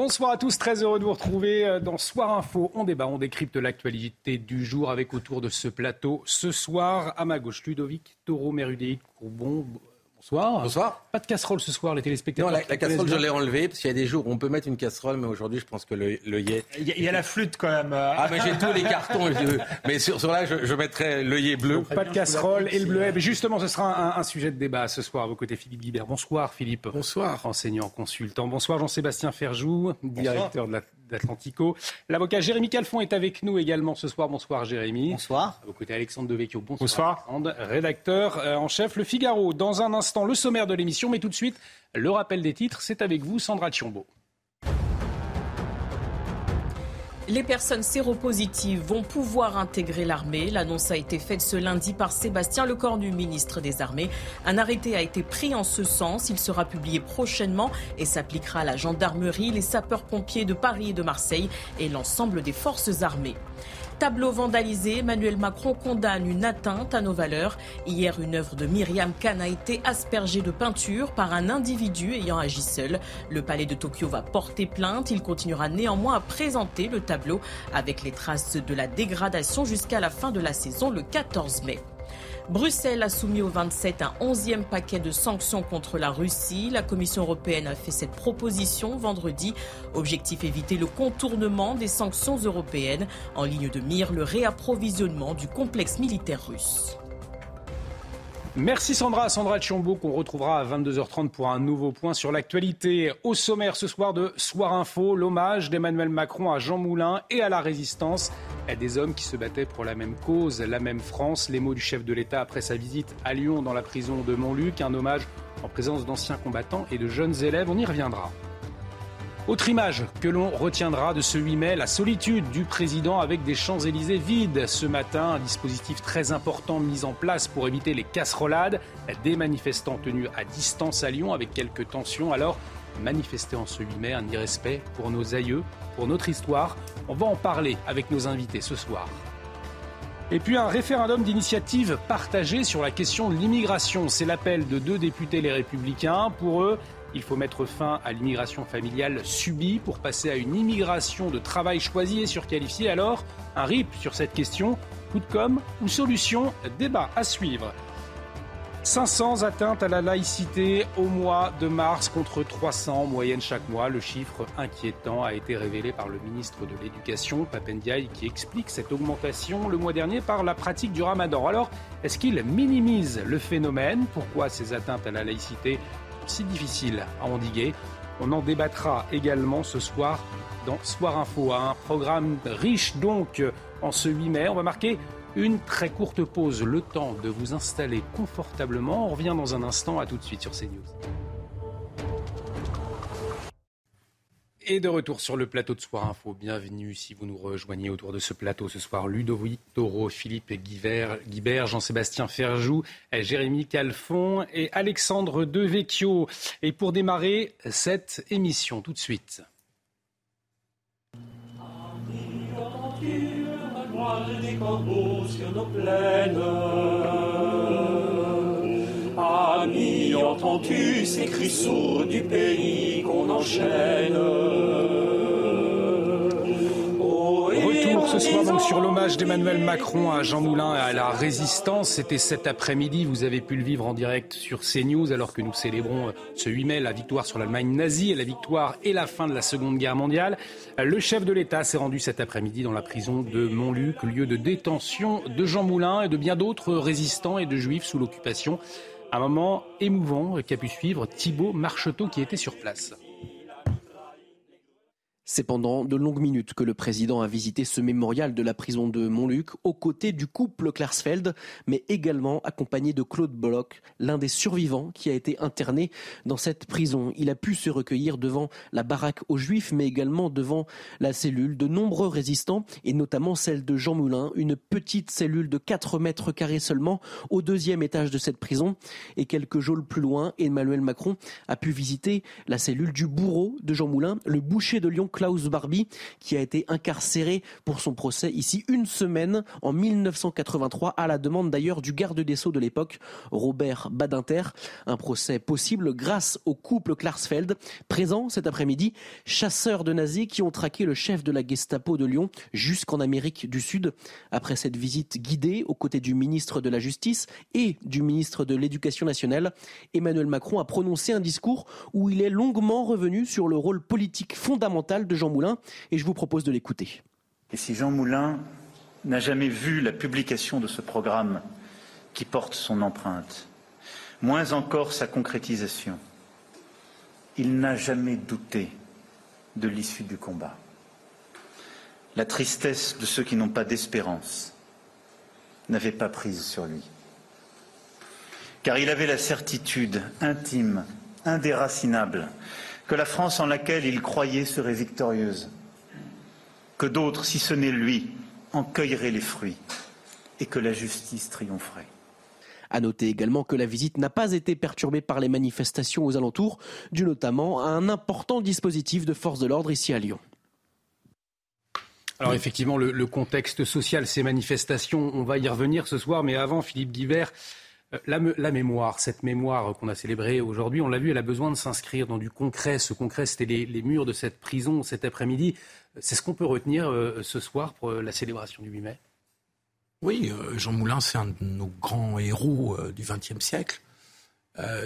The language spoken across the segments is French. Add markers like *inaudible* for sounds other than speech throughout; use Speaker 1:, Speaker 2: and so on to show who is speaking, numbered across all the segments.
Speaker 1: Bonsoir à tous, très heureux de vous retrouver euh, dans Soir Info. On débat, on décrypte l'actualité du jour avec autour de ce plateau. Ce soir, à ma gauche, Ludovic Taureau, Mérudéic, Courbon, Bonsoir.
Speaker 2: Bonsoir.
Speaker 1: Pas de casserole ce soir, les téléspectateurs.
Speaker 2: Non, la, casserole, je l'ai enlevée parce qu'il y a des jours où on peut mettre une casserole, mais aujourd'hui, je pense que le, l'œillet.
Speaker 1: Il, y, a la flûte quand même. Euh.
Speaker 2: Ah, mais j'ai tous les cartons. mais sur, sur là, je, je mettrai l'œillet bleu.
Speaker 1: pas de casserole et le bleuet. Mais justement, ce sera un, sujet de débat ce soir à vos côtés, Philippe Guibert. Bonsoir, Philippe.
Speaker 2: Bonsoir.
Speaker 1: Enseignant, consultant. Bonsoir, Jean-Sébastien Ferjou, directeur de la d'Atlantico. L'avocat Jérémy Calfon est avec nous également ce soir. Bonsoir Jérémy.
Speaker 3: Bonsoir.
Speaker 1: À vos côtés Alexandre Devecchio. Bonsoir. Bonsoir. Rédacteur euh, en chef Le Figaro. Dans un instant, le sommaire de l'émission, mais tout de suite, le rappel des titres. C'est avec vous, Sandra Chiombo.
Speaker 4: Les personnes séropositives vont pouvoir intégrer l'armée. L'annonce a été faite ce lundi par Sébastien Lecornu, ministre des Armées. Un arrêté a été pris en ce sens. Il sera publié prochainement et s'appliquera à la gendarmerie, les sapeurs-pompiers de Paris et de Marseille et l'ensemble des forces armées. Tableau vandalisé, Emmanuel Macron condamne une atteinte à nos valeurs. Hier, une œuvre de Myriam Khan a été aspergée de peinture par un individu ayant agi seul. Le palais de Tokyo va porter plainte. Il continuera néanmoins à présenter le tableau avec les traces de la dégradation jusqu'à la fin de la saison le 14 mai. Bruxelles a soumis au 27 un onzième paquet de sanctions contre la Russie. La Commission européenne a fait cette proposition vendredi. Objectif éviter le contournement des sanctions européennes. En ligne de mire, le réapprovisionnement du complexe militaire russe.
Speaker 1: Merci Sandra, Sandra Chiombo qu'on retrouvera à 22h30 pour un nouveau point sur l'actualité. Au sommaire ce soir de Soir Info, l'hommage d'Emmanuel Macron à Jean Moulin et à la résistance. Des hommes qui se battaient pour la même cause, la même France. Les mots du chef de l'État après sa visite à Lyon dans la prison de Montluc, un hommage en présence d'anciens combattants et de jeunes élèves. On y reviendra. Autre image que l'on retiendra de ce 8 mai, la solitude du président avec des Champs-Élysées vides. Ce matin, un dispositif très important mis en place pour éviter les casserolades. Des manifestants tenus à distance à Lyon avec quelques tensions. Alors, manifester en ce 8 mai un irrespect pour nos aïeux, pour notre histoire. On va en parler avec nos invités ce soir. Et puis un référendum d'initiative partagée sur la question de l'immigration. C'est l'appel de deux députés les républicains. Pour eux, il faut mettre fin à l'immigration familiale subie pour passer à une immigration de travail choisie et surqualifiée. Alors, un RIP sur cette question, coup de com ou solution? Débat à suivre. 500 atteintes à la laïcité au mois de mars contre 300 en moyenne chaque mois. Le chiffre inquiétant a été révélé par le ministre de l'Éducation, Papendiaï, qui explique cette augmentation le mois dernier par la pratique du ramadan. Alors, est-ce qu'il minimise le phénomène? Pourquoi ces atteintes à la laïcité si difficile à endiguer. On en débattra également ce soir dans Soir Info. Un programme riche donc en ce 8 mai. On va marquer une très courte pause, le temps de vous installer confortablement. On revient dans un instant. À tout de suite sur CNews. Et de retour sur le plateau de Soir Info. Bienvenue si vous nous rejoignez autour de ce plateau ce soir. Ludovic Toro, Philippe Guibert, Jean-Sébastien Ferjou, Jérémy Calfon et Alexandre Devecchio. Et pour démarrer cette émission tout de suite.
Speaker 5: Ami, entends-tu ces cris sourds du pays qu'on enchaîne?
Speaker 1: Retour ce soir donc sur l'hommage d'Emmanuel Macron à Jean Moulin et à la résistance. C'était cet après-midi, vous avez pu le vivre en direct sur CNews alors que nous célébrons ce 8 mai la victoire sur l'Allemagne nazie et la victoire et la fin de la Seconde Guerre mondiale. Le chef de l'État s'est rendu cet après-midi dans la prison de Montluc, lieu de détention de Jean Moulin et de bien d'autres résistants et de juifs sous l'occupation. Un moment émouvant qu'a pu suivre Thibault Marcheteau qui était sur place.
Speaker 3: C'est pendant de longues minutes que le président a visité ce mémorial de la prison de Montluc aux côtés du couple Klarsfeld, mais également accompagné de Claude Bloch, l'un des survivants qui a été interné dans cette prison. Il a pu se recueillir devant la baraque aux Juifs, mais également devant la cellule de nombreux résistants, et notamment celle de Jean Moulin, une petite cellule de 4 mètres carrés seulement au deuxième étage de cette prison. Et quelques jours plus loin, Emmanuel Macron a pu visiter la cellule du bourreau de Jean Moulin, le boucher de Lyon Klaus Barbie, qui a été incarcéré pour son procès ici une semaine en 1983, à la demande d'ailleurs du garde des Sceaux de l'époque, Robert Badinter. Un procès possible grâce au couple Klarsfeld, présent cet après-midi, chasseurs de nazis qui ont traqué le chef de la Gestapo de Lyon jusqu'en Amérique du Sud. Après cette visite guidée aux côtés du ministre de la Justice et du ministre de l'Éducation nationale, Emmanuel Macron a prononcé un discours où il est longuement revenu sur le rôle politique fondamental de Jean Moulin et je vous propose de l'écouter.
Speaker 6: Et si Jean Moulin n'a jamais vu la publication de ce programme qui porte son empreinte, moins encore sa concrétisation, il n'a jamais douté de l'issue du combat. La tristesse de ceux qui n'ont pas d'espérance n'avait pas prise sur lui. Car il avait la certitude intime, indéracinable, que la France en laquelle il croyait serait victorieuse, que d'autres, si ce n'est lui, en cueilleraient les fruits, et que la justice triompherait.
Speaker 3: À noter également que la visite n'a pas été perturbée par les manifestations aux alentours, dû notamment à un important dispositif de force de l'ordre ici à Lyon.
Speaker 1: Alors effectivement, le, contexte social, ces manifestations, on va y revenir ce soir, mais avant, Philippe Guibert, euh, la, mémoire, cette mémoire qu'on a célébrée aujourd'hui, on l'a vu, elle a besoin de s'inscrire dans du concret. Ce concret, c'était les, murs de cette prison cet après-midi. C'est ce qu'on peut retenir euh, ce soir pour euh, la célébration du 8 mai?
Speaker 7: Oui, Jean Moulin, c'est un de nos grands héros du XXe siècle.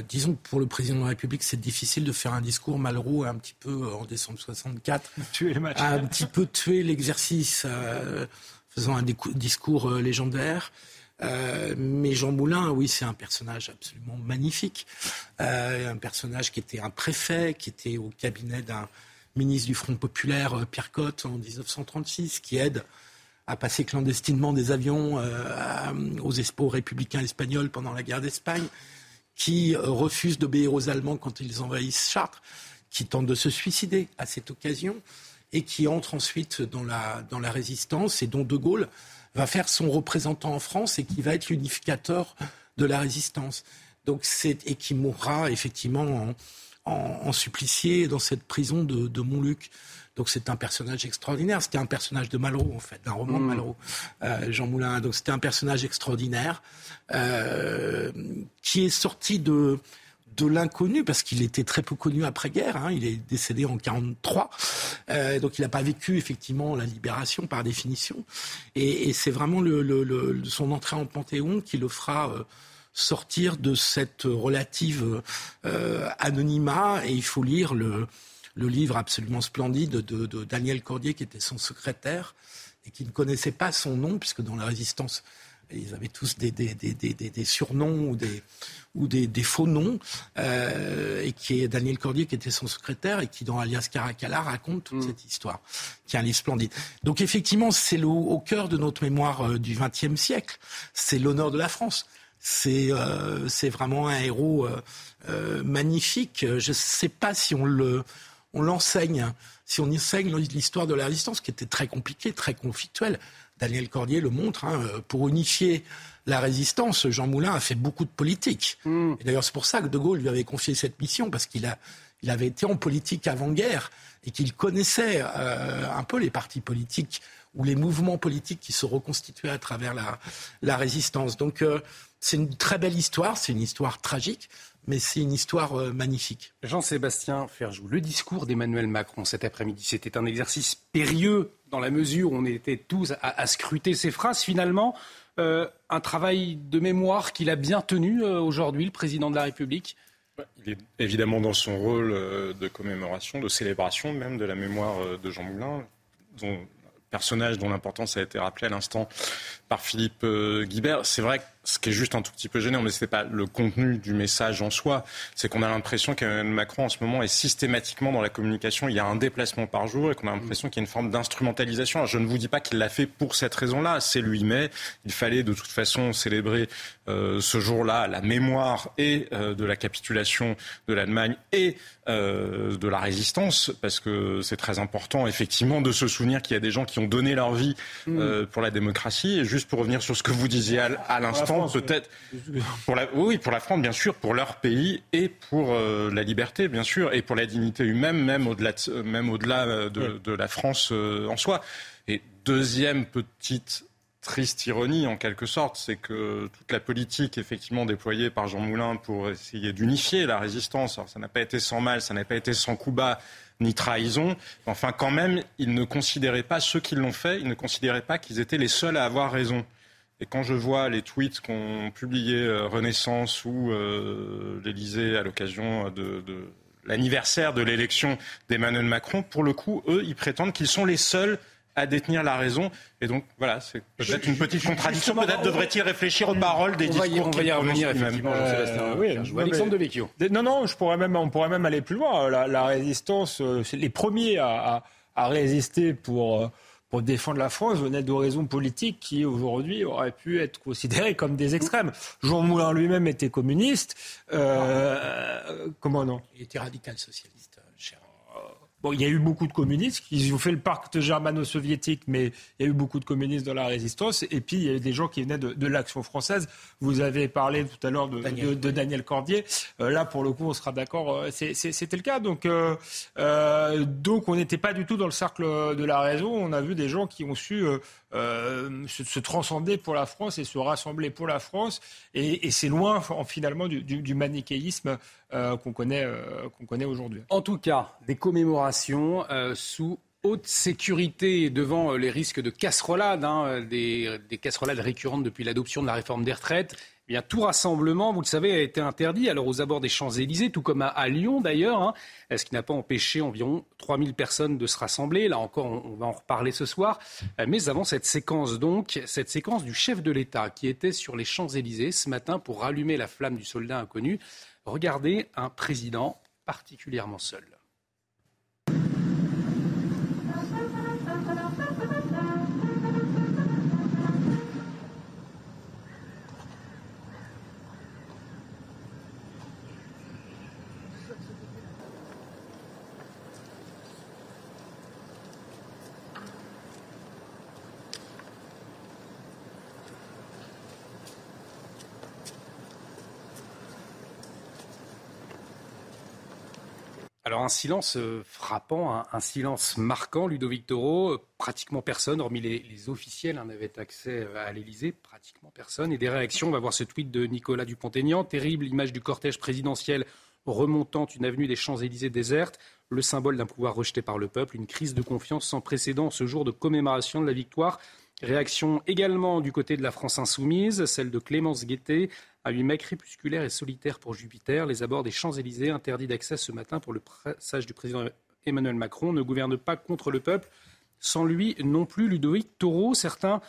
Speaker 7: disons que pour le président de la République, c'est difficile de faire un discours Malraux un petit peu en décembre 64, *laughs*
Speaker 1: tuer le match.
Speaker 7: un petit peu tuer l'exercice, faisant un discours légendaire. Euh, mais Jean Moulin, oui, c'est un personnage absolument magnifique. Euh, un personnage qui était un préfet, qui était au cabinet d'un ministre du Front populaire, euh, Pierre Cotte, en 1936, qui aide à passer clandestinement des avions aux, aux républicains espagnols pendant la guerre d'Espagne, qui refuse d'obéir aux Allemands quand ils envahissent Chartres, qui tente de se suicider à cette occasion et qui entre ensuite dans la, dans la résistance et dont De Gaulle va faire son représentant en France et qui va être l'unificateur de la résistance. Donc c'est et qui mourra effectivement en, supplicié dans cette prison de, Montluc. Donc c'est un personnage extraordinaire. C'était un personnage de Malraux en fait, d'un roman de mmh. Malraux, euh, Jean Moulin. Donc c'était un personnage extraordinaire euh, qui est sorti de de l'inconnu, parce qu'il était très peu connu après-guerre. Hein. il est décédé en 43, euh, donc il n'a pas vécu effectivement la libération par définition. Et, c'est vraiment son entrée en Panthéon qui le fera euh, sortir de cette relative euh, anonymat. Et il faut lire le, livre absolument splendide de, de, Daniel Cordier, qui était son secrétaire et qui ne connaissait pas son nom, puisque dans la résistance ils avaient tous des, des, des, des surnoms ou des, ou faux noms, euh, et qui est Daniel Cordier, qui était son secrétaire, et qui, dans Alias Caracalla, raconte toute mm. cette histoire, qui est un livre splendide. Donc, effectivement, c'est au cœur de notre mémoire euh, du XXe siècle. C'est l'honneur de la France. C'est euh, vraiment un héros euh, magnifique. Je ne sais pas si on le on l'enseigne, si on enseigne l'histoire de la résistance, qui était très compliquée, très conflictuelle. Daniel Cordier le montre, hein, pour unifier la résistance, Jean Moulin a fait beaucoup de politique. Hmm. Et d'ailleurs, c'est pour ça que De Gaulle lui avait confié cette mission, parce qu'il a, il avait été en politique avant-guerre et qu'il connaissait euh, un peu les partis politiques ou les mouvements politiques qui se reconstituaient à travers la, la résistance. Donc, euh, c'est une très belle histoire, c'est une histoire tragique, mais c'est une histoire euh, magnifique.
Speaker 1: Jean-Sébastien Ferjou, le discours d'Emmanuel Macron cet après-midi, c'était un exercice périlleux dans la mesure où on était tous à, scruter ses phrases. Finalement, euh, un travail de mémoire qu'il a bien tenu euh, aujourd'hui, le président de la République?
Speaker 8: Il est évidemment dans son rôle de commémoration, de célébration même de la mémoire de Jean Moulin, dont, personnage dont l'importance a été rappelée à l'instant par Philippe Guibert. C'est vrai ce qui est juste un tout petit peu gênant, mais ce n'est pas le contenu du message en soi, c'est qu'on a l'impression qu'Emmanuel Macron en ce moment est systématiquement dans la communication. Il y a un déplacement par jour et qu'on a l'impression qu'il y a une forme d'instrumentalisation. Je ne vous dis pas qu'il l'a fait pour cette raison-là, c'est lui mais Il fallait de toute façon célébrer euh, ce jour-là la mémoire et euh, de la capitulation de l'Allemagne et euh, de la résistance, parce que c'est très important effectivement de se souvenir qu'il y a des gens qui ont donné leur vie mm. pour la démocratie. Et juste pour revenir sur ce que vous disiez à l'instant, peut-être pour la, oui, pour la France, bien sûr, pour leur pays et pour euh, la liberté, bien sûr, et pour la dignité humaine, même au-delà, de, même au-delà euh, de, la France euh, en soi. Et deuxième petite triste ironie, en quelque sorte, c'est que toute la politique effectivement déployée par Jean Moulin pour essayer d'unifier la résistance, alors ça n'a pas été sans mal, ça n'a pas été sans coup bas ni trahison. Enfin, quand même, ils ne considéraient pas, ceux qui l'ont fait, ils ne considéraient pas qu'ils étaient les seuls à avoir raison. Et quand je vois les tweets qu'ont publiés euh, Renaissance ou euh, l'Élysée à l'occasion de, l'anniversaire de l'élection d'Emmanuel Macron, pour le coup, eux, ils prétendent qu'ils sont les seuls à détenir la raison. Et donc, voilà, c'est peut-être une petite contradiction. Peut-être devrait-il réfléchir aux paroles des discours.
Speaker 1: On va y revenir, effectivement,
Speaker 9: euh, oui, Alexandre de Non, non, je pourrais même, on pourrait même aller plus loin. La, résistance, euh, les premiers à, à résister pour pour défendre la France venait d'horizons politiques qui aujourd'hui auraient pu être considérés comme des extrêmes. Jean Moulin lui-même était communiste. Euh, comment non?
Speaker 7: Il était radical socialiste.
Speaker 9: Bon, il y a eu beaucoup de communistes qui ont fait le pacte germano-soviétique, mais il y a eu beaucoup de communistes dans la résistance. Et puis, il y a eu des gens qui venaient de, l'action française. Vous avez parlé tout à l'heure de Daniel, Cordier. Euh, là, pour le coup, on sera d'accord, euh, c'était le cas. Donc, euh, donc on n'était pas du tout dans le cercle de la raison. On a vu des gens qui ont su se, transcender pour la France et se rassembler pour la France. Et, c'est loin finalement du, manichéisme euh, qu'on connaît, qu'on connaît aujourd'hui.
Speaker 1: En tout cas, des commémorations sous haute sécurité devant les risques de casserolade, hein, des, des, casserolades récurrentes depuis l'adoption de la réforme des retraites. Eh tout rassemblement, vous le savez, a été interdit alors aux abords des Champs-Élysées, tout comme à, Lyon d'ailleurs, hein, ce qui n'a pas empêché environ 3000 personnes de se rassembler. Là encore, on, va en reparler ce soir. Euh, mais avant cette séquence donc, cette séquence du chef de l'État qui était sur les Champs-Élysées ce matin pour rallumer la flamme du soldat inconnu, regardez un président particulièrement seul. Alors un silence euh, frappant, un, silence marquant, Ludovic Toro. Pratiquement personne, hormis les, officiels, hein, n'avait accès euh, à l'Elysée. Pratiquement personne. Et des réactions, on va voir ce tweet de Nicolas Dupont-Aignan. Terrible image du cortège présidentiel remontant une avenue des Champs-Élysées déserte. Le symbole d'un pouvoir rejeté par le peuple. Une crise de confiance sans précédent ce jour de commémoration de la victoire. Réaction également du côté de la France insoumise, celle de Clémence Guettet, à huit mai crépusculaire et solitaire pour Jupiter. Les abords des Champs-Élysées, interdits d'accès ce matin pour le passage du président Emmanuel Macron, ne gouverne pas contre le peuple. Sans lui non plus, Ludovic Taureau, certains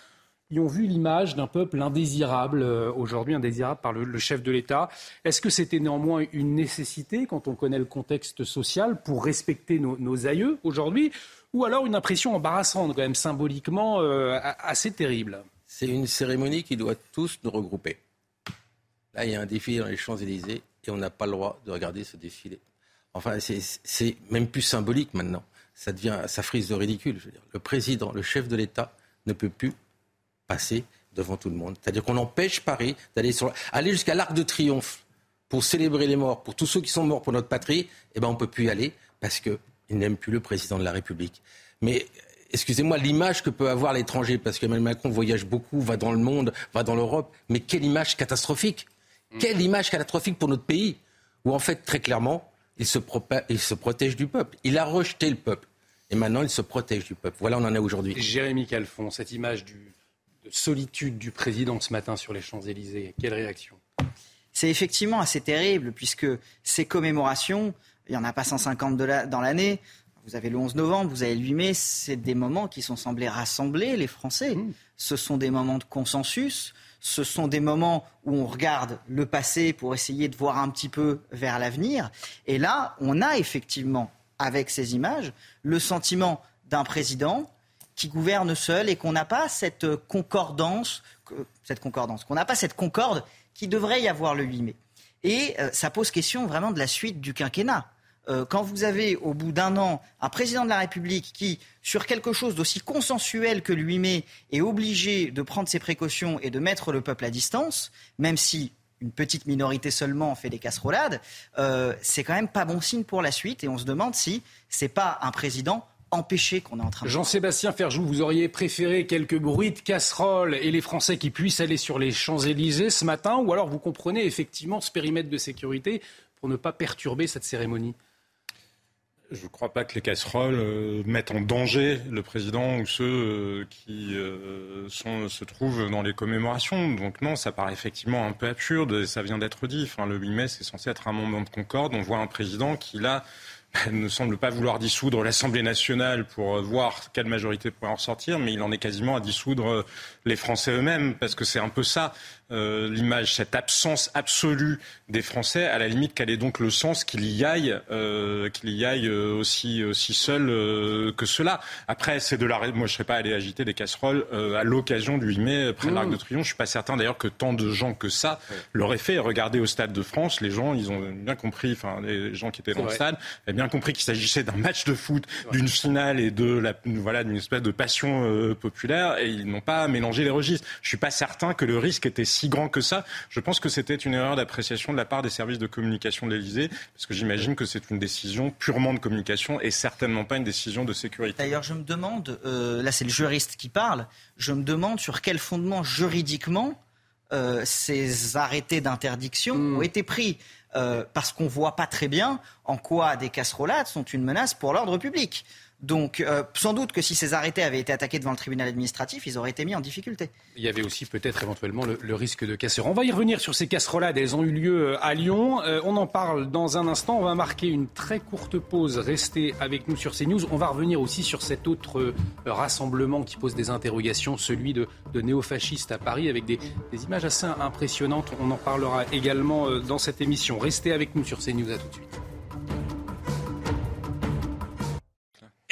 Speaker 1: y ont vu l'image d'un peuple indésirable, euh, aujourd'hui indésirable par le, chef de l'État. Est-ce que c'était néanmoins une nécessité quand on connaît le contexte social pour respecter nos, aïeux aujourd'hui ou alors une impression embarrassante, quand même symboliquement euh, assez terrible
Speaker 2: C'est une cérémonie qui doit tous nous regrouper. Là, il y a un défilé dans les Champs-Élysées et on n'a pas le droit de regarder ce défilé. Enfin, c'est même plus symbolique maintenant. Ça devient, ça frise de ridicule. Je veux dire. Le président, le chef de l'État ne peut plus passer devant tout le monde. C'est-à-dire qu'on empêche Paris d'aller jusqu'à l'Arc de Triomphe pour célébrer les morts, pour tous ceux qui sont morts pour notre patrie. Eh ben, on peut plus y aller parce qu'il n'aime plus le président de la République. Mais excusez-moi, l'image que peut avoir l'étranger, parce que Emmanuel Macron voyage beaucoup, va dans le monde, va dans l'Europe, mais quelle image catastrophique quelle image catastrophique pour notre pays, où en fait, très clairement, il se, protège du peuple. Il a rejeté le peuple. Et maintenant, il se protège du peuple. Voilà, on en est aujourd'hui.
Speaker 1: Jérémy Calfon, cette image de solitude du président ce matin sur les Champs-Élysées, quelle réaction?
Speaker 10: C'est effectivement assez terrible, puisque ces commémorations, il n'y en a pas 150 dans l'année. Vous avez le 11 novembre, vous avez le 8 mai, c'est des moments qui sont semblés rassembler les Français. Mmh. ce sont des moments de consensus, ce sont des moments où on regarde le passé pour essayer de voir un petit peu vers l'avenir. Et là, on a effectivement, avec ces images, le sentiment d'un président qui gouverne seul et qu'on n'a pas cette concordance, cette concordance, qu'on n'a pas cette concorde qui devrait y avoir le 8 mai. Et euh, ça pose question vraiment de la suite du quinquennat. Euh, quand vous avez au bout d'un an un président de la République qui, sur quelque chose d'aussi consensuel que le 8 mai, est obligé de prendre ses précautions et de mettre le peuple à distance, même si une petite minorité seulement fait des casserolades, euh, c'est quand même pas bon signe pour la suite. Et on se demande si c'est pas un président empêché qu'on est en train de...
Speaker 1: Jean-Sébastien Ferjou, vous auriez préféré quelques bruits de casseroles et les Français qui puissent aller sur les Champs-Élysées ce matin ou alors vous comprenez effectivement ce périmètre de sécurité pour ne pas perturber cette cérémonie?
Speaker 8: Je ne crois pas que les casseroles euh, mettent en danger le président ou ceux euh, qui euh, sont, se trouvent dans les commémorations. Donc non, ça paraît effectivement un peu absurde et ça vient d'être dit. Enfin, le 8 mai, c'est censé être un moment de concorde. On voit un président qui, là, ne semble pas vouloir dissoudre l'Assemblée nationale pour voir quelle majorité pourrait en sortir, mais il en est quasiment à dissoudre les Français eux-mêmes, parce que c'est un peu ça. Euh, l'image, cette absence absolue des Français, à la limite, quel est donc le sens qu'il y aille, euh, qu'il y aille euh, aussi, aussi seul que cela? Après, c'est de la. Moi, je ne serais pas allé agiter des casseroles à l'occasion du 8 mai près de l'Arc de mmh. Triomphe. Je suis pas certain d'ailleurs que tant de gens que ça l'auraient fait. Regardez au Stade de France, les gens, ils ont bien compris, enfin, les gens qui étaient dans le stade, avaient bien compris qu'il s'agissait d'un match de foot, d'une finale et de la, voilà, d'une espèce de passion populaire, et ils n'ont pas mélangé les registres. Je suis pas certain que le risque était si grand que ça. Je pense que c'était une erreur d'appréciation de la part des services de communication de l'Elysée, parce que j'imagine que c'est une décision purement de communication et certainement pas une décision de sécurité.
Speaker 10: D'ailleurs, je me demande, euh, là c'est le juriste qui parle, je me demande sur quel fondement juridiquement euh, ces arrêtés d'interdiction hmm. ont été pris. Euh, parce qu'on ne voit pas très bien en quoi des casserolades sont une menace pour l'ordre public. Donc, euh, sans doute que si ces arrêtés avaient été attaqués devant le tribunal administratif, ils auraient été mis en difficulté.
Speaker 1: Il y avait aussi peut-être éventuellement le, risque de casseur. On va y revenir sur ces casserolades. Elles ont eu lieu euh, à Lyon. Euh, on en parle dans un instant. On va marquer une très courte pause. Restez avec nous sur CNews. On va revenir aussi sur cet autre rassemblement qui pose des interrogations, celui de, néofascistes à Paris, avec des, des, images assez impressionnantes. On en parlera également dans cette émission. Restez avec nous sur CNews. À tout de suite.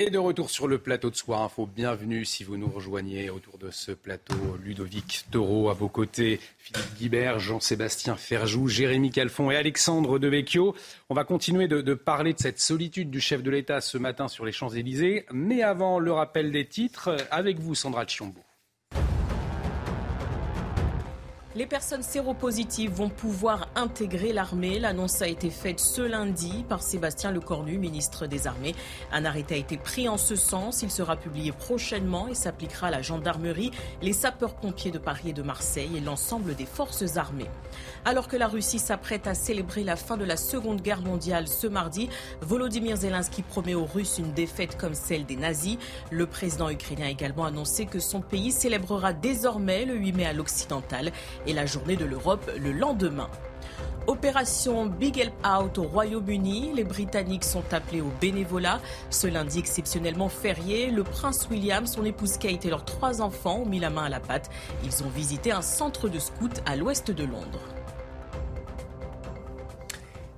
Speaker 1: Et de retour sur le plateau de Soir Info, bienvenue si vous nous rejoignez autour de ce plateau. Ludovic Taureau à vos côtés, Philippe Guibert, Jean-Sébastien Ferjou, Jérémy Calfon et Alexandre Devecchio. On va continuer de, de, parler de cette solitude du chef de l'État ce matin sur les Champs-Élysées. Mais avant le rappel des titres, avec vous Sandra Chiombo.
Speaker 4: Les personnes séropositives vont pouvoir intégrer l'armée. L'annonce a été faite ce lundi par Sébastien Lecornu, ministre des Armées. Un arrêté a été pris en ce sens. Il sera publié prochainement et s'appliquera à la gendarmerie, les sapeurs-pompiers de Paris et de Marseille et l'ensemble des forces armées. Alors que la Russie s'apprête à célébrer la fin de la Seconde Guerre mondiale ce mardi, Volodymyr Zelensky promet aux Russes une défaite comme celle des nazis. Le président ukrainien a également annoncé que son pays célébrera désormais le 8 mai à l'occidental la journée de l'Europe le lendemain. Opération Big Help Out au Royaume-Uni. Les Britanniques sont appelés au bénévolat. Ce lundi exceptionnellement férié, le prince William, son épouse Kate et leurs trois enfants ont mis la main à la pâte. Ils ont visité un centre de scouts à l'ouest de Londres.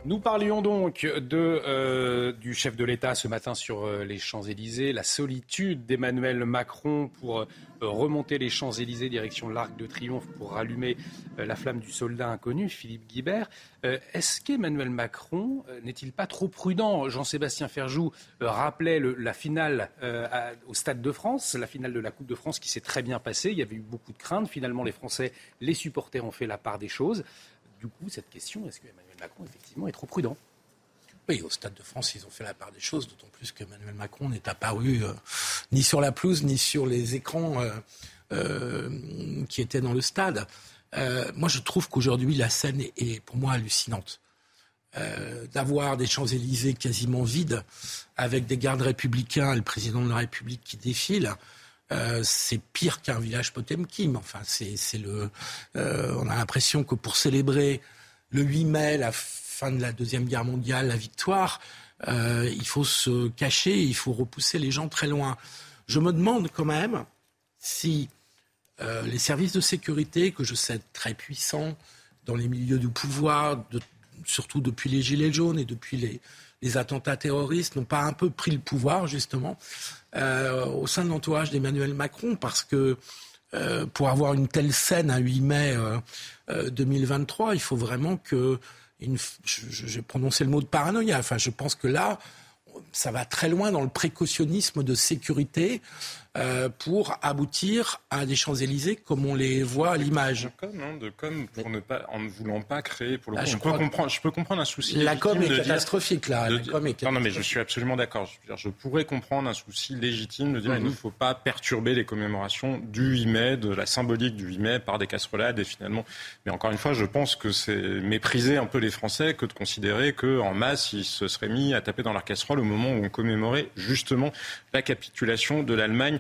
Speaker 1: Nous parlions donc de, euh, du chef de l'État ce matin sur euh, les Champs-Élysées, la solitude d'Emmanuel Macron pour euh, remonter les Champs-Élysées direction l'Arc de Triomphe pour rallumer la flamme du soldat inconnu, Philippe Guibert. Est-ce qu'Emmanuel Macron n'est-il pas trop prudent? Jean-Sébastien Ferjou rappelait la finale au Stade de France, la finale de la Coupe de France qui s'est très bien passée. Il y avait eu beaucoup de craintes. Finalement, les Français, les supporters ont fait la part des choses. Du coup, cette question, est-ce que Macron, effectivement, est trop prudent?
Speaker 7: Oui, au Stade de France, ils ont fait la part des choses, d'autant plus qu'Emmanuel Macron n'est apparu euh, ni sur la pelouse, ni sur les écrans euh, euh, qui étaient dans le stade. moi, je trouve qu'aujourd'hui, la scène est, pour moi hallucinante. D'avoir des Champs-Élysées quasiment vides, avec des gardes républicains et le président de la République qui défile, c'est pire qu'un village Potemkin. Enfin, c'est le. on a l'impression que pour célébrer le 8 mai, la fin de la Deuxième Guerre mondiale, la victoire, euh, il faut se cacher, il faut repousser les gens très loin. Je me demande quand même si les services de sécurité, que je sais très puissants dans les milieux du pouvoir, surtout depuis les Gilets jaunes et depuis les, les attentats terroristes, n'ont pas un peu pris le pouvoir, justement, au sein de l'entourage d'Emmanuel Macron, parce que pour avoir une telle scène à 8 mai 2023, il faut vraiment que j'ai prononcé le mot de paranoïa. Enfin, je pense que là, ça va très loin dans le précautionnisme de sécurité. Euh, pour aboutir à des Champs-Élysées comme on les voit à l'image.
Speaker 8: De com, hein, de com pour ne pas, en ne voulant pas créer. Pour le ah, je, peux comprendre, je peux comprendre un souci.
Speaker 7: La com est catastrophique là. la com est
Speaker 8: Non, non, mais je suis absolument d'accord. Je, je, pourrais comprendre un souci légitime de dire qu'il ne faut pas perturber les commémorations du 8 mai, de la symbolique du 8 mai par des casserolades et finalement. Mais encore une fois, je pense que c'est mépriser un peu les Français que de considérer qu'en masse ils se seraient mis à taper dans leur casserole au moment où on commémorait justement la capitulation de l'Allemagne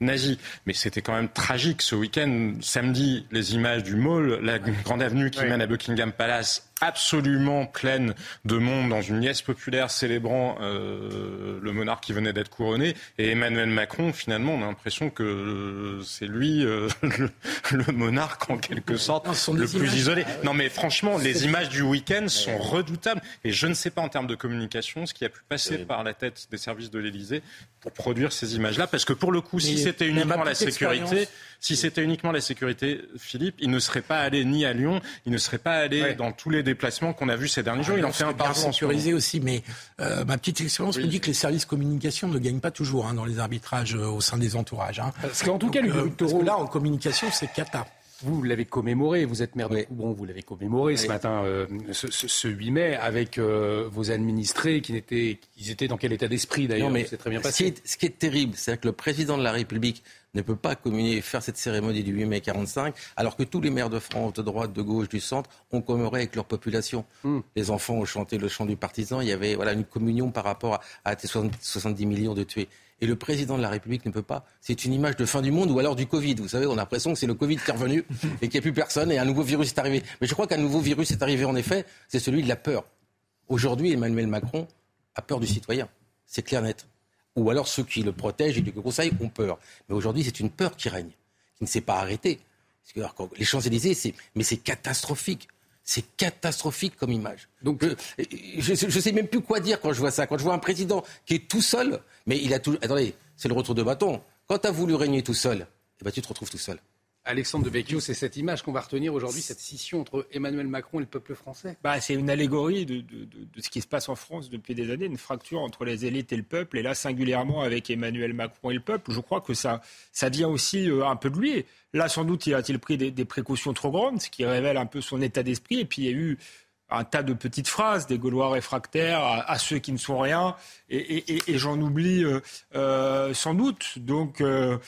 Speaker 8: nazi. Mais c'était quand même tragique ce week-end. Samedi, les images du mall, la grande avenue qui mène à Buckingham Palace, absolument pleine de monde dans une liesse populaire célébrant euh, le monarque qui venait d'être couronné. Et Emmanuel Macron, finalement, on a l'impression que c'est lui euh, *laughs* le, monarque en quelque sorte le plus isolé. Non mais franchement, les images du week-end sont redoutables. Et je ne sais pas en termes de communication ce qui a pu passer par la tête des services de l'Élysée pour produire ces images-là. Parce que pour le coup, si c'était uniquement la sécurité, si c'était uniquement la sécurité, Philippe, il ne serait pas allé ni à Lyon, il ne serait pas allé dans tous les déplacements qu'on a vus ces derniers jours. Il en fait un
Speaker 7: par sécurisé aussi, mais euh, ma petite expérience me dit que les services communication ne gagnent pas toujours hein, dans les arbitrages euh, au sein des entourages. Hein.
Speaker 1: Parce qu'en tout cas, euh,
Speaker 7: parce que là, en communication, c'est cata.
Speaker 1: Vous l'avez commémoré, vous êtes maire de Coubron, vous l'avez commémoré ce matin, ce, ce, 8 mai, avec vos administrés qui étaient, ils étaient dans quel état d'esprit d'ailleurs
Speaker 11: mais c'est très bien passé. Ce qui est, ce qui est terrible, c'est que le président de la République ne peut pas communier, faire cette cérémonie du 8 mai 45, alors que tous les maires de France, de droite, de gauche, du centre, ont commémoré avec leur population. Hmm. Les enfants ont chanté le chant du partisan, il y avait voilà, une communion par rapport à, ces 70 millions de tués. Et le président de la République ne peut pas. C'est une image de fin du monde ou alors du Covid. Vous savez, on a l'impression que c'est le Covid qui est revenu *laughs* et qu'il n'y a plus personne et un nouveau virus est arrivé. Mais je crois qu'un nouveau virus est arrivé en effet, c'est celui de la peur. Aujourd'hui, Emmanuel Macron a peur du citoyen. C'est clair net ou alors ceux qui le protègent et qui le conseillent ont peur. Mais aujourd'hui, c'est une peur qui règne, qui ne s'est pas arrêtée. les Champs-Élysées, c'est, mais c'est catastrophique. C'est catastrophique comme image. Donc, je ne sais même plus quoi dire quand je vois ça. Quand je vois un président qui est tout seul, mais il a tout. Attendez, c'est le retour de bâton. Quand tu as voulu régner tout seul, eh ben, tu te retrouves tout seul.
Speaker 1: Alexandre de Vecchio, c'est cette image qu'on va retenir aujourd'hui, cette scission entre Emmanuel Macron et le peuple français
Speaker 9: bah, C'est une allégorie de, ce qui se passe en France depuis des années, une fracture entre les élites et le peuple, et là singulièrement avec Emmanuel Macron et le peuple. Je crois que ça, ça vient aussi euh, un peu de lui. Là, sans doute, il a-t-il pris des, des, précautions trop grandes, ce qui révèle un peu son état d'esprit, et puis il y a eu un tas de petites phrases des Gaulois réfractaires à, ceux qui ne sont rien, et, j'en oublie euh, euh, sans doute. Donc euh,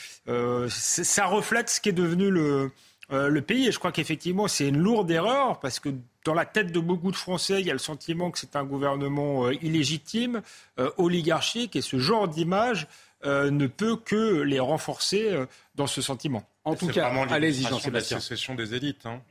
Speaker 9: ça reflète ce qui est devenu le, le pays, et je crois qu'effectivement c'est une lourde erreur, parce que dans la tête de beaucoup de Français, il y a le sentiment que c'est un gouvernement illégitime, oligarchique, et ce genre d'image ne peut que les renforcer dans ce sentiment.
Speaker 8: En tout cas, allez-y, Jean-Sébastien. La sécession des élites. Hein.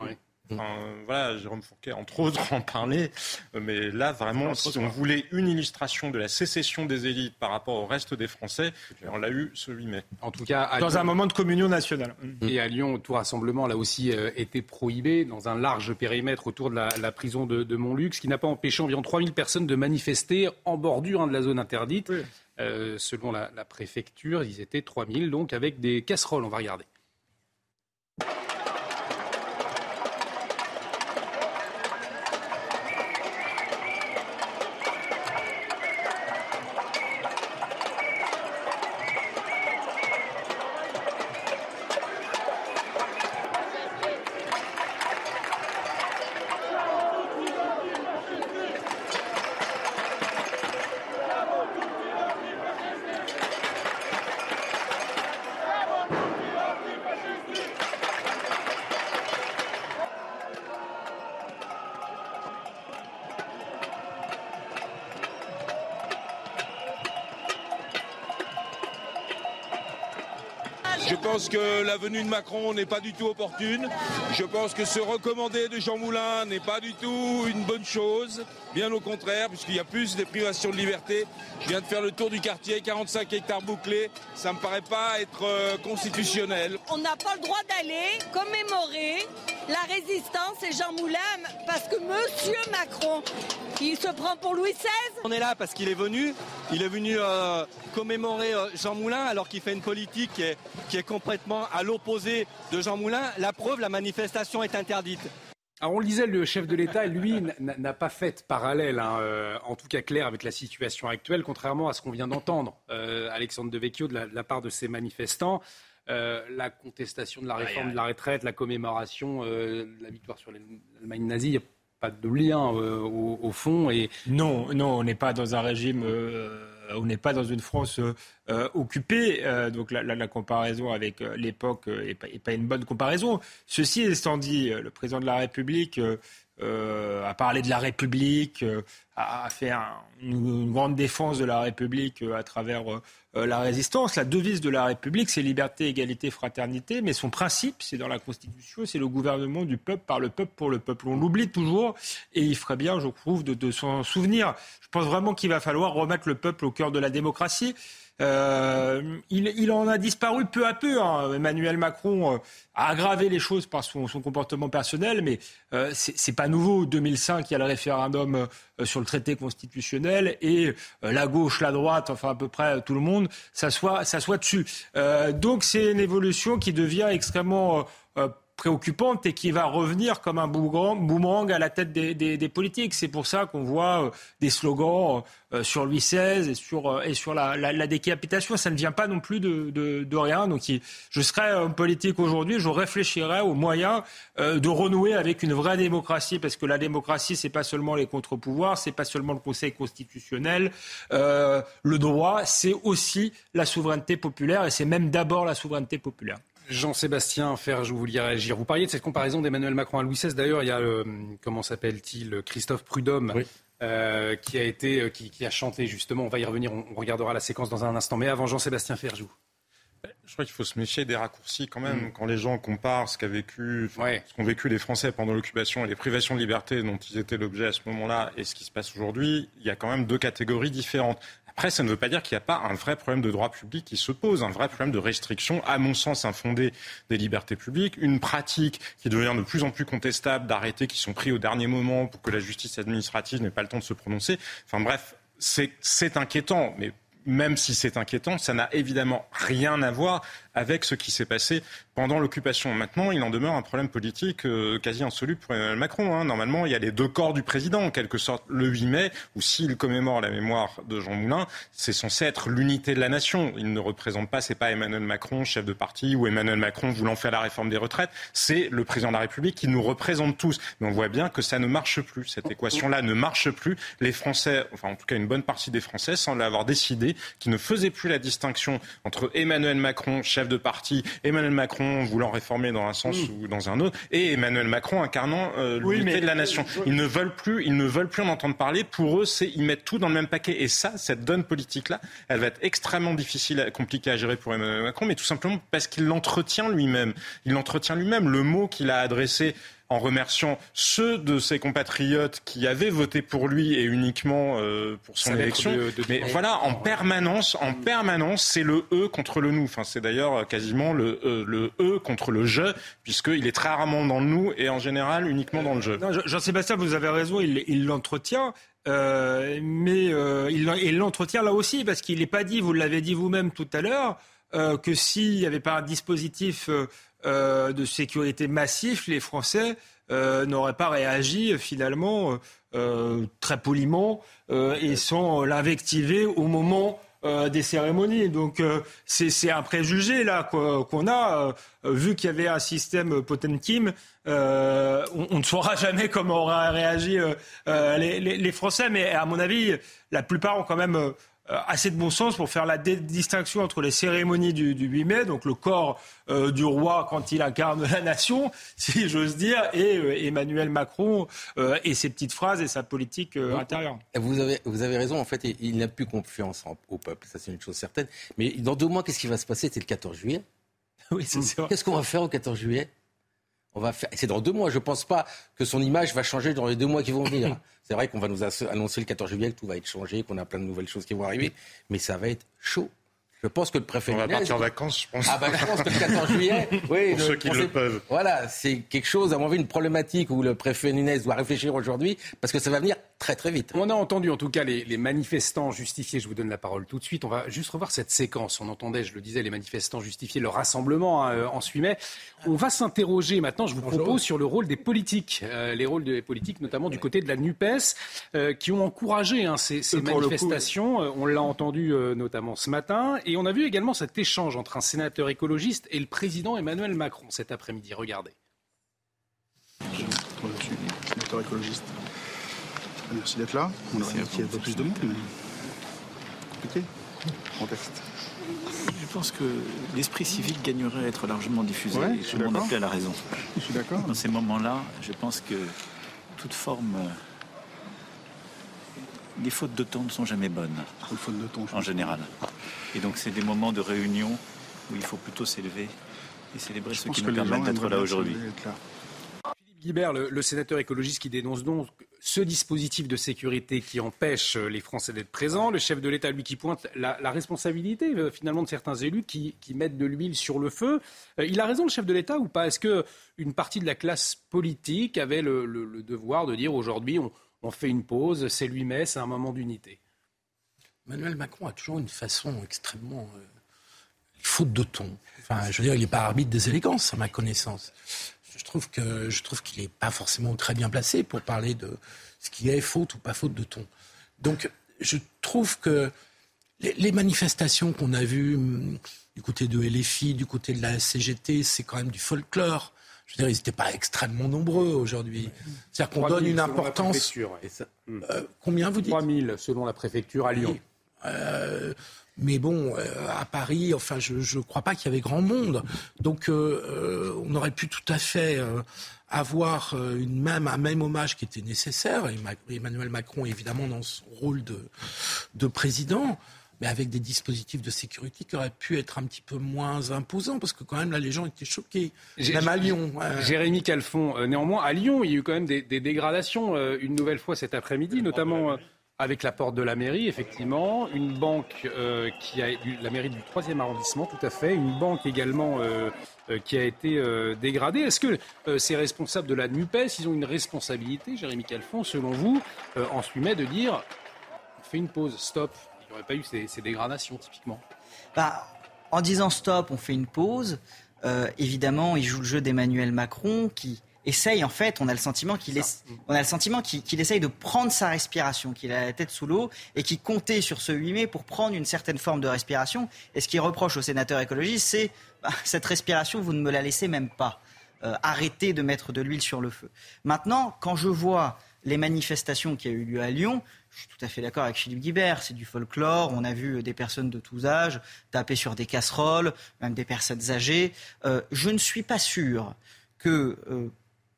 Speaker 8: Mm. voilà, Jérôme Fourquet, entre autres, *laughs* en parlait. Mais là, vraiment, si on voulait une illustration de la sécession des élites par rapport au reste des Français, on l'a eu ce 8 mai.
Speaker 9: En tout cas, dans un moment de communion nationale.
Speaker 1: Mm. Et à Lyon, tout rassemblement, là aussi, euh, été prohibé dans un large périmètre autour de la, prison de, Montluc, ce qui n'a pas empêché environ 3000 personnes de manifester en bordure hein, de la zone interdite. Euh, selon la, la préfecture, ils étaient 3000, donc avec des casseroles. On va regarder.
Speaker 12: La venue de Macron n'est pas du tout opportune. Je pense que ce recommandé de Jean Moulin n'est pas du tout une bonne chose. Bien au contraire, puisqu'il y a plus de privations de liberté. Je viens de faire le tour du quartier, 45 hectares bouclés. Ça me paraît pas être euh, constitutionnel.
Speaker 13: On n'a pas le droit d'aller commémorer la résistance et Jean Moulin parce que Monsieur Macron, il se prend pour Louis XVI.
Speaker 14: On est là parce qu'il est venu. Il est venu euh, commémorer euh, Jean Moulin alors qu'il fait une politique qui est, qui est complètement à l'opposé de Jean Moulin. La preuve, la manifestation est interdite.
Speaker 1: Alors on le disait, le chef de l'État, lui, n'a pas fait de parallèle, hein, euh, en tout cas clair, avec la situation actuelle, contrairement à ce qu'on vient d'entendre, euh, Alexandre Devecchio, de la, de la part de ces manifestants. Euh, la contestation de la réforme de la retraite, la commémoration euh, de la victoire sur l'Allemagne nazie, il n'y a pas de lien euh, au, fond. Et...
Speaker 9: Non, non, on n'est pas dans un régime on n'est pas dans une France euh, occupée, euh, donc la, la, la, comparaison avec euh, l'époque n'est pas, pas, une bonne comparaison. Ceci étant dit, le président de la République a parlé de la République, a fait un, une, grande défense de la République à travers la résistance. La devise de la République, c'est liberté, égalité, fraternité, mais son principe, c'est dans la Constitution, c'est le gouvernement du peuple, par le peuple, pour le peuple. On l'oublie toujours, et il ferait bien, je trouve, de, de s'en souvenir. Je pense vraiment qu'il va falloir remettre le peuple au cœur de la démocratie. Euh, il, il, en a disparu peu à peu. Hein. Emmanuel Macron euh, a aggravé les choses par son, son comportement personnel, mais euh, c'est pas nouveau. 2005, il y a le référendum euh, sur le traité constitutionnel et euh, la gauche, la droite, enfin à peu près tout le monde s'assoit dessus. donc c'est une évolution qui devient extrêmement préoccupante et qui va revenir comme un boomerang à la tête des, des, des politiques. C'est pour ça qu'on voit euh, des slogans euh, sur Louis XVI et sur, euh, et sur la, la, la, décapitation. Ça ne vient pas non plus de, de, de rien. Donc je serais en politique aujourd'hui, je réfléchirais aux moyens de renouer avec une vraie démocratie, parce que la démocratie, c'est pas seulement les contre-pouvoirs, c'est pas seulement le Conseil constitutionnel. le droit, c'est aussi la souveraineté populaire, et c'est même d'abord la souveraineté populaire.
Speaker 1: Jean-Sébastien Ferjou, vous vouliez réagir. Vous parliez de cette comparaison d'Emmanuel Macron à Louis XVI. D'ailleurs, il y a, le, comment s'appelle-t-il, Christophe Prudhomme, oui. euh, qui, a été, qui, qui, a chanté justement. On va y revenir, on, on regardera la séquence dans un instant. Mais avant, Jean-Sébastien Ferjou.
Speaker 8: Je crois qu'il faut se méfier des raccourcis quand même. Mmh. Quand les gens comparent ce qu'a vécu, ouais. ce qu'ont vécu les Français pendant l'occupation et les privations de liberté dont ils étaient l'objet à ce moment-là et ce qui se passe aujourd'hui, il y a quand même deux catégories différentes. Après, ça ne veut pas dire qu'il n'y a pas un vrai problème de droit public qui se pose, un vrai problème de restriction, à mon sens infondé des libertés publiques, une pratique qui devient de plus en plus contestable d'arrêtés qui sont pris au dernier moment pour que la justice administrative n'ait pas le temps de se prononcer. Enfin bref, c'est inquiétant, mais même si c'est inquiétant, ça n'a évidemment rien à voir avec ce qui s'est passé pendant l'occupation. Maintenant, il en demeure un problème politique euh, quasi insoluble pour Emmanuel Macron. Hein. Normalement, il y a les deux corps du président, en quelque sorte, le 8 mai, où s'il commémore la mémoire de Jean Moulin, c'est censé être l'unité de la nation. Il ne représente pas, c'est pas Emmanuel Macron, chef de parti, ou Emmanuel Macron voulant faire la réforme des retraites, c'est le président de la République qui nous représente tous. Mais on voit bien que ça ne marche plus. Cette équation-là ne marche plus. Les Français, enfin en tout cas une bonne partie des Français, semblent avoir décidé qu'ils ne faisaient plus la distinction entre Emmanuel Macron, chef de parti, Emmanuel Macron voulant réformer dans un sens mmh. ou dans un autre, et Emmanuel Macron incarnant euh, l'unité oui, de la nation. Ils ne veulent plus, ils ne veulent plus en entendre parler. Pour eux, c'est ils mettent tout dans le même paquet. Et ça, cette donne politique-là, elle va être extrêmement difficile, compliquée à gérer pour Emmanuel Macron, mais tout simplement parce qu'il l'entretient lui-même. Il l'entretient lui-même. Le mot qu'il a adressé en remerciant ceux de ses compatriotes qui avaient voté pour lui et uniquement euh, pour son élection. De, de... Mais voilà, en permanence, en permanence, c'est le E contre le nous. Enfin, c'est d'ailleurs quasiment le, euh, le E contre le je, puisqu'il est très rarement dans le nous et en général uniquement dans le je.
Speaker 9: Jean-Sébastien, vous avez raison, il l'entretient. Euh, mais euh, il l'entretient là aussi parce qu'il n'est pas dit, vous l'avez dit vous-même tout à l'heure, euh, que s'il n'y avait pas un dispositif euh, de sécurité massif, les Français euh, n'auraient pas réagi finalement euh, très poliment et sans l'invectiver au moment des cérémonies. Donc c'est un préjugé là qu'on a, vu qu'il y avait un système Potemkin. On, ne saura jamais comment auraient réagi les, les, Français, mais à mon avis, la plupart ont quand même assez de bon sens pour faire la distinction entre les cérémonies du, du 8 mai, donc le corps euh, du roi quand il incarne la nation, *laughs* si j'ose dire, et euh, Emmanuel Macron euh, et ses petites phrases et sa politique intérieure.
Speaker 2: Vous avez, vous avez raison, en fait, il n'a plus confiance en, au peuple, ça c'est une chose certaine. Mais dans deux mois, qu'est-ce qui va se passer? C'est le 14 juillet. *laughs* oui, Qu'est-ce qu'on va faire au 14 juillet? On va faire... C'est dans deux mois. Je ne pense pas que son image va changer dans les deux mois qui vont venir. *laughs* C'est vrai qu'on va nous annoncer le 14 juillet que tout va être changé, qu'on a plein de nouvelles choses qui vont arriver, mais ça va être chaud. Je pense que le préfet
Speaker 8: On va partir en vacances, je pense.
Speaker 2: Ah bah, je pense que le 14 juillet, *laughs* oui,
Speaker 8: pour ceux qui le peuvent.
Speaker 2: Voilà, c'est quelque chose, à mon avis, une problématique où le préfet Nunez doit réfléchir aujourd'hui, parce que ça va venir très très vite.
Speaker 1: On a entendu en tout cas les, les, manifestants justifier, je vous donne la parole tout de suite, on va juste revoir cette séquence. On entendait, je le disais, les manifestants justifier le rassemblement hein, euh, en 8 mai. On va s'interroger maintenant, je vous propose, sur le rôle des politiques, euh, les rôles des politiques, notamment du côté de la NUPES, euh, qui ont encouragé hein, ces, ces manifestations. on l'a entendu notamment ce matin, et on a vu également cet échange entre un sénateur écologiste et le président Emmanuel Macron cet après-midi. Regardez.
Speaker 15: Je suis sénateur écologiste. Merci d'être là. On aurait qu'il y ait un peu plus de monde, mais compliqué. Contexte.
Speaker 16: Je pense que l'esprit civique gagnerait à être largement diffusé. Ouais, je monde appelé à la raison.
Speaker 15: Je suis d'accord.
Speaker 16: Dans ces moments-là, je pense que toute forme. Euh, les fautes de temps ne sont jamais bonnes.
Speaker 15: Les fautes de ton,
Speaker 16: en général. Et donc, c'est des moments de réunion où il faut plutôt s'élever et célébrer ce qui nous permet d'être là aujourd'hui.
Speaker 1: Philippe Guibert, le, le, sénateur écologiste qui dénonce donc ce dispositif de sécurité qui empêche les Français d'être présents, le chef de l'État, lui, qui pointe la, la responsabilité euh, finalement de certains élus qui, qui mettent de l'huile sur le feu. Euh, il a raison, le chef de l'État, ou pas? Est-ce qu'une partie de la classe politique avait le, le, le devoir de dire aujourd'hui on, on, fait une pause, c'est lui mai c'est un moment d'unité
Speaker 7: Emmanuel Macron a toujours une façon extrêmement euh, faute de ton. Enfin, je veux dire, il n'est pas arbitre des élégances, à ma connaissance je trouve que je qu'il n'est pas forcément très bien placé pour parler de ce qui est faute ou pas faute de ton. Donc, je trouve que les, manifestations qu'on a vues hum, du côté de LFI, du côté de la CGT, c'est quand même du folklore. Je veux dire, ils n'étaient pas extrêmement nombreux aujourd'hui. C'est-à-dire qu'on donne une importance.
Speaker 1: Euh, combien vous dites 3000 selon la préfecture à Lyon.
Speaker 7: Euh, mais bon, euh, à Paris, enfin, je ne crois pas qu'il y avait grand monde. Donc, on aurait pu tout à fait avoir une même, un même hommage qui était nécessaire. Emmanuel Macron, évidemment, dans son rôle de, de président mais avec des dispositifs de sécurité qui auraient pu être un petit peu moins imposants, parce que quand même là les gens étaient choqués, même à Lyon.
Speaker 1: Jérémy Calfon, néanmoins à Lyon, il y a eu quand même des, des dégradations une nouvelle fois cet après-midi, notamment avec la porte de la mairie, effectivement, une banque euh, qui a la mairie du 3e arrondissement, tout à fait, une banque également euh, euh, qui a été dégradée. Est-ce que ces responsables de la NUPES, ils ont une responsabilité, Jérémy Calfon, selon vous, en ce de dire on fait une pause, stop? Pas eu ces, ces dégradations, typiquement
Speaker 10: bah, En disant stop, on fait une pause. évidemment, il joue le jeu d'Emmanuel Macron qui essaye, en fait, on a le sentiment qu'il essaye de prendre sa respiration, qu'il a la tête sous l'eau et qu'il comptait sur ce 8 mai pour prendre une certaine forme de respiration. Et ce qu'il reproche aux sénateurs écologistes, c'est bah, *laughs* cette respiration, vous ne me la laissez même pas. Euh, arrêtez de mettre de l'huile sur le feu. Maintenant, quand je vois les manifestations qui ont eu lieu à Lyon, je suis tout à fait d'accord avec Philippe Guibert, c'est du folklore. On a vu des personnes de tous âges taper sur des casseroles, même des personnes âgées. Euh, je ne suis pas sûr que euh,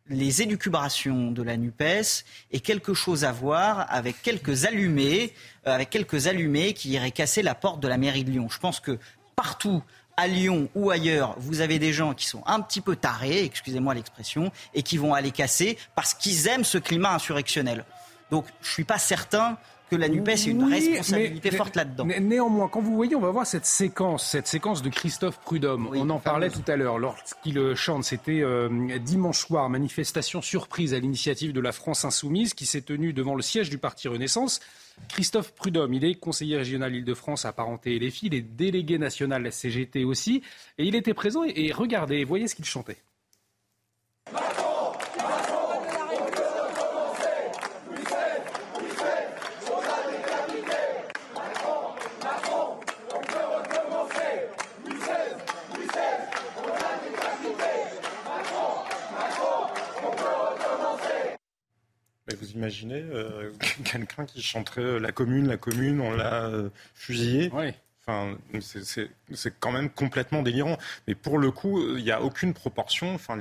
Speaker 10: les élucubrations de la NUPES aient quelque chose à voir avec quelques allumés, euh, avec quelques allumés qui iraient casser la porte de la mairie de Lyon. Je pense que partout, à Lyon ou ailleurs, vous avez des gens qui sont un petit peu tarés, excusez-moi l'expression, et qui vont aller casser parce qu'ils aiment ce climat insurrectionnel. Donc je ne suis pas certain que la NUPES ait une responsabilité forte là-dedans.
Speaker 1: Néanmoins, quand vous voyez, on va voir cette séquence, cette séquence de Christophe Prudhomme. on en parlait tout à l'heure lorsqu'il chante. C'était euh, dimanche soir, manifestation surprise à l'initiative de la France Insoumise qui s'est tenue devant le siège du Parti Renaissance. Christophe Prudhomme, il est conseiller régional Île-de-France apparenté et les filles, il est délégué national la CGT aussi. Et il était présent et, et regardez, voyez ce qu'il chantait.
Speaker 8: Imaginez euh, *laughs* quelqu'un qui chanterait euh, la commune, la commune, on l'a euh, fusillé Enfin, c'est quand même complètement délirant. Mais pour le coup, il n'y a aucune proportion. Enfin,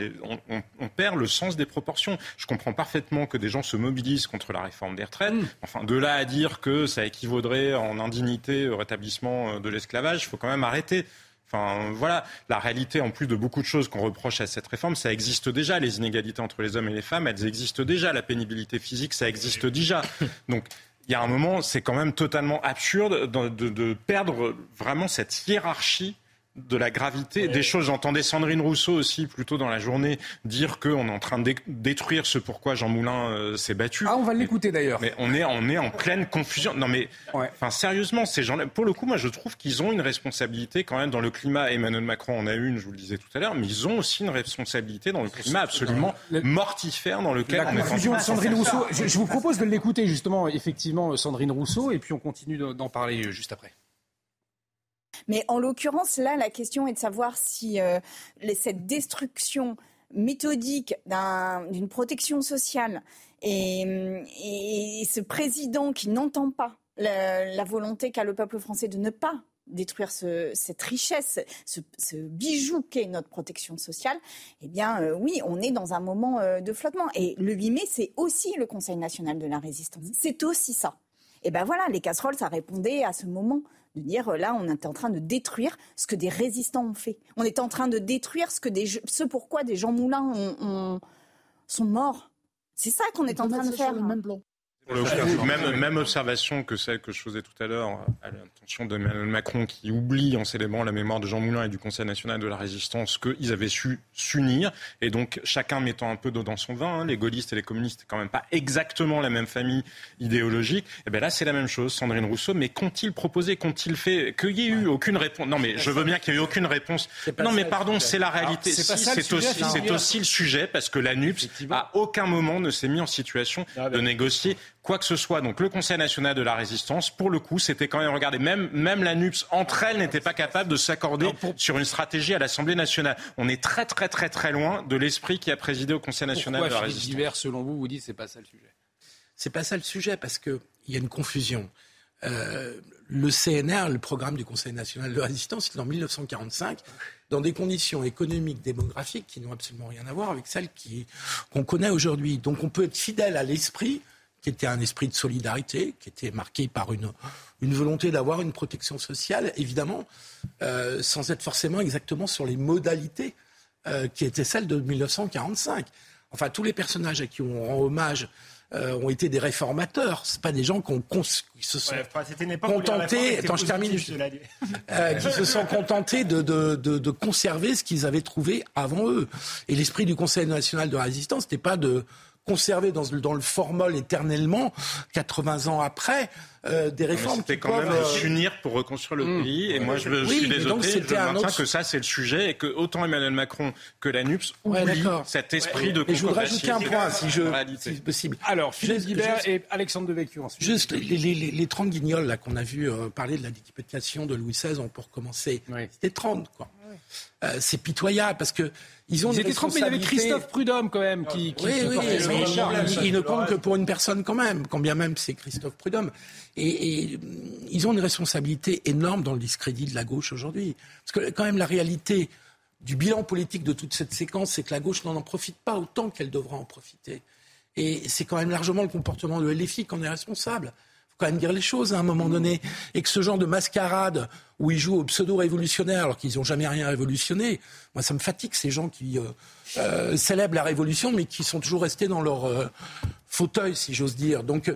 Speaker 8: on, perd le sens des proportions. Je comprends parfaitement que des gens se mobilisent contre la réforme des retraites. Mm. Enfin, de là à dire que ça équivaudrait en indignité au rétablissement de l'esclavage, il faut quand même arrêter. Enfin, voilà, la réalité, en plus de beaucoup de choses qu'on reproche à cette réforme, ça existe déjà. Les inégalités entre les hommes et les femmes, elles existent déjà. La pénibilité physique, ça existe déjà. *laughs* Donc, il y a un moment, c'est quand même totalement absurde de, de perdre vraiment cette hiérarchie de la gravité des choses. J'entendais Sandrine Rousseau aussi, plutôt dans la journée, dire qu'on est en train de détruire ce pourquoi Jean Moulin euh, s'est battu.
Speaker 1: Ah, on va l'écouter d'ailleurs.
Speaker 8: Mais on est, on est en pleine confusion. Non, mais enfin, sérieusement, ces gens pour le coup, moi, je trouve qu'ils ont une responsabilité quand même dans le climat. Emmanuel Macron en a une, je vous le disais tout à l'heure, mais ils ont aussi une responsabilité dans le climat absolument mortifère dans lequel
Speaker 1: la confusion de Sandrine Rousseau. Je, je vous propose de l'écouter justement, effectivement, Sandrine Rousseau, et puis on continue d'en parler euh, juste après.
Speaker 17: Mais en l'occurrence, là, la question est de savoir si euh, cette destruction méthodique d'une protection sociale et, ce président qui n'entend pas la, volonté qu'a le peuple français de ne pas détruire cette richesse, ce, bijou qu'est notre protection sociale, eh bien euh, oui, on est dans un moment euh, de flottement. Et le 8 mai, c'est aussi le Conseil national de la résistance. C'est aussi ça. Et ben voilà, les casseroles, ça répondait à ce moment de dire là, on est en train de détruire ce que des résistants ont fait. On est en train de détruire ce, que des, ce pourquoi des gens moulins ont, sont morts. C'est ça qu'on est en train de faire. même
Speaker 8: même, même observation que celle que je faisais tout à l'heure à l'intention d'Emmanuel Macron qui oublie en célébrant la mémoire de Jean Moulin et du Conseil national de la résistance qu'ils avaient su s'unir. Et donc chacun mettant un peu d'eau dans son vin, hein, les gaullistes et les communistes quand même pas exactement la même famille idéologique, et eh bien là c'est la même chose, Sandrine Rousseau, mais qu'ont-ils proposé, qu'ont-ils fait, qu'il n'y ait eu aucune réponse, non mais je veux bien qu'il n'y ait eu aucune réponse, non mais pardon, c'est la réalité, c'est aussi, c'est aussi le sujet parce que la NUPS à aucun moment ne s'est mis en situation ah, de négocier quoi que ce soit. Donc le Conseil national de la résistance, pour le coup, c'était quand même, regardez, même, même la NUPS, entre elles, n'était pas capable de s'accorder sur une stratégie à l'Assemblée nationale. On est très, très, très, très loin de l'esprit qui a présidé au Conseil national de la résistance.
Speaker 1: Divers, selon vous, vous dites c'est pas ça le sujet?
Speaker 7: C'est pas ça le sujet parce qu'il y a une confusion. Euh, le CNR, le programme du Conseil national de la résistance, il est en 1945, dans des conditions économiques, démographiques qui n'ont absolument rien à voir avec celles qu'on connaît aujourd'hui. Donc on peut être fidèle à l'esprit qui était un esprit de solidarité, qui était marqué par une, une volonté d'avoir une protection sociale, évidemment, euh, sans être forcément exactement sur les modalités euh, qui étaient celles de 1945. Enfin, tous les personnages à qui on rend hommage euh, ont été des réformateurs. C'est pas des gens qui, ont qui se sont contentés. Attends, je termine. *laughs* qui se sont contentés de, de, de, de conserver ce qu'ils avaient trouvé avant eux. Et l'esprit du Conseil national de résistance n'était pas de conserver dans, dans le formol éternellement, 80 ans après, euh, des réformes
Speaker 8: C'était quand même euh, s'unir pour reconstruire le mmh. pays. Et moi, je, je suis désolé, je maintiens que ça, c'est le sujet et que autant Emmanuel Macron que la NUPS oublient cet esprit de
Speaker 7: Et je voudrais ajouter un point, si, je, si possible.
Speaker 1: Alors, Philippe Guibert et Alexandre Devecchio ensuite.
Speaker 7: Juste, les, les, les 30 guignols qu'on a vu euh, parler de la décapitation de Louis XVI, pour commencer, c'était 30, quoi. Euh, c'est pitoyable parce que ils ont
Speaker 1: ils étaient mais il y avait Christophe Prudhomme quand même qui, qui
Speaker 7: oui, ne compte que pour une personne quand même, quand bien même c'est Christophe Prudhomme. Et, et, ils ont une responsabilité énorme dans le discrédit de la gauche aujourd'hui. Parce que quand même la réalité du bilan politique de toute cette séquence, c'est que la gauche n'en en profite pas autant qu'elle devra en profiter. Et c'est quand même largement le comportement de LFI qu'on est responsable quand même dire les choses à un moment donné. Et que ce genre de mascarade où ils jouent aux pseudo-révolutionnaires alors qu'ils n'ont jamais rien révolutionné, moi ça me fatigue ces gens qui euh, euh, célèbrent la révolution mais qui sont toujours restés dans leur euh, fauteuil, si j'ose dire. Donc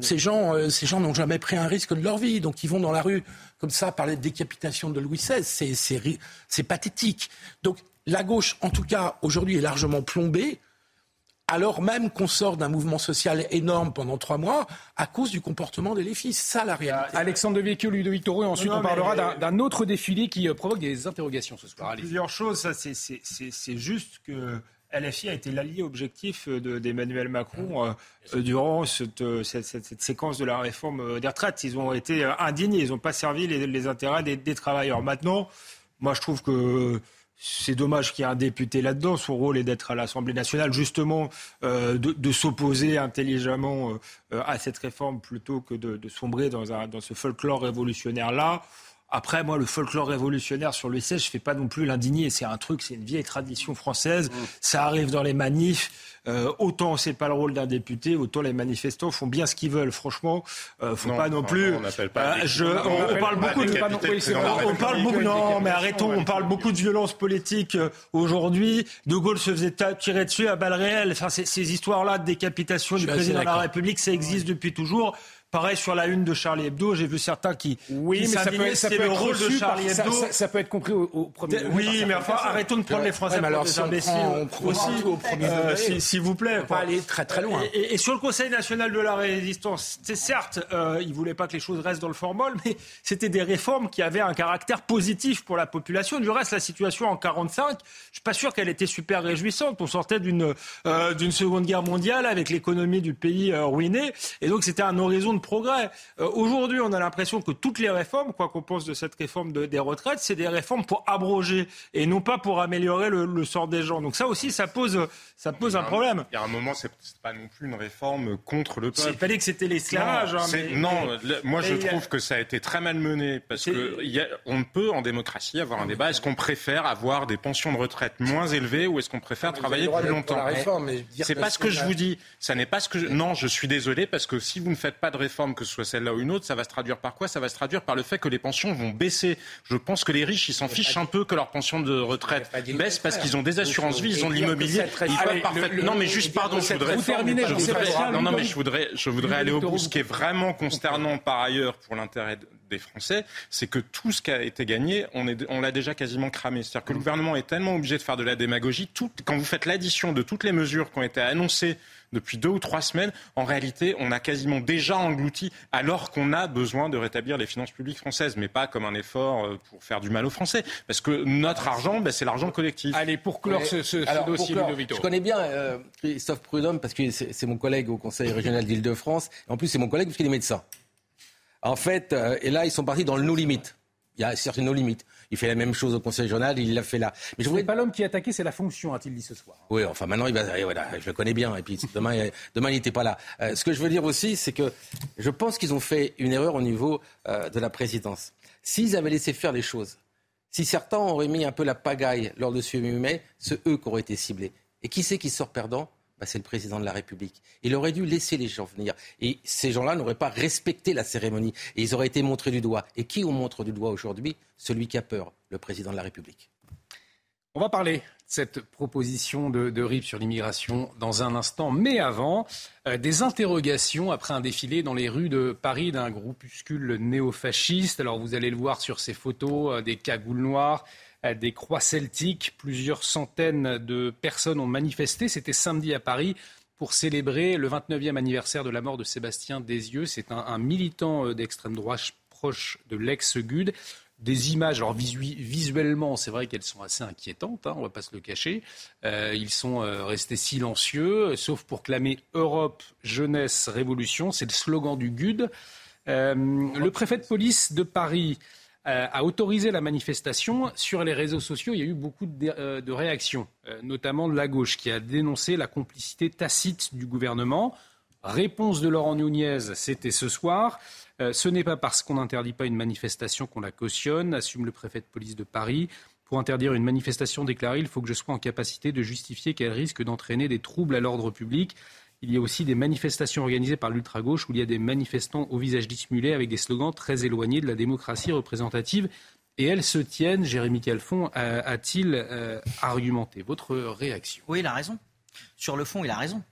Speaker 7: ces gens, ces gens n'ont jamais pris un risque de leur vie, donc ils vont dans la rue comme ça parler de décapitation de Louis XVI, c'est pathétique. Donc la gauche, en tout cas aujourd'hui, est largement plombée alors même qu'on sort d'un mouvement social énorme pendant trois mois à cause du comportement des Léfis. Ça, la réalité.
Speaker 1: Alexandre Devecchio, Ludovic Toro, et ensuite on parlera d'un autre défilé qui euh, provoque des interrogations ce soir.
Speaker 9: Plusieurs choses. c'est juste que LFI a été l'allié objectif d'Emmanuel Macron euh, durant cette, séquence de la réforme des retraites. Ils ont été indignés, ils n'ont pas servi les, intérêts des, des, travailleurs. Maintenant, moi je trouve que c'est dommage qu'il y ait un député là-dedans. Son rôle est d'être à l'Assemblée nationale, justement, euh, de, s'opposer intelligemment euh, à cette réforme plutôt que de, sombrer dans, ce folklore révolutionnaire-là. Après, moi, le folklore révolutionnaire sur le je ne fais pas non plus l'indigné. C'est un truc, c'est une vieille tradition française. Mmh. Ça arrive dans les manifs. Euh, autant c'est pas le rôle d'un député, autant les manifestants font bien ce qu'ils veulent. Franchement, euh, faut pas non plus.
Speaker 8: On, pas
Speaker 9: je, on, parle beaucoup de. On parle beaucoup. Non, mais arrêtons. On parle beaucoup de violence politique euh, aujourd'hui. De Gaulle se faisait tirer dessus à balles réelles. Enfin, ces histoires-là de décapitation du président de la République, ça existe depuis toujours. Pareil sur la une de Charlie Hebdo, j'ai vu certains qui.
Speaker 1: Oui, mais ça peut, ça peut, le rôle de Charlie Hebdo. Ça, peut être compris au, premier.
Speaker 9: Oui, mais enfin, arrêtons de prendre les Français pour des imbéciles. aussi, au premier euh, s'il vous plaît.
Speaker 1: On pas aller très très loin.
Speaker 9: Et, sur le Conseil national de la résistance, c'est certes, euh, il voulait pas que les choses restent dans le formol, mais c'était des réformes qui avaient un caractère positif pour la population. Du reste, la situation en 45, je suis pas sûr qu'elle était super réjouissante. On sortait d'une euh, d'une seconde guerre mondiale avec l'économie du pays euh, ruinée, et donc c'était un horizon de progrès. Euh, aujourd'hui, on a l'impression que toutes les réformes, quoi qu'on pense de cette réforme des retraites, c'est des réformes pour abroger et non pas pour améliorer le, sort des gens. Donc ça aussi, ça pose, ça pose un, problème.
Speaker 8: Il y a un moment, c'est pas non plus une réforme contre le peuple.
Speaker 9: Il fallait que c'était l'esclavage.
Speaker 8: Non, hein, moi je trouve que ça a été très mal mené parce que on peut en démocratie avoir un débat. Est-ce qu'on préfère avoir des pensions de retraite moins élevées ou est-ce qu'on préfère travailler plus longtemps? C'est pas ce que je vous dis. Ça n'est pas ce que non, je suis désolé parce que si vous ne faites pas de réforme que ce soit celle-là ou une autre, ça va se traduire par quoi? Ça va se traduire par le fait que les pensions vont baisser. Je pense que les riches, ils s'en fichent un peu que leur pension de retraite baisse parce qu'ils ont des assurances vie, ils ont de l'immobilier. Non, mais juste, pardon, je voudrais. Non, non, mais je voudrais, je voudrais aller au bout. Ce qui est vraiment consternant par ailleurs pour l'intérêt des Français, c'est que tout ce qui a été gagné, on, est, on l'a déjà quasiment cramé. C'est-à-dire que le gouvernement est tellement obligé de faire de la démagogie. Tout, quand vous faites l'addition de toutes les mesures qui ont été annoncées depuis deux ou trois semaines, en réalité, on a quasiment déjà englouti, alors qu'on a besoin de rétablir les finances publiques françaises, mais pas comme un effort euh, pour faire du mal aux Français. Parce que notre argent, ben, c'est l'argent collectif.
Speaker 1: Allez, pour clore ce, ce, dossier,
Speaker 2: Je connais bien euh, Christophe Prudhomme, parce que c'est mon collègue au Conseil régional d'Île-de-France. En plus, c'est mon collègue parce qu'il est médecin. En fait, euh, et là, ils sont partis dans le no limite. Il y a certaines no limites. Il fait la même chose au Conseil régional, il l'a fait là.
Speaker 1: Mais je voulais pas l'homme qui est attaqué, c'est la fonction, a-t-il dit ce soir.
Speaker 2: Oui, enfin maintenant, il va, voilà, je le connais bien. Et puis demain, demain il n'était pas là. Euh, ce que je veux dire aussi, c'est que je pense qu'ils ont fait une erreur au niveau euh, de la présidence. S'ils avaient laissé faire les choses, si certains auraient mis un peu la pagaille lors de ce 8 mai, c'est eux qui auraient été ciblés. Et qui c'est qui sort perdant? Bah, c'est le président de la République. Il aurait dû laisser les gens venir. Et ces gens-là n'auraient pas respecté la cérémonie. Et ils auraient été montrés du doigt. Et qui on montre du doigt aujourd'hui? Celui qui a peur, le président de la République.
Speaker 1: On va parler de cette proposition de, RIP sur l'immigration dans un instant. Mais avant, euh, des interrogations après un défilé dans les rues de Paris d'un groupuscule néofasciste. Alors vous allez le voir sur ces photos, euh, des cagoules noires, des croix celtiques. Plusieurs centaines de personnes ont manifesté. C'était samedi à Paris pour célébrer le 29e anniversaire de la mort de Sébastien Desieux. C'est un, militant euh, d'extrême droite proche de l'ex-GUD. Des images, alors visuellement, c'est vrai qu'elles sont assez inquiétantes, hein, on ne va pas se le cacher. Euh, ils sont euh, restés silencieux, sauf pour clamer Europe, jeunesse, révolution. C'est le slogan du GUD. le préfet de police de Paris a autorisé la manifestation. Sur les réseaux sociaux, il y a eu beaucoup de, euh, réactions, euh, notamment de la gauche, qui a dénoncé la complicité tacite du gouvernement. Réponse de Laurent Nunez, c'était ce soir. ce n'est pas parce qu'on n'interdit pas une manifestation qu'on la cautionne, assume le préfet de police de Paris. Pour interdire une manifestation déclarée, il faut que je sois en capacité de justifier qu'elle risque d'entraîner des troubles à l'ordre public. Il y a aussi des manifestations organisées par l'ultra-gauche où il y a des manifestants au visage dissimulé avec des slogans très éloignés de la démocratie représentative. Et elles se tiennent, Jérémy Calfon a-t-il euh, argumenté? Votre réaction?
Speaker 10: Oui, il a raison. Sur le fond, il a raison.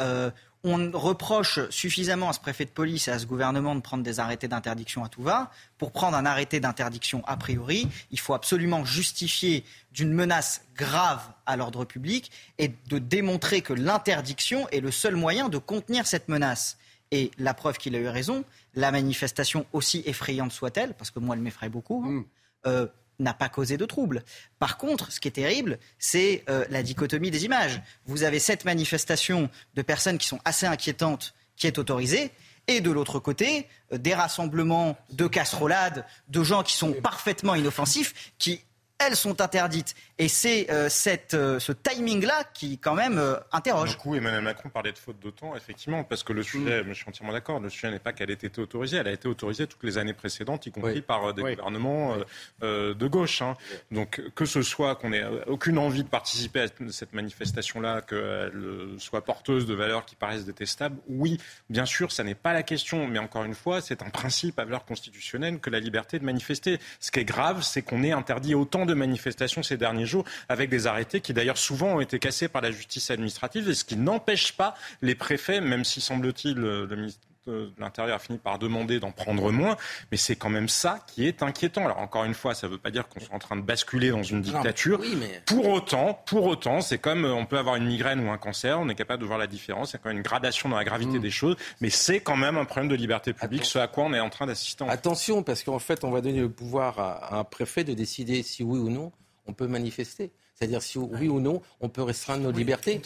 Speaker 10: Euh, on reproche suffisamment à ce préfet de police et à ce gouvernement de prendre des arrêtés d'interdiction à tout va. Pour prendre un arrêté d'interdiction a priori, il faut absolument justifier d'une menace grave à l'ordre public et de démontrer que l'interdiction est le seul moyen de contenir cette menace. Et la preuve qu'il a eu raison, la manifestation, aussi effrayante soit-elle, parce que moi elle m'effraie beaucoup, hein, mm. euh, n'a pas causé de trouble. Par contre, ce qui est terrible, c'est euh, la dichotomie des images. Vous avez cette manifestation de personnes qui sont assez inquiétantes qui est autorisée, et de l'autre côté, euh, des rassemblements de casserolades, de gens qui sont parfaitement inoffensifs, qui elles sont interdites. Et c'est euh, cette, euh, ce timing-là qui, quand même, euh, interroge.
Speaker 8: Du coup, Emmanuel Macron parlait de faute d'autant, effectivement, parce que le sujet, je suis entièrement d'accord, le sujet n'est pas qu'elle ait été autorisée, elle a été autorisée toutes les années précédentes, y compris par des gouvernements de gauche. Hein. Donc, que ce soit qu'on ait aucune envie de participer à cette manifestation-là, qu'elle soit porteuse de valeurs qui paraissent détestables, oui, bien sûr, ça n'est pas la question, mais encore une fois, c'est un principe à valeur constitutionnelle que la liberté de manifester. Ce qui est grave, c'est qu'on ait interdit autant de manifestations ces derniers jours, avec des arrêtés qui d'ailleurs souvent ont été cassés par la justice administrative, et ce qui n'empêche pas les préfets, même si semble-t-il le ministre de l'Intérieur a fini par demander d'en prendre moins, mais c'est quand même ça qui est inquiétant. Alors encore une fois, ça ne veut pas dire qu'on soit en train de basculer dans une dictature. Pour autant, pour autant, c'est comme euh, on peut avoir une migraine ou un cancer, on est capable de voir la différence. Il y a quand même une gradation dans la gravité mm. des choses, mais c'est quand même un problème de liberté publique, ce à quoi on est en train d'assister.
Speaker 11: Attention, parce qu'en fait, on va donner le pouvoir à un préfet de décider si oui ou non on peut manifester. C'est-à-dire si oui ou non, on peut restreindre nos libertés.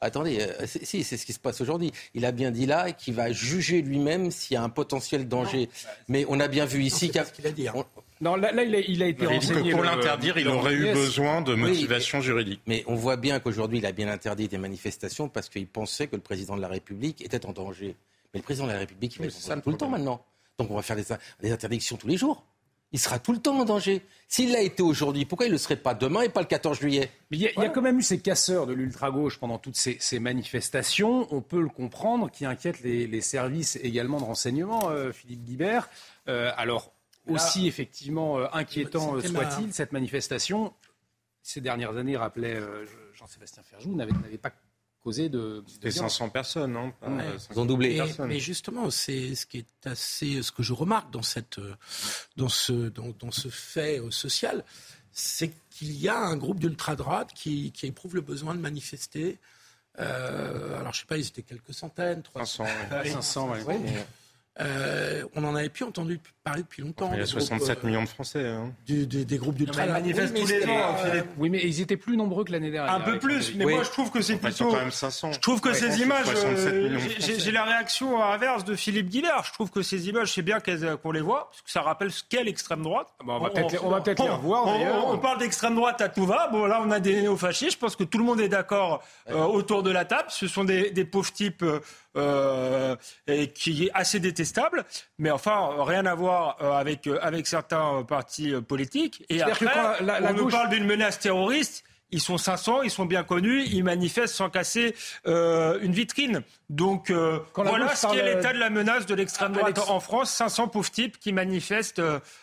Speaker 11: Attendez, euh, si, c'est ce qui se passe aujourd'hui. Il a bien dit là qu'il va juger lui-même s'il y a un potentiel danger. Mais on a bien vu ici
Speaker 7: qu'il a dit. Hein.
Speaker 1: Non, là, il, a, été
Speaker 8: renseigné. pour l'interdire, il aurait eu besoin de motivation juridique.
Speaker 11: Mais on voit bien qu'aujourd'hui, il a bien interdit des manifestations parce qu'il pensait que le président de la République était en danger. Mais le président de la République, il va ça tout le temps maintenant. Donc on va faire des interdictions tous les jours il sera tout le temps en danger. S'il l'a été aujourd'hui, pourquoi il ne le serait pas demain et pas le 14 juillet?
Speaker 1: Il y, a quand même eu ces casseurs de l'ultra-gauche pendant toutes ces, manifestations. On peut le comprendre, qui inquiètent les, services également de renseignement, euh, Philippe Guibert. Euh, alors, aussi effectivement euh, inquiétant soit-il, cette manifestation, ces dernières années, rappelait Jean-Sébastien Ferjou, n'avait pas de.
Speaker 8: C'était 500 personnes, non
Speaker 11: Ils ont doublé.
Speaker 7: mais justement, c'est ce qui est assez, ce que je remarque dans cette, dans ce, dans, ce fait euh, social, c'est qu'il y a un groupe d'ultra droite qui, qui éprouve le besoin de manifester. Euh, alors, je sais pas, ils étaient quelques centaines,
Speaker 8: 300.
Speaker 1: 500, *laughs* oui.
Speaker 7: Euh, on en avait plus entendu parler depuis longtemps.
Speaker 8: il y a 67 euh, millions de Français. Hein.
Speaker 7: des groupes d'ultra.
Speaker 9: Ils manifestent tous les ans.
Speaker 1: Oui, mais ils étaient plus nombreux que l'année dernière.
Speaker 9: Un peu plus, mais moi je trouve que c'est plutôt.
Speaker 8: quand même 500.
Speaker 9: Je trouve que ces images. Euh, j'ai la réaction inverse de Philippe Guillard. Je trouve que ces images, c'est bien qu'on les voit, parce que ça rappelle ce qu'est l'extrême droite.
Speaker 1: Ah bah, on va peut-être les revoir.
Speaker 9: On, parle d'extrême droite à tout va. Bon, là, on a des néofascistes. Je pense que tout le monde est d'accord autour de la table. Ce sont des, des pauvres types euh, et qui est assez détestable. Mais enfin, rien à voir euh, avec, euh, avec certains partis politiques. Et après, on nous parle d'une menace terroriste. Ils sont 500, ils sont bien connus, ils manifestent sans casser une vitrine. Donc voilà ce qu'est l'état de la menace de l'extrême droite en France. 500 pauvres types qui manifestent.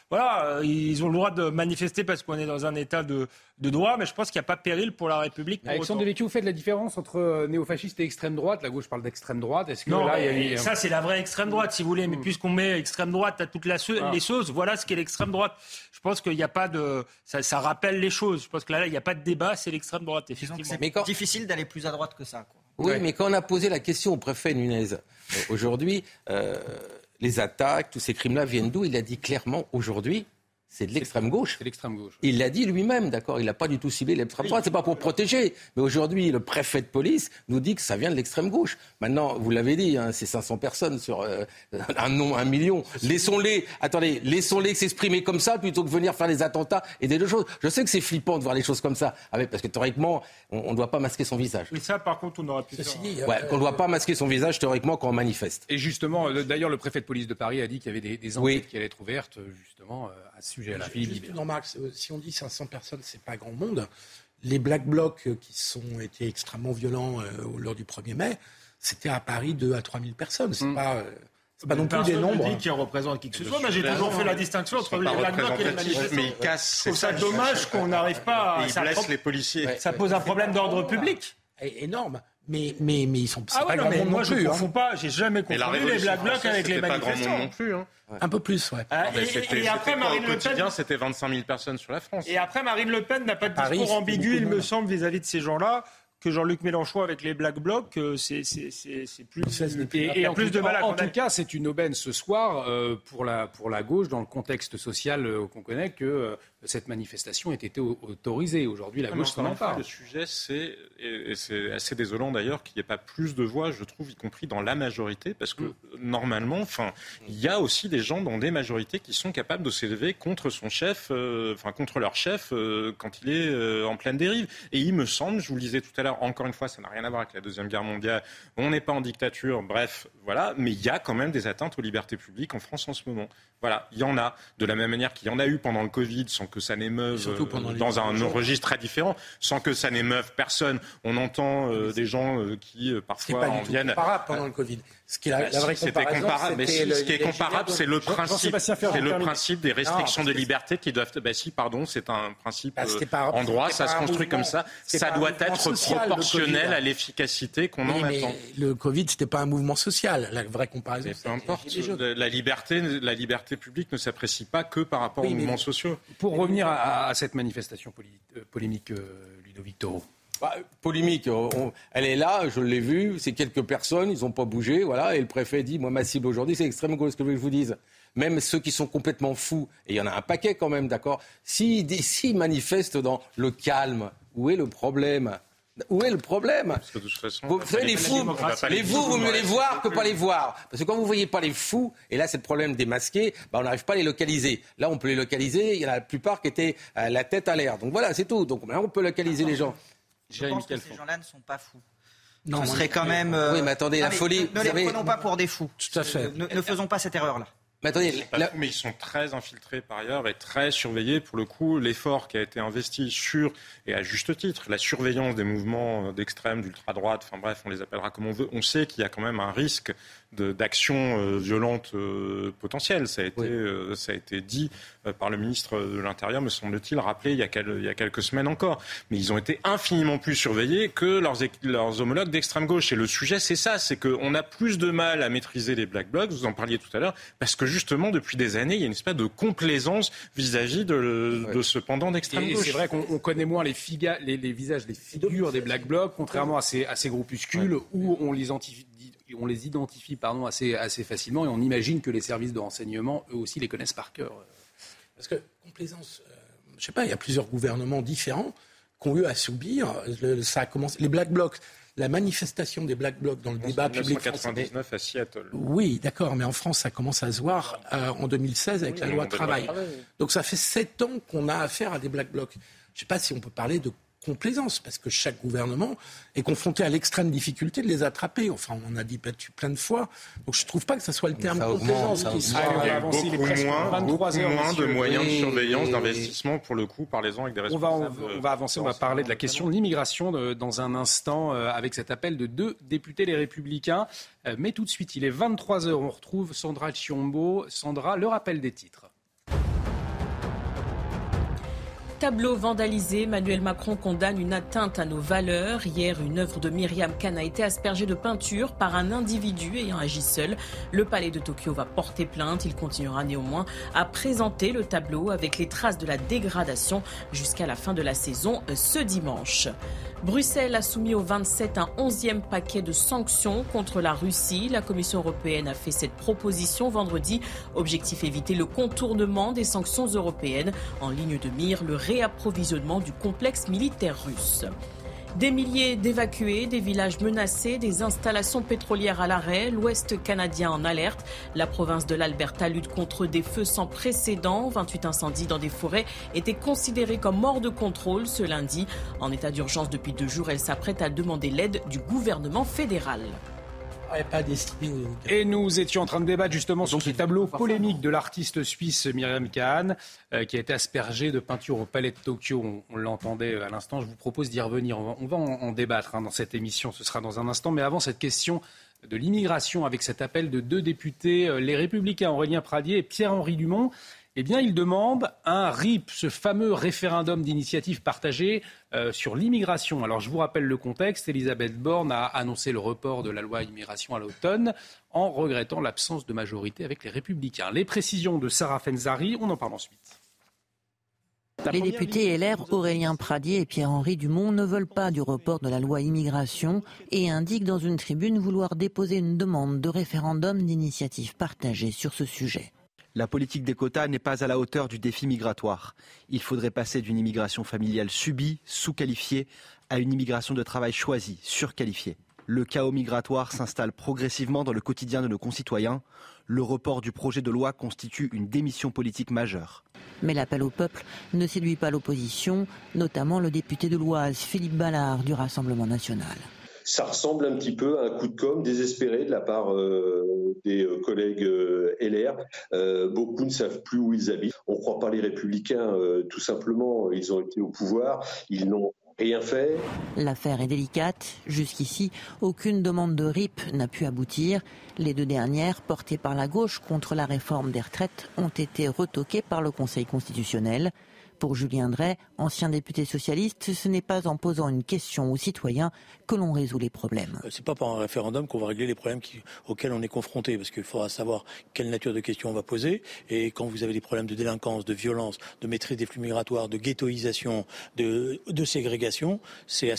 Speaker 9: voilà, ils ont le droit de manifester parce qu'on est dans un état de, de droit, mais je pense qu'il n'y a pas péril pour la République. Pour
Speaker 1: Alexandre Devecchio, vous faites la différence entre euh, néofasciste et extrême droite? La gauche parle d'extrême droite. Est-ce que
Speaker 9: non, là, il y a... ça c'est la vraie extrême droite, si vous voulez. Mais hmm. puisqu'on met extrême droite à toutes ah. les choses, voilà ce qu'est l'extrême droite. Je pense qu'il n'y a pas de, ça, rappelle les choses. Je pense que là, il n'y a pas de débat, c'est l'extrême droite. Effectivement.
Speaker 10: C'est difficile d'aller plus à droite que ça. Quoi.
Speaker 11: Oui, mais quand on a posé la question au préfet Nunez euh, aujourd'hui, euh, les attaques, tous ces crimes-là viennent d'où? Il a dit clairement aujourd'hui c'est de l'extrême gauche.
Speaker 1: C'est l'extrême gauche.
Speaker 11: Il l'a dit lui-même, d'accord. Il n'a pas du tout ciblé l'extrême droite. C'est pas pour protéger. Mais aujourd'hui, le préfet de police nous dit que ça vient de l'extrême gauche. Maintenant, vous l'avez dit, hein, c'est 500 personnes sur euh, *laughs* un nom, un million. Laissons-les, attendez, laissons-les s'exprimer comme ça plutôt que venir faire des attentats et des deux choses. Je sais que c'est flippant de voir les choses comme ça, avec, parce que théoriquement, on ne doit pas masquer son visage.
Speaker 9: Oui, ça, par contre, on aurait pu.
Speaker 11: Signer, ouais, qu'on ne doit pas masquer son visage théoriquement quand on manifeste.
Speaker 1: Et justement, euh, d'ailleurs, le préfet de police de Paris a dit qu'il y avait des, des enquêtes qui allaient être ouvertes, justement. Euh, sujet là.
Speaker 7: Euh, si on dit 500 personnes, c'est pas grand monde. Les Black Blocs euh, qui sont été extrêmement violents euh, lors du 1er mai, c'était à Paris 2 à 3 000 personnes. C'est mm. pas. Pas non plus des nombres.
Speaker 9: qui représentent qui que ce soit, mais j'ai toujours fait la distinction entre les Black Blocs et les manifestants.
Speaker 8: Mais ils cassent. Je trouve
Speaker 9: ça dommage qu'on n'arrive pas
Speaker 8: à. Ils blessent les policiers.
Speaker 9: Ça pose un problème d'ordre public.
Speaker 7: Énorme. Mais, mais, mais ils sont ah pas grand monde moi, non
Speaker 9: plus.
Speaker 7: Je
Speaker 9: hein. pas, j'ai jamais confondu les Black Blocs avec les manifestants.
Speaker 8: non plus. Hein.
Speaker 7: Un peu plus, ouais.
Speaker 9: Ah, et, après, Marine Le Pen.
Speaker 8: c'était 25 000 personnes sur la France.
Speaker 9: Et après, Marine Le Pen n'a pas de discours ambigu, il me semble, vis-à-vis de ces gens-là que Jean-Luc Mélenchon avec les Black Blocs, euh, c'est plus.
Speaker 1: Et, et en plus de mal En tout cas, c'est une aubaine ce soir euh, pour, la, pour la gauche, dans le contexte social euh, qu'on connaît, que cette manifestation ait été autorisée. Aujourd'hui, la gauche s'en
Speaker 8: parle. Le sujet, c'est, et c'est assez désolant d'ailleurs, qu'il n'y ait pas plus de voix, je trouve, y compris dans la majorité, parce que mm. normalement, enfin, il y a aussi des gens dans des majorités qui sont capables de s'élever contre son chef, enfin, contre leur chef quand il est en pleine dérive. Et il me semble, je vous le disais tout à l'heure, encore une fois, ça n'a rien à voir avec la Deuxième Guerre mondiale. On n'est pas en dictature, bref, voilà. Mais il y a quand même des atteintes aux libertés publiques en France en ce moment. Voilà, il y en a. De la même manière qu'il y en a eu pendant le Covid, sans que ça n'émeuve euh, dans un registre très différent, sans que ça n'émeuve personne. On entend euh, des gens euh, qui parfois en viennent.
Speaker 7: pendant le Covid. Ce qui est la,
Speaker 8: vraie comparable. Mais ce qui est comparable, c'est le principe, c'est le principe des restrictions de liberté qui doivent. Ben si, pardon, c'est un principe bah, en droit, ça se construit comme ça. Ça doit être proportionnel à l'efficacité qu'on en attend.
Speaker 7: Le Covid, c'était pas un mouvement social. La vraie comparaison.
Speaker 8: Peu importe. La liberté, la liberté publique ne s'apprécie pas que par rapport aux mouvements sociaux.
Speaker 1: Pour revenir à, cette manifestation euh, polémique, euh, Ludovic Toro.
Speaker 11: Bah, polémique, elle est là, je l'ai vue, c'est quelques personnes, ils n'ont pas bougé, voilà, et le préfet dit, moi ma cible aujourd'hui c'est l'extrême gauche, ce que je vous dise. Même ceux qui sont complètement fous, et il y en a un paquet quand même, d'accord, s'ils manifestent dans le calme, où est le problème? Où est le problème? Vous savez, les fous, les fous, vous mieux les voir que pas les voir. Parce que quand vous ne voyez pas les fous, et là c'est le problème des masqués, bah, on n'arrive pas à les localiser. Là on peut les localiser, il y en a la plupart qui étaient euh, la tête à l'air. Donc voilà, c'est tout. Donc là on peut localiser les gens.
Speaker 10: Je pense que ces gens-là ne sont pas fous. Non, Ce serait quand même.
Speaker 11: Oui, mais attendez, la folie.
Speaker 10: Ne, les prenons pas pour des fous.
Speaker 7: Tout à fait.
Speaker 10: ne faisons pas cette erreur-là.
Speaker 8: Mais, mais ils sont très infiltrés par ailleurs et très surveillés. Pour le coup, l'effort qui a été investi sur, et à juste titre, la surveillance des mouvements d'extrême, d'ultra-droite, enfin bref, on les appellera comme on veut, on sait qu'il y a quand même un risque d'actions euh, violentes euh, potentielles. Ça a été, euh, ça a été dit par le ministre de l'Intérieur, me semble-t-il, rappelé il y, a il y, a quelques semaines encore. Mais ils ont été infiniment plus surveillés que leurs, leurs homologues d'extrême gauche. Et le sujet, c'est ça, c'est qu'on a plus de mal à maîtriser les black blocs, vous en parliez tout à l'heure, parce que justement, depuis des années, il y a une espèce de complaisance vis-à-vis de, de, ce pendant d'extrême gauche.
Speaker 1: C'est vrai qu'on connaît moins les, les, les, visages, les figures des black blocs, contrairement à ces, à ces groupuscules où on les identifie on les identifie pardon, assez, assez facilement et on imagine que les services de renseignement, eux aussi, les connaissent par cœur.
Speaker 7: Parce que, complaisance, euh, je ne sais pas, il y a plusieurs gouvernements différents qui ont eu à subir. ça a commencé, les Black Blocs, la manifestation des Black Blocs dans le débat public
Speaker 8: français. à Seattle.
Speaker 7: Oui, d'accord, mais en France, ça commence à se voir euh, en 2016 avec la loi travail. Donc ça fait sept ans qu'on a affaire à des Black Blocs. Je ne sais pas si on peut parler de complaisance, parce que chaque gouvernement est confronté à l'extrême difficulté de les attraper. Enfin, on en a dit plein de fois. Donc je ne trouve pas que ce soit le terme complaisance
Speaker 8: qui soit... Il y a beaucoup moins, beaucoup moins de moyens de surveillance, d'investissement, pour le coup, parlez-en avec des responsables.
Speaker 1: On va, on va avancer, on va parler de la question de l'immigration dans un instant, euh, avec cet appel de deux députés les Républicains. Euh, mais tout de suite, il est 23h, on retrouve Sandra Chiombo. Sandra, le rappel des titres.
Speaker 4: Tableau vandalisé, Emmanuel Macron condamne une atteinte à nos valeurs. Hier, une œuvre de Myriam Khan a été aspergée de peinture par un individu ayant agi seul. Le palais de Tokyo va porter plainte. Il continuera néanmoins à présenter le tableau avec les traces de la dégradation jusqu'à la fin de la saison ce dimanche. Bruxelles a soumis au 27 un onzième paquet de sanctions contre la Russie. La Commission européenne a fait cette proposition vendredi. Objectif éviter le contournement des sanctions européennes. En ligne de mire, le réapprovisionnement du complexe militaire russe. Des milliers d'évacués, des villages menacés, des installations pétrolières à l'arrêt, l'Ouest canadien en alerte. La province de l'Alberta lutte contre des feux sans précédent. 28 incendies dans des forêts étaient considérés comme hors de contrôle ce lundi. En état d'urgence depuis deux jours, elle s'apprête à demander l'aide du gouvernement fédéral.
Speaker 1: Et nous étions en train de débattre justement sur ce tableau polémique de l'artiste suisse Myriam Kahn, euh, qui a été aspergé de peinture au Palais de Tokyo. On, l'entendait euh, à l'instant. Je vous propose d'y revenir. On va, en, débattre hein, dans cette émission. Ce sera dans un instant. Mais avant cette question de l'immigration, avec cet appel de deux députés, euh, les Républicains Aurélien Pradier et Pierre-Henri Dumont eh bien, il demande un RIP, ce fameux référendum d'initiative partagée euh, sur l'immigration. Alors, je vous rappelle le contexte. Elisabeth Borne a annoncé le report de la loi immigration à l'automne en regrettant l'absence de majorité avec les Républicains. Les précisions de Sarah Fenzari, on en parle ensuite.
Speaker 18: Les députés LR Aurélien Pradier et Pierre-Henri Dumont ne veulent pas du report de la loi immigration et indiquent dans une tribune vouloir déposer une demande de référendum d'initiative partagée sur ce sujet.
Speaker 19: La politique des quotas n'est pas à la hauteur du défi migratoire. Il faudrait passer d'une immigration familiale subie, sous-qualifiée, à une immigration de travail choisie, surqualifiée. Le chaos migratoire s'installe progressivement dans le quotidien de nos concitoyens. Le report du projet de loi constitue une démission politique majeure.
Speaker 18: Mais l'appel au peuple ne séduit pas l'opposition, notamment le député de l'Oise, Philippe Ballard, du Rassemblement national
Speaker 20: ça ressemble un petit peu à un coup de com' désespéré de la part euh, des euh, collègues euh, LR. beaucoup ne savent plus où ils habitent. On ne croit pas les républicains, tout simplement. Ils ont été au pouvoir, ils n'ont
Speaker 18: L'affaire est délicate. Jusqu'ici, aucune demande de RIP n'a pu aboutir. Les deux dernières, portées par la gauche contre la réforme des retraites, ont été retoquées par le Conseil constitutionnel. Pour Julien Drey, ancien député socialiste, ce n'est pas en posant une question aux citoyens que l'on résout les problèmes.
Speaker 21: Euh, c'est pas par un référendum qu'on va régler les problèmes auxquels on est confronté, parce qu'il faudra savoir quelle nature de questions on va poser. Et quand vous avez des problèmes de délinquance, de violence, de maîtrise des flux migratoires, de ghettoisation, de, ségrégation, c'est à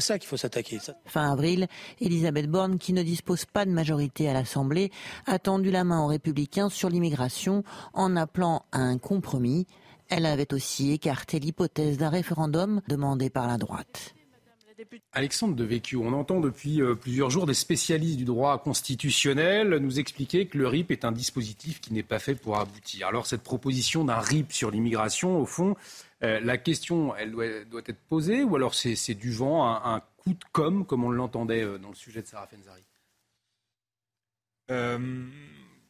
Speaker 21: ça qu'il faut s'attaquer.
Speaker 18: Fin avril, Elisabeth Borne, qui ne dispose pas de majorité à l'Assemblée, a tendu la main aux Républicains sur l'immigration en appelant à un compromis. Elle avait aussi écarté l'hypothèse d'un référendum demandé par la droite.
Speaker 1: Alexandre Devecchio, on entend depuis euh, plusieurs jours des spécialistes du droit constitutionnel nous expliquer que le RIP est un dispositif qui n'est pas fait pour aboutir. Alors cette proposition d'un RIP sur l'immigration, au fond, euh, la question, elle doit, être posée ou alors c'est du vent, un, coup de com, comme on l'entendait euh, dans le sujet de Sarah Fenzari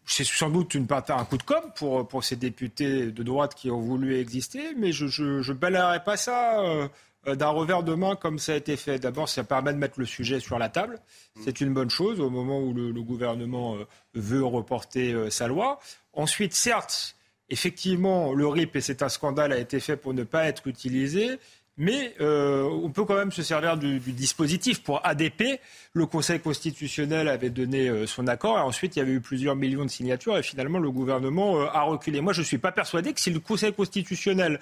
Speaker 9: c'est sans doute une part, un coup de com pour, pour ces députés de droite qui ont voulu exister, mais je ne balayerai pas ça euh, d'un revers de main comme ça a été fait. D'abord, ça permet de mettre le sujet sur la table. C'est une bonne chose au moment où le, gouvernement euh, veut reporter euh, sa loi. Ensuite, certes, effectivement, le RIP, et c'est un scandale, a été fait pour ne pas être utilisé. Mais euh, on peut quand même se servir du, dispositif. Pour ADP, le Conseil constitutionnel avait donné euh, son accord et ensuite il y avait eu plusieurs millions de signatures et finalement le gouvernement euh, a reculé. Moi, je ne suis pas persuadé que si le Conseil constitutionnel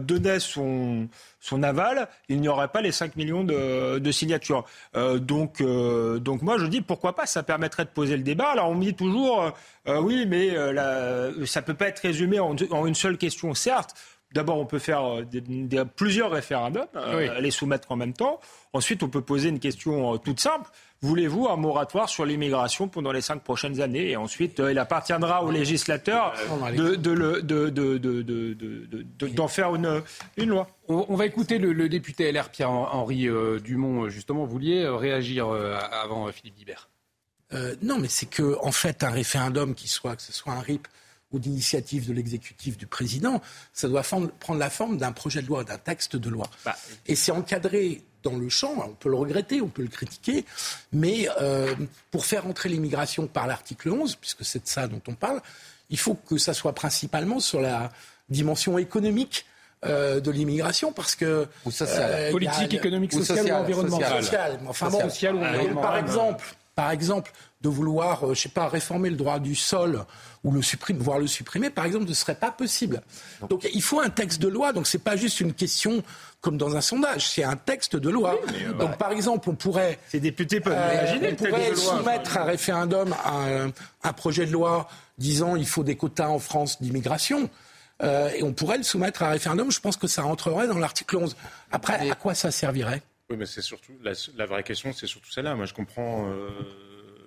Speaker 9: donnait son, son, aval, il n'y aurait pas les 5 millions de, signatures. donc, donc moi, je dis pourquoi pas, ça permettrait de poser le débat. Alors on me dit toujours, oui, mais ça ne peut pas être résumé en une seule question, certes. D'abord, on peut faire euh, plusieurs référendums, euh, les soumettre en même temps. Ensuite, on peut poser une question euh, toute simple. Voulez-vous un moratoire sur l'immigration pendant les cinq prochaines années? Et ensuite, il appartiendra aux législateurs d'en faire une, loi.
Speaker 1: On, va écouter le, député LR Pierre-Henri Dumont. Justement, vous vouliez réagir avant Philippe Guibert
Speaker 7: Non, mais c'est que, en fait, un référendum qui soit, que ce soit un RIP ou d'initiative de l'exécutif du président, ça doit prendre la forme d'un projet de loi, d'un texte de loi. Bah, et c'est encadré dans le champ, on peut le regretter, on peut le critiquer, mais euh, pour faire entrer l'immigration par l'article 11, puisque c'est de ça dont on parle, il faut que ça soit principalement sur la dimension économique euh, de l'immigration parce que
Speaker 1: ou euh, politique, économique, sociale ou environnementale.
Speaker 7: Enfin bon, ou par exemple, par exemple, de vouloir, je sais pas, réformer le droit du sol ou le supprimer, voire le supprimer, par exemple, ne serait pas possible. Donc il faut un texte de loi. Donc c'est pas juste une question comme dans un sondage, c'est un texte de loi. Euh, donc par exemple, on pourrait,
Speaker 9: ces députés peuvent euh, imaginer,
Speaker 7: on pourrait soumettre un référendum à un, projet de loi disant il faut des quotas en France d'immigration. Euh, et on pourrait le soumettre à un référendum. Je pense que ça rentrerait dans l'article 11. Après, à quoi ça servirait?
Speaker 8: Oui, mais c'est surtout la, vraie question, c'est surtout celle-là. Moi, je comprends.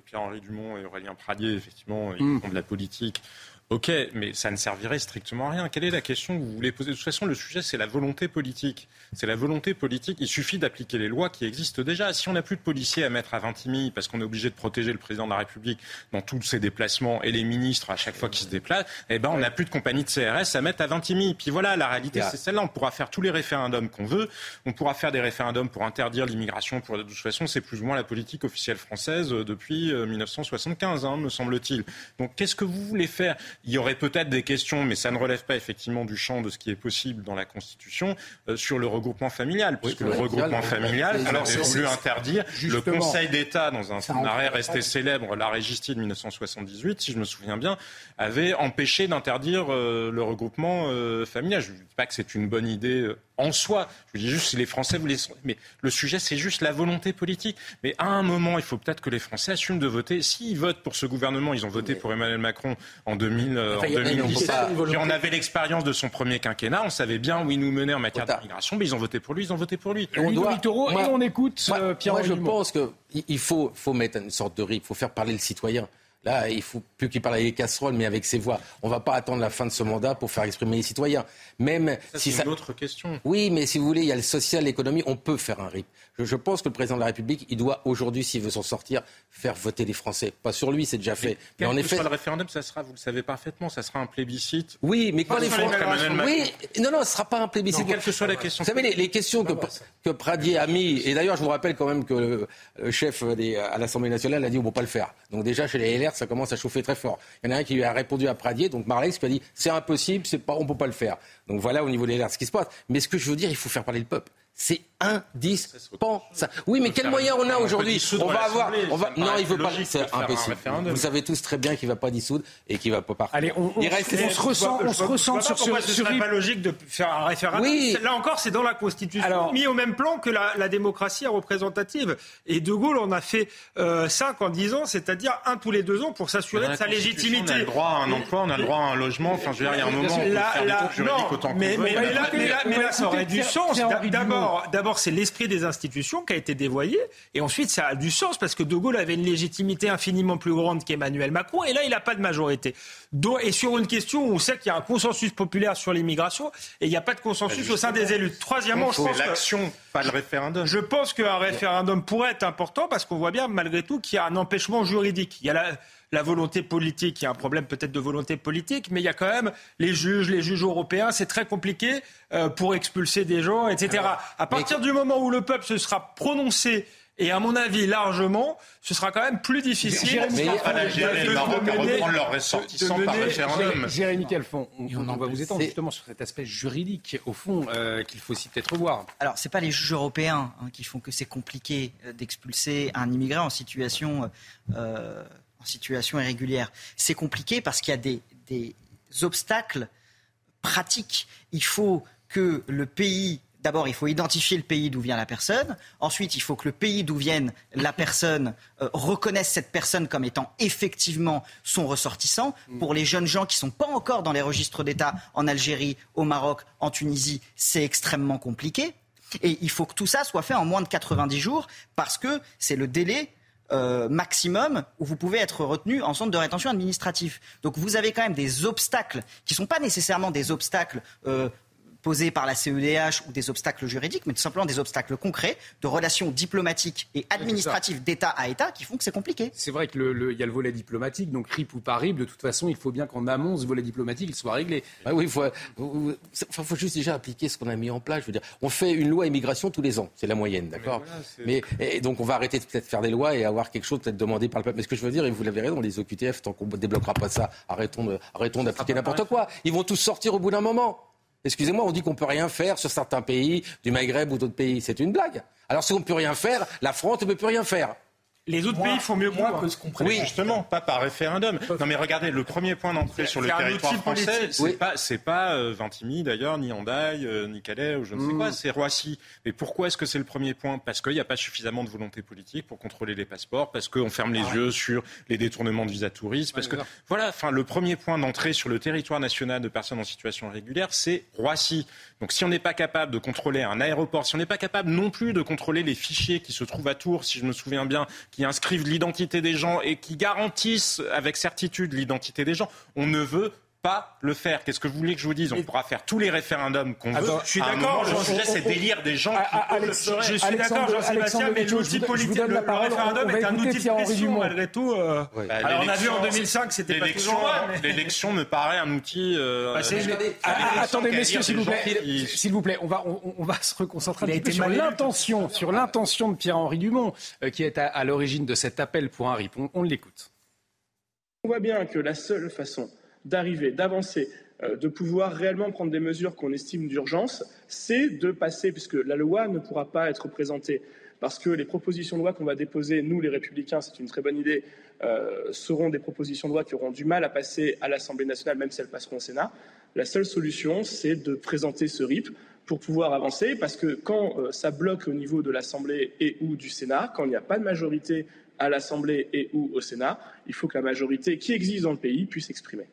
Speaker 8: Pierre-Henri Dumont et Aurélien Pradier, effectivement, ils mm. font de la politique. Ok, mais ça ne servirait strictement à rien. Quelle est la question que vous voulez poser? De toute façon, le sujet, c'est la volonté politique. C'est la volonté politique. Il suffit d'appliquer les lois qui existent déjà. Si on n'a plus de policiers à mettre à Vintimille parce qu'on est obligé de protéger le président de la République dans tous ses déplacements et les ministres à chaque fois qu'ils se déplacent, eh ben, on n'a plus de compagnie de CRS à mettre à Vintimille. Puis voilà, la réalité, c'est celle-là. On pourra faire tous les référendums qu'on veut. On pourra faire des référendums pour interdire l'immigration. Pour... De toute façon, c'est plus ou moins la politique officielle française euh, depuis 1975, euh, hein, me semble-t-il. Donc, qu'est-ce que vous voulez faire? Il y aurait peut-être des questions, mais ça ne relève pas effectivement du champ de ce qui est possible dans la Constitution, euh, sur le regroupement familial. Puisque le regroupement familial, alors c'est voulu interdire. Le Conseil d'État, dans un, arrêt resté célèbre, la Régistie de 1978, si je me souviens bien, avait empêché d'interdire euh, le regroupement euh, familial. Je ne dis pas que c'est une bonne idée en soi. Je dis juste si les Français voulaient. Mais le sujet, c'est juste la volonté politique. Mais à un moment, il faut peut-être que les Français assument de voter. S'ils votent pour ce gouvernement, ils ont voté pour Emmanuel Macron en, 2000, euh, en 2017. Puis on avait l'expérience de son premier quinquennat. On savait bien où il nous menait en matière d'immigration. Mais ils ont voté pour lui. Ils ont voté pour lui.
Speaker 1: Et on, doit, et on écoute euh, Pierre
Speaker 11: Moi, je pense qu'il faut, faut mettre une sorte de rythme. Il faut faire parler le citoyen. Là, il faut plus qu'il parle avec les casseroles, mais avec ses voix. On ne va pas attendre la fin de ce mandat pour faire exprimer les citoyens. Même
Speaker 8: ça, si c'est une autre question.
Speaker 11: Oui, mais si vous voulez, il y a le social, l'économie. On peut faire un rythme. Je, pense que le président de la République, il doit aujourd'hui, s'il veut s'en sortir, faire voter les Français. Pas sur lui, c'est déjà fait.
Speaker 8: Mais, en effet, le référendum, ça sera, vous le savez parfaitement, ça sera un plébiscite.
Speaker 11: Oui, mais quand les Français, oui, non, non, ce sera pas un plébiscite.
Speaker 8: quelle que soit la question.
Speaker 11: Vous savez, les, questions que, que Pradier a mis, et d'ailleurs, je vous rappelle quand même que le, chef des, à l'Assemblée nationale a dit on ne peut pas le faire. Donc déjà, chez les LR, ça commence à chauffer très fort. Il y en a un qui lui a répondu à Pradier, donc Marlex, qui a dit c'est impossible, c'est pas, on peut pas le faire. Donc voilà au niveau des LR ce qui se passe. Mais ce que je veux dire, il faut faire parler le peuple. C'est indispensable. Oui, mais quel moyen on a aujourd'hui On va avoir. On va... Non, il veut pas. C'est impossible. Vous savez tous très bien qu'il ne va pas dissoudre et qu'il ne va pas partir.
Speaker 1: Allez, on, il reste... on se ressent, on se ressent sur
Speaker 9: ce. Ce serait pas logique de faire un référendum. Oui. Là encore, c'est dans la Constitution, Alors... mis au même plan que la, la, démocratie représentative. Et De Gaulle en a fait euh, 5 en 10 ans, c'est-à-dire un tous les deux ans pour s'assurer de sa légitimité. On a
Speaker 8: le droit à un emploi, on a le droit à un logement. Enfin, je veux dire, il y a un moment où on peut faire des juridiques autant
Speaker 9: mais, mais, mais là, ça aurait du sens. D'abord, d'abord, c'est l'esprit des institutions qui a été dévoyé. Et ensuite, ça a du sens parce que De Gaulle avait une légitimité infiniment plus grande qu'Emmanuel Macron. Et là, il n'a pas de majorité. Et sur une question où on sait qu'il y a un consensus populaire sur l'immigration et il n'y a pas de consensus au sein des élus. Troisièmement, je pense
Speaker 8: l'action, pas le référendum.
Speaker 9: Je pense qu'un référendum pourrait être important parce qu'on voit bien malgré tout qu'il y a un empêchement juridique. Il y a la la volonté politique. Il y a un problème peut-être de volonté politique, mais il y a quand même les juges, les juges européens. C'est très compliqué euh, pour expulser des gens, etc. à partir du moment où le peuple se sera prononcé et à mon avis, largement, ce sera quand même plus difficile
Speaker 8: mais pas l'Algérie et reprendre leurs ressortissants par référendum.
Speaker 1: Jérémy Calfon, on, on, va vous étendre justement sur cet aspect juridique, au fond, euh, qu'il faut aussi peut-être revoir.
Speaker 10: Alors, ce n'est pas les juges européens hein, qui font que c'est compliqué euh, d'expulser un immigré en situation euh, en situation irrégulière. C'est compliqué parce qu'il y a des, des obstacles pratiques. Il faut que le pays D'abord, il faut identifier le pays d'où vient la personne. Ensuite, il faut que le pays d'où vient la *laughs* personne euh, reconnaisse cette personne comme étant effectivement son ressortissant. Mm. Pour les jeunes gens qui ne sont pas encore dans les registres d'État en Algérie, au Maroc, en Tunisie, c'est extrêmement compliqué. Et il faut que tout ça soit fait en moins de 90 jours parce que c'est le délai euh, maximum où vous pouvez être retenu en centre de rétention administratif. Donc vous avez quand même des obstacles qui ne sont pas nécessairement des obstacles euh, posés par la CEDH ou des obstacles juridiques, mais tout simplement des obstacles concrets de relations diplomatiques et administratives d'État à État qui font que c'est compliqué.
Speaker 1: C'est vrai qu'il le, y a le volet diplomatique, donc RIP ou pas RIP, de toute façon, il faut bien qu'en amont, ce volet diplomatique, il soit réglé.
Speaker 11: Ah oui, il faut, faut juste déjà appliquer ce qu'on a mis en place. Je veux dire, on fait une loi immigration tous les ans, c'est la moyenne, d'accord mais, et donc on va arrêter de peut-être faire des lois et avoir quelque chose peut-être demandé par le peuple. Mais ce que je veux dire, et vous l'avez raison, les OQTF, tant qu'on ne débloquera pas ça, arrêtons d'appliquer n'importe quoi. Ils vont tous sortir au bout d'un moment. Excusez-moi, on dit qu'on peut rien faire sur certains pays, du Maghreb ou d'autres pays. C'est une blague. Alors si on ne peut rien faire, la France ne peut plus rien faire.
Speaker 9: Les autres pays font mieux que
Speaker 8: moi. Que ce qu'on oui, justement, pas par référendum. Non, mais regardez, le premier point d'entrée sur le territoire français, c'est pas, c'est pas euh, Vintimille d'ailleurs, ni Andaille, euh, ni Calais ou je ne sais quoi, mm. c'est Roissy. Mais pourquoi est-ce que c'est le premier point? Parce qu'il n'y a pas suffisamment de volonté politique pour contrôler les passeports, parce qu'on ferme les ah yeux sur les détournements de visa touristes, parce que voilà, enfin, le premier point d'entrée sur le territoire national de personnes en situation irrégulière, c'est Roissy. Donc si on n'est pas capable de contrôler un aéroport, si on n'est pas capable non plus de contrôler les fichiers qui se trouvent à Tours, si je me souviens bien, qui inscrivent l'identité des gens et qui garantissent avec certitude l'identité des gens, on ne veut pas le faire. Qu'est-ce que vous voulez que je vous dise? On pourra faire tous les référendums qu'on veut.
Speaker 9: Je suis d'accord.
Speaker 8: Le sujet, c'est délire des gens qui
Speaker 9: le Je suis d'accord, Jean-Sébastien, mais l'outil politique, le, le référendum est un outil de pression malgré tout. Euh. Bah, Alors on a vu en 2005, c'était pas toujours
Speaker 8: L'élection me paraît un outil. Euh, bah,
Speaker 1: attendez, messieurs, s'il vous plaît, s'il vous plaît, on va on va se reconcentrer un peu sur l'intention, sur l'intention de Pierre-Henri Dumont, euh, qui est à l'origine de cet appel pour un RIP. On l'écoute.
Speaker 22: On voit bien que la seule façon d'arriver, d'avancer, euh, de pouvoir réellement prendre des mesures qu'on estime d'urgence, c'est de passer, puisque la loi ne pourra pas être présentée, parce que les propositions de loi qu'on va déposer, nous les républicains, c'est une très bonne idée, euh, seront des propositions de loi qui auront du mal à passer à l'Assemblée nationale, même si elles passeront au Sénat. La seule solution, c'est de présenter ce RIP pour pouvoir avancer, parce que quand euh, ça bloque au niveau de l'Assemblée et ou du Sénat, quand il n'y a pas de majorité à l'Assemblée et ou au Sénat, il faut que la majorité qui existe dans le pays puisse s'exprimer.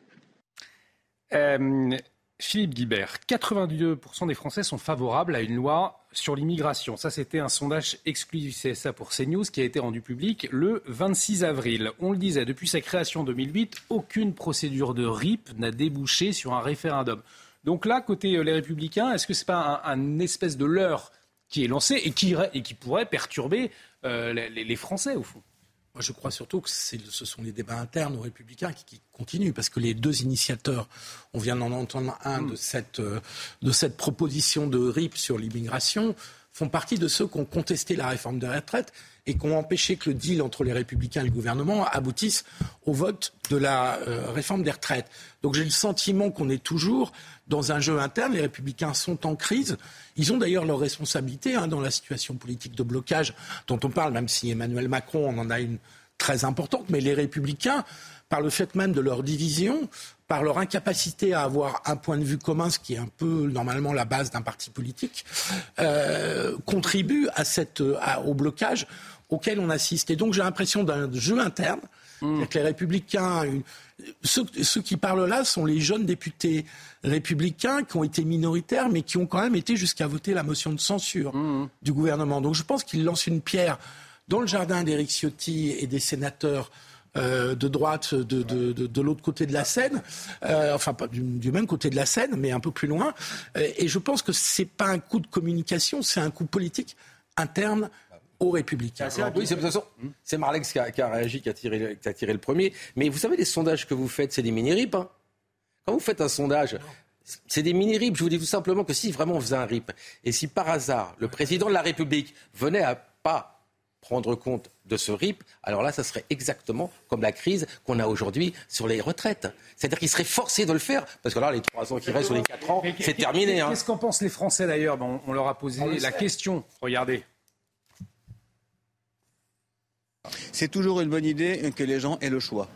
Speaker 1: Euh, Philippe Guibert, 82% des Français sont favorables à une loi sur l'immigration. Ça, c'était un sondage exclusif CSA pour CNews qui a été rendu public le 26 avril. On le disait, depuis sa création en 2008, aucune procédure de RIP n'a débouché sur un référendum. Donc là, côté euh, les Républicains, est-ce que ce n'est pas un, espèce de leurre qui est lancé et qui, pourrait perturber euh, les Français, au fond?
Speaker 7: Moi, je crois surtout que ce sont les débats internes aux Républicains qui, continuent, parce que les deux initiateurs, on vient d'en entendre un de, cette, euh, de cette proposition de RIP sur l'immigration, font partie de ceux qui ont contesté la réforme des retraites et qui ont empêché que le deal entre les Républicains et le gouvernement aboutisse au vote de la euh, réforme des retraites. Donc j'ai le sentiment qu'on est toujours dans un jeu interne. Les Républicains sont en crise. Ils ont d'ailleurs leur responsabilité hein, dans la situation politique de blocage dont on parle, même si Emmanuel Macron en a une très importante. Mais les Républicains, par le fait même de leur division, par leur incapacité à avoir un point de vue commun, ce qui est un peu normalement la base d'un parti politique, euh, contribuent cette, au blocage auquel on assiste. Et donc j'ai l'impression d'un jeu interne, mmh. que les républicains, ceux, qui parlent là sont les jeunes députés républicains qui ont été minoritaires, mais qui ont quand même été jusqu'à voter la motion de censure mmh. du gouvernement. Donc je pense qu'ils lancent une pierre dans le jardin d'Éric Ciotti et des sénateurs euh, de droite de, de, de, l'autre côté de la Seine, euh, enfin pas du, même côté de la Seine, mais un peu plus loin. Euh, et je pense que c'est pas un coup de communication, c'est un coup politique interne aux Républicains.
Speaker 11: oui, c'est de toute façon, c'est Marlex qui a, réagi, qui a, tiré, qui a, tiré, le premier. Mais vous savez, les sondages que vous faites, c'est des mini-rips. Hein. Quand vous faites un sondage, c'est des mini-rips. Je vous dis tout simplement que si vraiment on faisait un rip, et si par hasard le président de la République venait à pas prendre compte de ce RIP, alors là, ça serait exactement comme la crise qu'on a aujourd'hui sur les retraites. C'est-à-dire qu'il serait forcé de le faire, parce que là, les trois ans qui restent ou les quatre ans, c'est terminé.
Speaker 1: Hein. Qu'est-ce qu'en pensent les Français d'ailleurs? On leur a posé la question. Regardez.
Speaker 23: C'est toujours une bonne idée que les gens aient le choix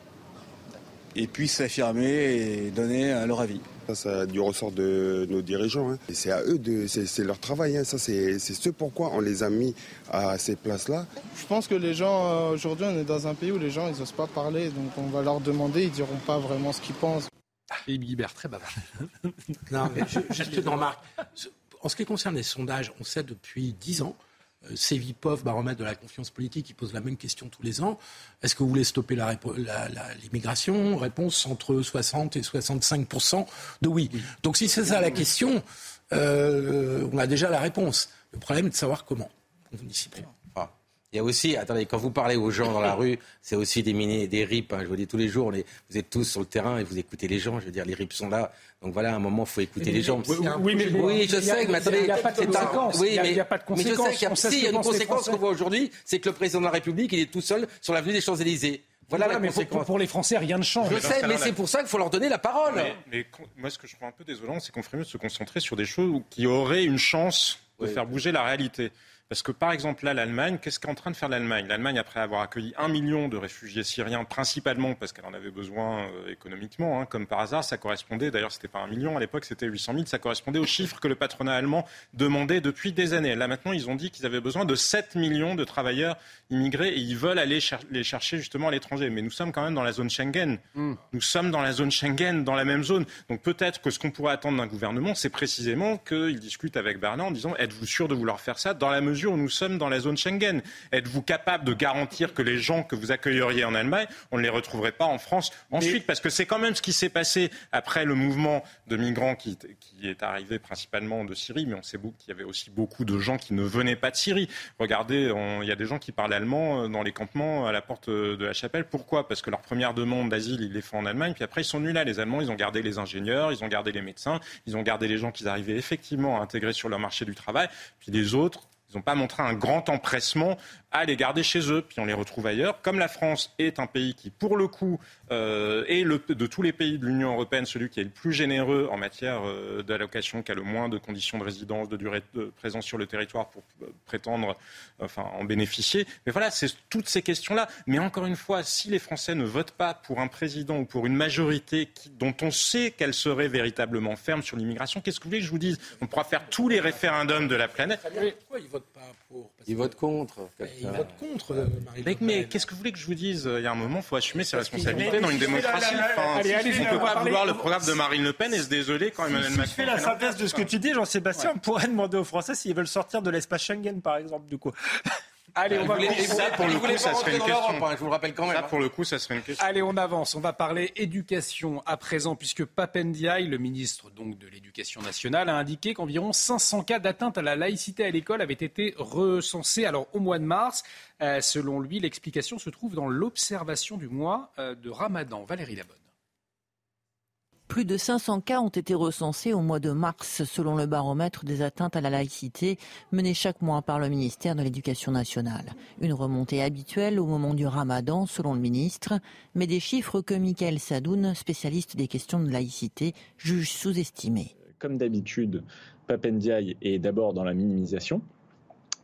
Speaker 23: et puissent s'affirmer et donner leur avis.
Speaker 24: Ça, ça du ressort de nos dirigeants. Hein. C'est à eux, de, c'est, leur travail. Hein. Ça, c'est, ce pourquoi on les a mis à ces places-là.
Speaker 25: Je pense que les gens, euh, aujourd'hui, on est dans un pays où les gens, ils n'osent pas parler. Donc on va leur demander, ils diront pas vraiment ce qu'ils pensent.
Speaker 1: Et Guibert, très bavard.
Speaker 7: non, mais juste une remarque. En ce qui concerne les sondages, on sait depuis dix ans Cevipov, baromètre de la confiance politique, qui pose la même question tous les ans. Est-ce que vous voulez stopper l'immigration? Réponse entre 60 et 65% de oui. Donc si c'est ça la question, euh, on a déjà la réponse. Le problème est de savoir comment on y prend.
Speaker 11: Il y a aussi, attendez, quand vous parlez aux gens dans la rue, c'est aussi des mini, des rips. Hein. je vous dis tous les jours, vous êtes tous sur le terrain et vous écoutez les gens. Je veux dire, les rips sont là. Donc voilà, à un moment, il faut écouter les gens.
Speaker 1: Oui, mais,
Speaker 11: oui, je sais, mais attendez,
Speaker 1: il n'y a pas de conséquences.
Speaker 11: Oui,
Speaker 1: mais, il n'y a pas de conséquences.
Speaker 11: Mais je sais qu'il y a, une conséquence qu'on voit aujourd'hui, c'est que le président de la République, il est tout seul sur l'avenue des Champs-Élysées. Voilà, la
Speaker 1: mais
Speaker 11: conséquence.
Speaker 1: Pour, les Français, rien ne change.
Speaker 11: Je sais, mais c'est pour ça qu'il faut leur donner la parole.
Speaker 8: Mais, moi, ce que je trouve un peu désolant, c'est qu'on ferait mieux de se concentrer sur des choses qui auraient une chance de faire bouger la réalité. Parce que par exemple là, l'Allemagne, qu'est-ce qu'est en train de faire l'Allemagne? L'Allemagne, après avoir accueilli un million de réfugiés syriens, principalement parce qu'elle en avait besoin euh, économiquement, hein, comme par hasard, ça correspondait, d'ailleurs c'était pas un million à l'époque, c'était 800 000, ça correspondait aux chiffres que le patronat allemand demandait depuis des années. Là maintenant, ils ont dit qu'ils avaient besoin de 7 millions de travailleurs immigrés et ils veulent aller les chercher justement à l'étranger. Mais nous sommes quand même dans la zone Schengen. Hmm. Nous sommes dans la zone Schengen, dans la même zone. Donc peut-être que ce qu'on pourrait attendre d'un gouvernement, c'est précisément qu'il discute avec Bernard en disant êtes-vous sûr de vouloir faire ça dans la mesure où nous sommes dans la zone Schengen. Êtes-vous capable de garantir que les gens que vous accueilleriez en Allemagne, on ne les retrouverait pas en France ensuite Parce que c'est quand même ce qui s'est passé après le mouvement de migrants qui, est arrivé principalement de Syrie, mais on sait qu'il y avait aussi beaucoup de gens qui ne venaient pas de Syrie. Regardez, il y a des gens qui parlent allemand euh, dans les campements à la porte de la chapelle. Pourquoi? Parce que leur première demande d'asile, ils les font en Allemagne, puis après ils sont nuls là. Les Allemands, ils ont gardé les ingénieurs, ils ont gardé les médecins, ils ont gardé les gens qu'ils arrivaient effectivement à intégrer sur leur marché du travail, puis les autres, ils n'ont pas montré un grand empressement à les garder chez eux, puis on les retrouve ailleurs. Comme la France est un pays qui, pour le coup, euh, est le, de tous les pays de l'Union européenne celui qui est le plus généreux en matière euh, d'allocation, qui a le moins de conditions de résidence, de durée de présence sur le territoire pour euh, prétendre enfin, en bénéficier. Mais voilà, c'est toutes ces questions-là. Mais encore une fois, si les Français ne votent pas pour un président ou pour une majorité qui, dont on sait qu'elle serait véritablement ferme sur l'immigration, qu'est-ce que vous voulez que je vous dise? On pourra faire tous les référendums de la planète.
Speaker 7: Pourquoi ils votent pas pour?
Speaker 11: Ils votent contre.
Speaker 7: Contre. euh, Marine
Speaker 8: Mais,
Speaker 7: Le Pen.
Speaker 8: mais qu'est-ce que vous voulez que je vous dise? Il y a un moment, il faut assumer ses responsabilités dans une
Speaker 9: si
Speaker 8: démocratie.
Speaker 9: la- la-
Speaker 8: Enfin,
Speaker 9: allez, allez,
Speaker 8: on ne peut pas
Speaker 9: parler-
Speaker 8: vouloir le programme de Marine Le Pen et se désoler quand Emmanuel
Speaker 9: Si je
Speaker 8: Macron
Speaker 9: fais la synthèse de ce que tu dis, Jean-Sébastien, on pourrait demander aux Français s'ils veulent sortir de l'espace Schengen, par exemple, du coup. Allez, on va
Speaker 11: voulez-
Speaker 9: continuer.
Speaker 11: vous
Speaker 8: Ça, pour le
Speaker 11: Vous voulez
Speaker 8: coup, ça
Speaker 11: pas
Speaker 8: serait une
Speaker 11: rentrer dans
Speaker 8: question.
Speaker 11: l'Europe, je vous le rappelle quand même,
Speaker 8: Ça, pour le coup, ça serait une question.
Speaker 1: Allez, on avance. On va parler éducation à présent, puisque Papendiaï, le ministre donc de l'Éducation nationale, a indiqué qu'environ 500 cas d'atteinte à la laïcité à l'école avaient été recensés. Alors au mois de mars, euh, selon lui, l'explication se trouve dans l'observation du mois euh, de Ramadan. Valérie Labonne.
Speaker 18: Plus de 500 cas ont été recensés au mois de mars, selon le baromètre des atteintes à la laïcité mené chaque mois par le ministère de l'Éducation nationale. Une remontée habituelle au moment du ramadan, selon le ministre, mais des chiffres que Michael Sadoun, spécialiste des questions de laïcité, juge sous-estimés.
Speaker 26: Comme d'habitude, Papendiaï est d'abord dans la minimisation.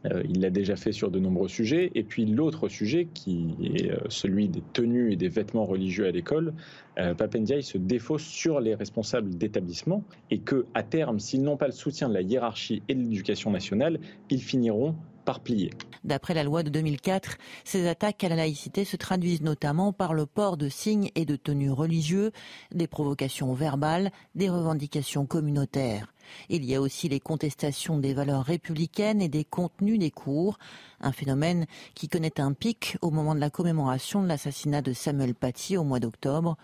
Speaker 26: Euh, il l'a déjà fait sur de nombreux sujets. Et puis l'autre sujet, qui est euh, celui des tenues et des vêtements religieux à l'école, euh, Papendiaï se défausse sur les responsables d'établissement et que, à terme, s'ils n'ont pas le soutien de la hiérarchie et de l'éducation nationale, ils finiront par plier.
Speaker 18: D'après la loi de 2004, ces attaques à la laïcité se traduisent notamment par le port de signes et de tenues religieux, des provocations verbales, des revendications communautaires. Il y a aussi les contestations des valeurs républicaines et des contenus des cours, un phénomène qui connaît un pic au moment de la commémoration de l'assassinat de Samuel Paty au mois d'octobre.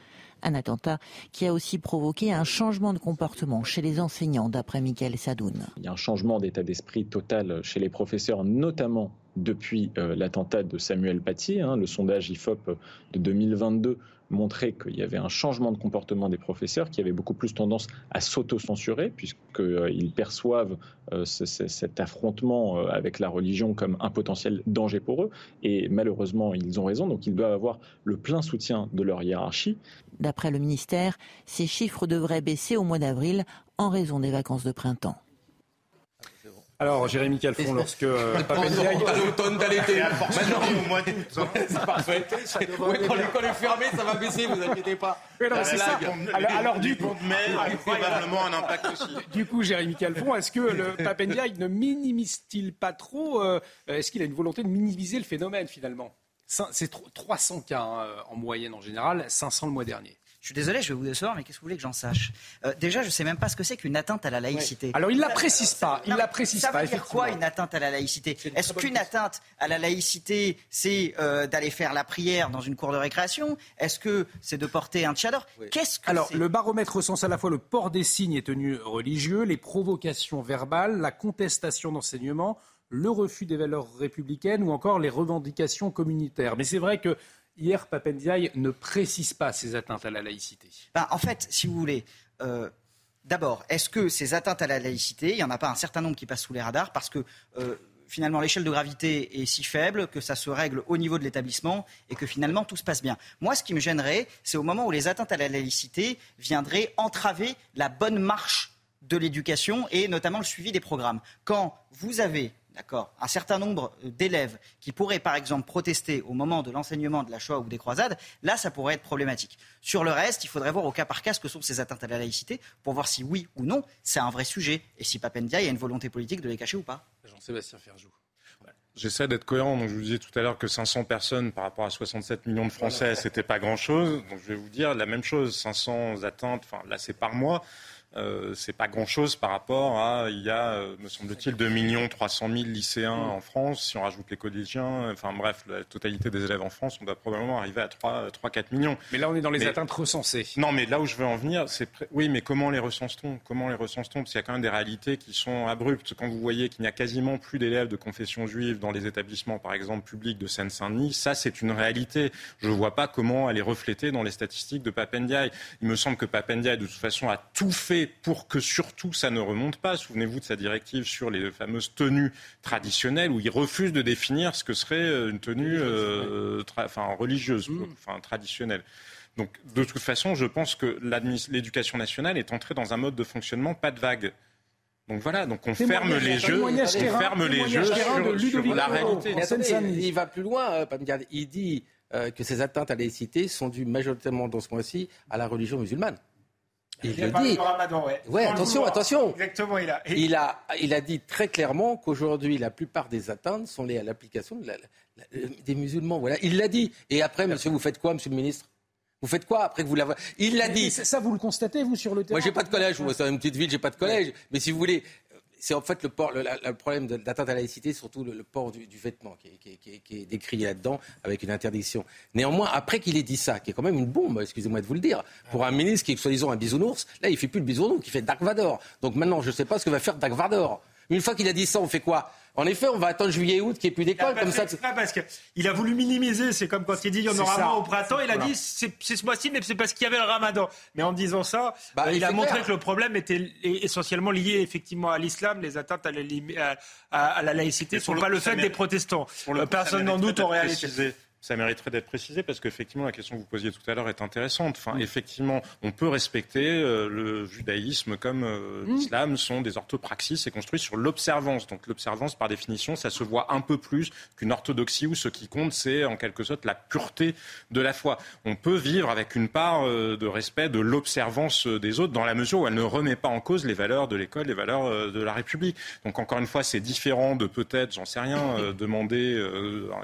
Speaker 18: Un attentat qui a aussi provoqué un changement de comportement chez les enseignants, d'après Michael Sadoun.
Speaker 26: Il y a un changement d'état d'esprit total chez les professeurs, notamment depuis euh, l'attentat de Samuel Paty. hein. le sondage IFOP de 2022 montrait qu'il y avait un changement de comportement des professeurs qui avaient beaucoup plus tendance à s'auto-censurer puisqu'ils perçoivent euh, ce- ce- cet affrontement euh, avec la religion comme un potentiel danger pour eux. Et malheureusement, ils ont raison, donc ils doivent avoir le plein soutien de leur hiérarchie.
Speaker 18: D'après le ministère, ces chiffres devraient baisser au mois d'avril en raison des vacances de printemps.
Speaker 1: Alors, Jérémy Calfon, lorsque euh, *laughs* Papendiaï...
Speaker 11: À l'automne, à l'été. Maintenant,
Speaker 9: au mois d'août. hein. *laughs*
Speaker 11: c'est parfait. Ouais, quand l'école est fermée, ça va baisser, vous inquiétez pas.
Speaker 1: Non, mais
Speaker 11: La
Speaker 1: c'est ça. Alors, alors, du
Speaker 8: du
Speaker 1: coup,
Speaker 8: pont de mai a probablement un impact aussi.
Speaker 1: Du coup, Jérémy Calfon, est-ce que le *laughs* Papendiaï ne minimise-t-il pas trop euh, Est-ce qu'il a une volonté de minimiser le phénomène finalement? C'est tro- 300 cas hein, en moyenne en général, 500 le mois dernier.
Speaker 10: Je suis désolé, je vais vous décevoir, mais qu'est-ce que vous voulez que j'en sache Euh, Déjà, je ne sais même pas ce que c'est qu'une atteinte à la laïcité.
Speaker 1: Alors il la
Speaker 10: Ça-
Speaker 1: précise pas, il
Speaker 10: Non,
Speaker 1: la précise
Speaker 10: ça
Speaker 1: pas.
Speaker 10: veut dire quoi une atteinte à la laïcité Est-ce qu'une atteinte à la laïcité, c'est euh, d'aller faire la prière dans une cour de récréation Est-ce que c'est de porter un tchador Qu'est-ce que
Speaker 1: Alors, le baromètre recense à la fois le port des signes et tenues religieux, les provocations verbales, la contestation d'enseignement, le refus des valeurs républicaines ou encore les revendications communautaires. Mais c'est vrai que hier, Papendiaï ne précise pas ces atteintes à la laïcité.
Speaker 10: Ben, en fait, si vous voulez, euh, d'abord, est-ce que ces atteintes à la laïcité, il n'y en a pas un certain nombre qui passent sous les radars parce que euh, finalement l'échelle de gravité est si faible que ça se règle au niveau de l'établissement et que finalement tout se passe bien. Moi, ce qui me gênerait, c'est au moment où les atteintes à la laïcité viendraient entraver la bonne marche de l'éducation et notamment le suivi des programmes. Quand vous avez D'accord. Un certain nombre d'élèves qui pourraient, par exemple, protester au moment de l'enseignement de la Shoah ou des croisades, là, ça pourrait être problématique. Sur le reste, il faudrait voir au cas par cas ce que sont ces atteintes à la laïcité pour voir si oui ou non, c'est un vrai sujet et si Papendia, il y a une volonté politique de les cacher ou pas.
Speaker 1: Jean-Sébastien Ferjou.
Speaker 8: J'essaie d'être cohérent. Donc, je vous disais tout à l'heure que 500 personnes par rapport à 67 millions de Français, c'était pas grand-chose. Donc, je vais vous dire la même chose. 500 atteintes, enfin, là, c'est par mois. Euh, c'est pas grand-chose par rapport à, il y a, euh, me semble-t-il, 2 millions 300 000 lycéens en France. Si on rajoute les collégiens, enfin bref, la totalité des élèves en France, on doit probablement arriver à 3-4 millions.
Speaker 1: Mais là, on est dans les
Speaker 8: Mais-
Speaker 1: atteintes recensées.
Speaker 8: Non, mais là où je veux en venir, c'est oui, mais comment les recense-t-on Comment les recense-t-on Parce qu'il y a quand même des réalités qui sont abruptes. Quand vous voyez qu'il n'y a quasiment plus d'élèves de confession juive dans les établissements, par exemple, publics de Seine-Saint-Denis, ça, c'est une réalité. Je ne vois pas comment elle est reflétée dans les statistiques de Papendiaï. Il me semble que Papendiaï, de toute façon, a tout fait pour que surtout ça ne remonte pas. Souvenez-vous de sa directive sur les fameuses tenues traditionnelles où il refuse de définir ce que serait euh, une tenue euh, enfin, religieuse, mmh. enfin, traditionnelle. Donc, de toute façon, je pense que l'éducation nationale est entrée dans un mode de fonctionnement pas de vague. Donc voilà, donc on ferme les jeux, on ferme les jeux sur, la réalité.
Speaker 11: il va plus loin, euh, il dit euh, que ces atteintes à la laïcité sont dues majoritairement dans ce mois-ci à la religion musulmane.
Speaker 9: Il, il le dit. Ramadan, ouais.
Speaker 11: ouais attention, attention.
Speaker 9: Exactement, il a.
Speaker 11: Il a, il a dit très clairement qu'aujourd'hui, la plupart des atteintes sont liées à l'application de des musulmans. Voilà, il l'a dit. Et après, monsieur, vous faites quoi, monsieur le ministre? Vous faites quoi après que vous l'avez Il l'a dit.
Speaker 1: Ça, vous le constatez, vous, sur le terrain
Speaker 11: Moi, j'ai pas de collège. Moi, c'est une petite ville, j'ai pas de collège. Mais si vous voulez, c'est en fait le, port, le, problème d'atteinte à la laïcité, surtout le, port du, vêtement qui est, décrit là-dedans avec une interdiction. Néanmoins, après qu'il ait dit ça, qui est quand même une bombe, excusez-moi de vous le dire, pour un ministre qui est soi-disant un bisounours, là, il fait plus le bisounours, il fait Dark Vador. Donc maintenant, je ne sais pas ce que va faire Dark Vador. Une fois qu'il a dit ça, on fait quoi en effet, on va attendre juillet-août qu'il n'y ait plus d'école comme ça.
Speaker 9: parce qu'il a voulu minimiser. C'est comme quand il dit il y en aura moins au printemps. Il a dit c'est ce mois-ci, mais c'est parce qu'il y avait le ramadan. Mais en disant ça, bah, il, a montré que le problème était essentiellement lié effectivement à l'islam. Les atteintes à la, laïcité ne sont pas le fait des protestants. Personne n'en doute en réalité
Speaker 8: ça mériterait d'être précisé parce qu'effectivement, la question que vous posiez tout à l'heure est intéressante. Enfin, effectivement, on peut respecter euh, le judaïsme comme euh, l'islam sont des orthopraxis et construits sur l'observance. Donc l'observance, par définition, ça se voit un peu plus qu'une orthodoxie où ce qui compte, c'est en quelque sorte la pureté de la foi. On peut vivre avec une part euh, de respect de l'observance des autres dans la mesure où elle ne remet pas en cause les valeurs de l'école, les valeurs de la République. Donc encore une fois, c'est différent de peut-être, j'en sais rien, demander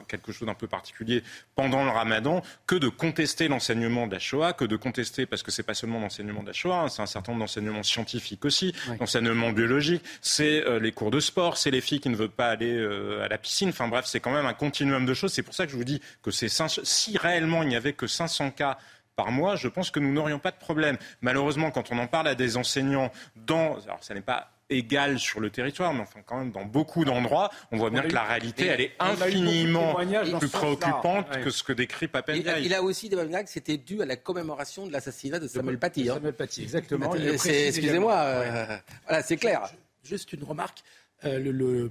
Speaker 8: quelque chose d'un peu particulier pendant le ramadan que de contester l'enseignement de la Shoah, que de contester, parce que c'est pas seulement l'enseignement de la Shoah, hein, c'est un certain nombre d'enseignements scientifiques aussi, l'enseignement biologique, c'est euh, les cours de sport, c'est les filles qui ne veulent pas aller euh, à la piscine, enfin bref, c'est quand même un continuum de choses. C'est pour ça que je vous dis que c'est si réellement il n'y avait que 500 cas par mois, je pense que nous n'aurions pas de problème. Malheureusement, quand on en parle à des enseignants dans, alors ça n'est pas égale sur le territoire, mais enfin quand même dans beaucoup d'endroits, on voit bien que la réalité, elle est infiniment plus préoccupante que ce que décrit Papen.
Speaker 11: Il, il, a aussi des que c'était dû à la commémoration de l'assassinat de Samuel Paty.
Speaker 1: Hein. Samuel Paty, exactement.
Speaker 11: Excusez-moi, euh, voilà, c'est clair.
Speaker 7: Juste une remarque. Euh, le,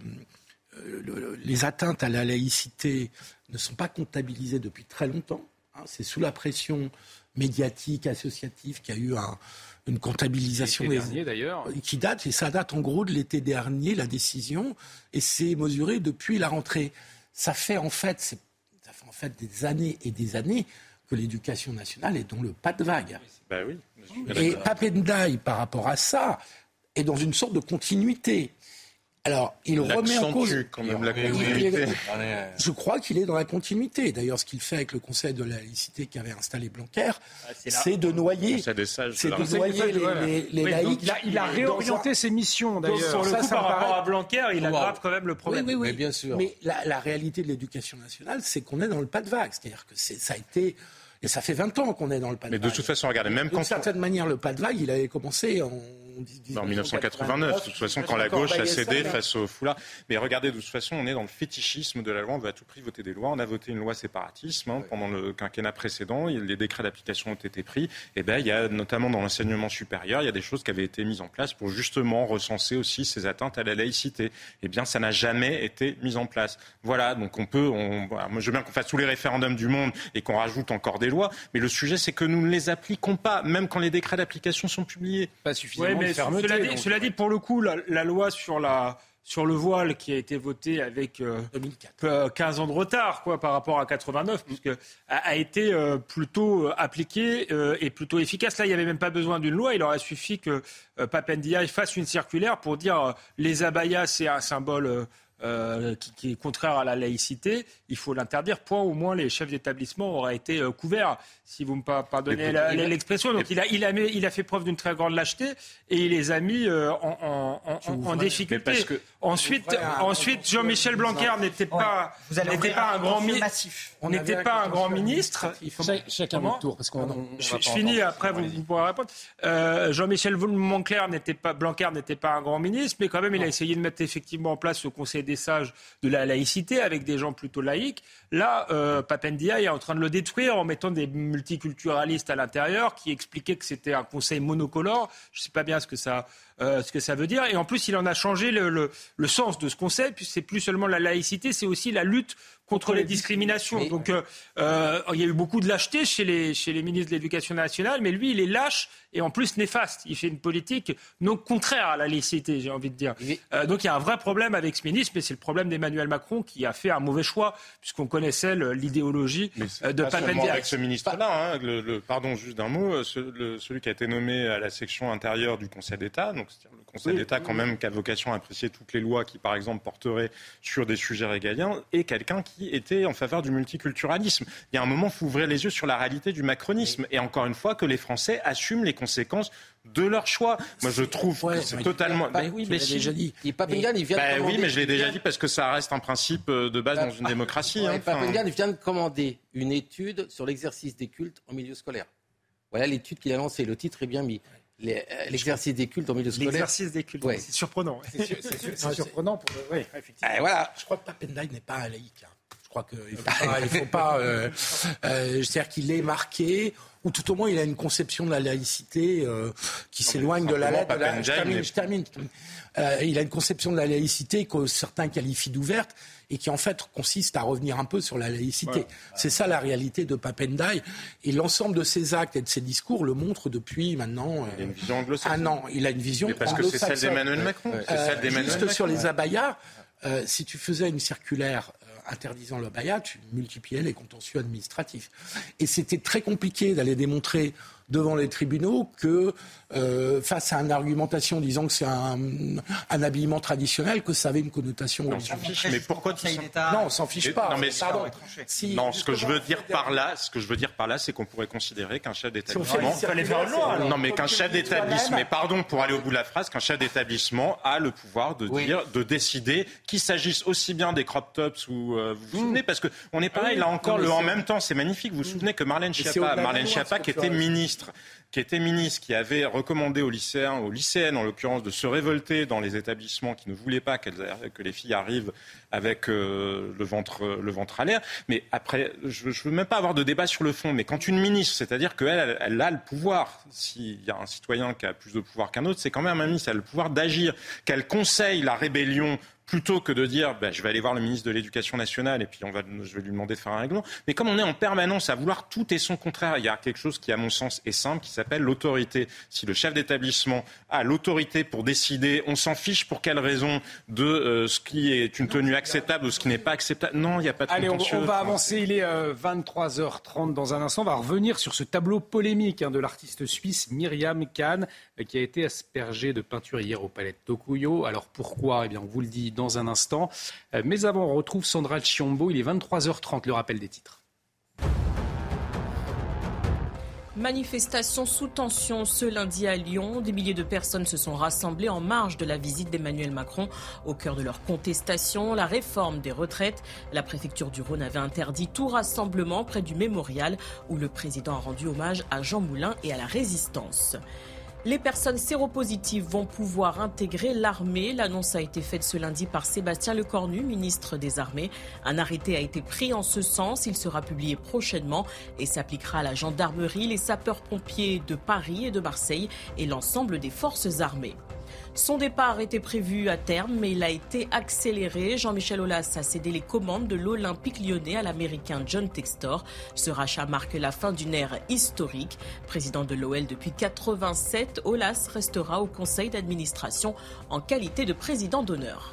Speaker 7: les atteintes à la laïcité ne sont pas comptabilisées depuis très longtemps. Hein. c'est sous la pression médiatique, associative, qu'il y a eu un, une comptabilisation
Speaker 1: des, d'ailleurs.
Speaker 7: qui date, et ça date en gros de l'été dernier, la décision, et c'est mesuré depuis la rentrée. Ça fait en fait, ça fait en fait des années et des années que l'éducation nationale est dans le pas de vague.
Speaker 8: Ben oui,
Speaker 7: et Papendaï, par rapport à ça, est dans une sorte de continuité. Alors, il remet en cause.
Speaker 8: Quand même la
Speaker 7: je crois qu'il est dans la continuité. D'ailleurs, ce qu'il fait avec le Conseil de la laïcité qui avait installé Blanquer, ah, c'est de noyer, c'est de noyer les, laïcs.
Speaker 1: Il a, réorienté ses missions, d'ailleurs.
Speaker 9: Sur le coup, par rapport à Blanquer, il aggrave quand même le problème.
Speaker 7: Oui, oui, oui. Mais bien sûr. Mais la, réalité de l'éducation nationale, c'est qu'on est dans le pas de vague. C'est-à-dire que ça a été. Et ça fait 20 ans qu'on est dans le pas de vague.
Speaker 8: Mais de toute façon, regardez, même quand.
Speaker 7: D'une certaine manière, le pas de vague, il avait commencé en
Speaker 8: en 1989, de toute façon, quand la gauche a cédé face au foulard. Mais regardez, de toute façon, on est dans le fétichisme de la loi. On veut à tout prix voter des lois. On a voté une loi séparatisme hein, pendant le quinquennat précédent. Les décrets d'application ont été pris. Et eh ben, il y a notamment dans l'enseignement supérieur, il y a des choses qui avaient été mises en place pour justement recenser aussi ces atteintes à la laïcité. Eh bien, ça n'a jamais été mis en place. Voilà. Donc, on peut. On, moi, je veux bien qu'on fasse tous les référendums du monde et qu'on rajoute encore des lois. Mais le sujet, c'est que nous ne les appliquons pas, même quand les décrets d'application sont publiés.
Speaker 1: Pas suffisamment
Speaker 9: cela, dit, pour le coup, la, loi sur la sur le voile qui a été votée avec 15 euh, euh, ans de retard quoi, par rapport à 89, puisque a, été euh, plutôt appliquée et plutôt efficace. Là, il n'y avait même pas besoin d'une loi. Il aurait suffi que Papendia fasse une circulaire pour dire les abayas, c'est un symbole euh, qui, est contraire à la laïcité, il faut l'interdire. Point, au moins les chefs d'établissement auraient été euh, couverts, si vous me pardonnez l'expression. Donc il a, il, a il a fait preuve d'une très grande lâcheté et il les a mis euh, en, en, difficulté. ensuite, ensuite Jean-Michel Blanquer n'était pas, n'était pas un grand ministre. On n'était pas un grand ministre.
Speaker 1: Il faut chacun votre tour parce qu'on.
Speaker 9: Je, finis après, vous, pourrez répondre. Jean-Michel Blanquer n'était pas Blanquer n'était pas un grand ministre, mais quand même il a essayé de mettre effectivement en place ce Conseil des des sages de la laïcité, avec des gens plutôt laïcs. Là, euh, Papendia est en train de le détruire en mettant des multiculturalistes à l'intérieur qui expliquaient que c'était un conseil monocolore. Je ne sais pas bien ce que ça euh, ce que ça veut dire. Et en plus, il en a changé le, le, sens de ce puisque c'est plus seulement la laïcité, c'est aussi la lutte contre les discriminations. Donc, euh, euh, il y a eu beaucoup de lâcheté chez les, chez les ministres de l'Éducation nationale, mais lui, il est lâche et en plus néfaste. Il fait une politique non contraire à la laïcité, j'ai envie de dire. Euh, donc, il y a un vrai problème avec ce ministre, mais c'est le problème d'Emmanuel Macron qui a fait un mauvais choix, puisqu'on connaissait l'idéologie de Papendia.
Speaker 8: Avec ce ministre-là, hein, le, pardon, juste d'un mot, celui qui a été nommé à la section intérieure du Conseil d'État, donc c'est-à-dire le Conseil d'État quand même qui a vocation à apprécier toutes les lois qui, par exemple, porteraient sur des sujets régaliens, et quelqu'un qui était en faveur du multiculturalisme. Il y a un moment, il faut ouvrir les yeux sur la réalité du macronisme. Et encore une fois, que les Français assument les conséquences de leur choix. Moi, je trouve que c'est totalement.
Speaker 7: Bah, oui, mais si. déjà dit.
Speaker 2: Et Papendian, il vient
Speaker 8: bah,
Speaker 2: de
Speaker 8: Oui, mais je l'ai déjà dit parce que ça reste un principe euh, de base dans une démocratie.
Speaker 2: Ouais, hein, vient de commander une étude sur l'exercice des cultes en milieu scolaire. Voilà l'étude qu'il a lancée. Le titre est bien mis. Euh, l'exercice des cultes en milieu scolaire.
Speaker 9: L'exercice des cultes, c'est surprenant. *laughs*
Speaker 7: C'est surprenant pour. Oui, effectivement.
Speaker 2: Eh, voilà.
Speaker 7: Je crois que Papendian n'est pas un laïc. Hein. Je crois qu'il ne faut *laughs* pas. Il faut pas euh, euh, C'est-à-dire qu'il est marqué, ou tout au moins il a une conception de la laïcité euh, qui s'éloigne de la lettre. Je termine. Je termine. Euh, il a une conception de la laïcité que certains qualifient d'ouverte et qui en fait consiste à revenir un peu sur la laïcité. C'est ça la réalité de Papendai. Et l'ensemble de ses actes et de ses discours le montrent depuis maintenant
Speaker 8: il a une vision
Speaker 7: un an. Il a une vision
Speaker 8: Mais parce que c'est celle d'Emmanuel Macron.
Speaker 7: juste sur les abayas, si tu faisais une circulaire interdisant le baya, tu multipliais les contentieux administratifs. Et c'était très compliqué d'aller démontrer devant les tribunaux que euh, face à une argumentation disant que c'est un, habillement traditionnel, que ça avait une connotation
Speaker 8: on s'en fiche, mais pourquoi
Speaker 7: Non, on s'en fiche pas.
Speaker 8: Non, mais pardon. non, ce que je veux dire par là, ce que je veux dire par là, c'est qu'on pourrait considérer qu'un chef d'établissement. non, mais qu'un chef d'établissement, mais pardon, pour aller au bout de la phrase, qu'un chef d'établissement a le pouvoir de dire, de décider qu'il s'agisse aussi bien des crop tops ou euh, vous vous souvenez, parce que on est pareil, là encore, le en même temps, c'est magnifique. Vous vous souvenez que Marlène Schiappa, Marlène Schiappa, qui était ministre qui était ministre, qui avait recommandé aux lycéens, aux lycéennes en l'occurrence, de se révolter dans les établissements qui ne voulaient pas que les filles arrivent avec euh, le ventre, le ventre à l'air. Mais après, je ne veux même pas avoir de débat sur le fond. Mais quand une ministre, c'est-à-dire qu'elle, elle, a le pouvoir, s'il y a un citoyen qui a plus de pouvoir qu'un autre, c'est quand même un ministre, elle a le pouvoir d'agir, qu'elle conseille la rébellion plutôt que de dire ben, je vais aller voir le ministre de l'Éducation nationale et puis on va, je vais lui demander de faire un règlement. Mais comme on est en permanence à vouloir tout et son contraire, il y a quelque chose qui, à mon sens, est simple, qui s'appelle l'autorité. Si le chef d'établissement a l'autorité pour décider, on s'en fiche pour quelle raison de euh, ce qui est une tenue acceptable ou ce qui n'est pas acceptable. Non, il n'y a pas de
Speaker 1: Allez, on, va avancer. Il est 23h30 euh, dans un instant. On va revenir sur ce tableau polémique hein, de l'artiste suisse Myriam Kahn euh, qui a été aspergé de peinture hier au palais de Tokuyo. Alors pourquoi? Eh bien, on vous le dit dans un instant. Euh, mais avant, on retrouve Sandra Chiombo. Il est 23h30, le rappel des titres.
Speaker 4: Manifestation sous tension ce lundi à Lyon. Des milliers de personnes se sont rassemblées en marge de la visite d'Emmanuel Macron. Au cœur de leur contestation, la réforme des retraites. La préfecture du Rhône avait interdit tout rassemblement près du mémorial où le président a rendu hommage à Jean Moulin et à la résistance. Les personnes séropositives vont pouvoir intégrer l'armée. L'annonce a été faite ce lundi par Sébastien Lecornu, ministre des Armées. Un arrêté a été pris en ce sens. Il sera publié prochainement et s'appliquera à la gendarmerie, les sapeurs-pompiers de Paris et de Marseille et l'ensemble des forces armées. Son départ était prévu à terme, mais il a été accéléré. Jean-Michel Aulas a cédé les commandes de l'Olympique lyonnais à l'Américain John Textor. Ce rachat marque la fin d'une ère historique. Président de l'OL depuis 87, Aulas restera au conseil d'administration en qualité de président d'honneur.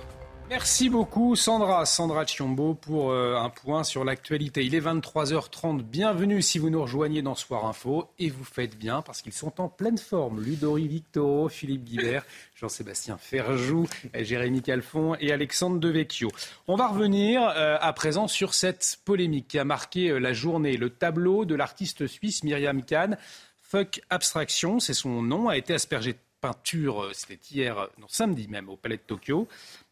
Speaker 1: Merci beaucoup Sandra, Sandra Chiombo pour euh, un point sur l'actualité. Il est 23h30, bienvenue si vous nous rejoignez dans Soir Info et vous faites bien parce qu'ils sont en pleine forme. Ludory Victoro, Philippe Guibert, *laughs* Jean-Sébastien Ferjou, Jérémy Calfon et Alexandre Devecchio. On va revenir euh, à présent sur cette polémique qui a marqué euh, la journée. Le tableau de l'artiste suisse Myriam Kahn, Fuck Abstraction, c'est son nom, a été aspergé de peinture, c'était hier, non, samedi même, au Palais de Tokyo.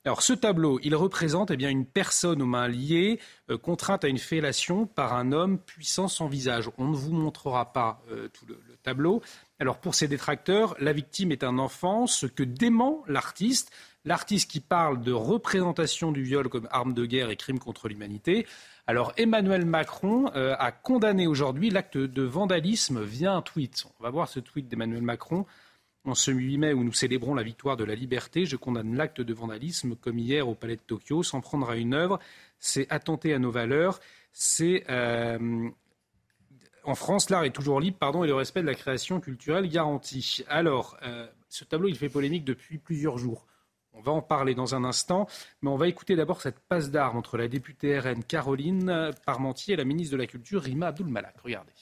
Speaker 1: Alors ce tableau, représente eh une personne aux mains liées, euh, contrainte à une fellation par un homme puissant sans visage. On ne vous montrera pas euh, tout le, tableau, Alors pour ses détracteurs, la victime est un enfant, ce que dément l'artiste. L'artiste qui parle de représentation du viol comme arme de guerre et crime contre l'humanité. Alors Emmanuel Macron euh, a condamné aujourd'hui l'acte de vandalisme via un tweet. On va voir ce tweet d'Emmanuel Macron. En ce 8 mai où nous célébrons la victoire de la liberté, je condamne l'acte de vandalisme comme hier au Palais de Tokyo. S'en prendre à une œuvre, c'est attenter à nos valeurs, c'est euh, en France, l'art est toujours libre pardon, et le respect de la création culturelle garanti. Alors, euh, ce tableau, il fait polémique depuis plusieurs jours. On va en parler dans un instant, mais on va écouter d'abord cette passe d'armes entre la députée RN Caroline Parmentier et la ministre de la Culture Rima Abdul-Malak. Regardez.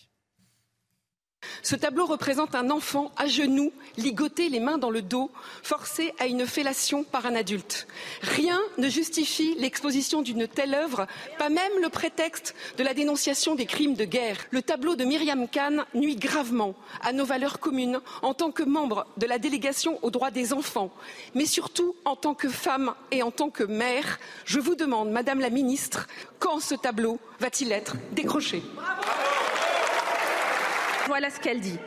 Speaker 27: Ce tableau représente un enfant à genoux, ligoté les mains dans le dos, forcé à une fellation par un adulte. Rien ne justifie l'exposition d'une telle œuvre, pas même le prétexte de la dénonciation des crimes de guerre. Le tableau de Myriam Khan nuit gravement à nos valeurs communes en tant que membre de la délégation aux droits des enfants, mais surtout en tant que femme et en tant que mère. Je vous demande, Madame la Ministre, quand ce tableau va-t-il être décroché?
Speaker 28: Voilà ce qu'elle dit.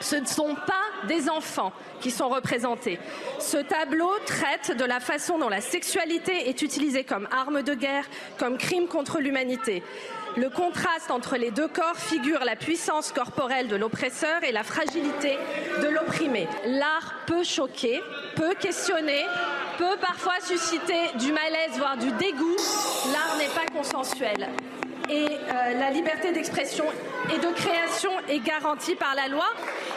Speaker 28: Ce ne sont pas des enfants qui sont représentés. Ce tableau traite de la façon dont la sexualité est utilisée comme arme de guerre, comme crime contre l'humanité. Le contraste entre les deux corps figure la puissance corporelle de l'oppresseur et la fragilité de l'opprimé. L'art peut choquer, peut questionner, peut parfois susciter du malaise, voire du dégoût. L'art n'est pas consensuel et euh, la liberté d'expression et de création est garantie par la loi.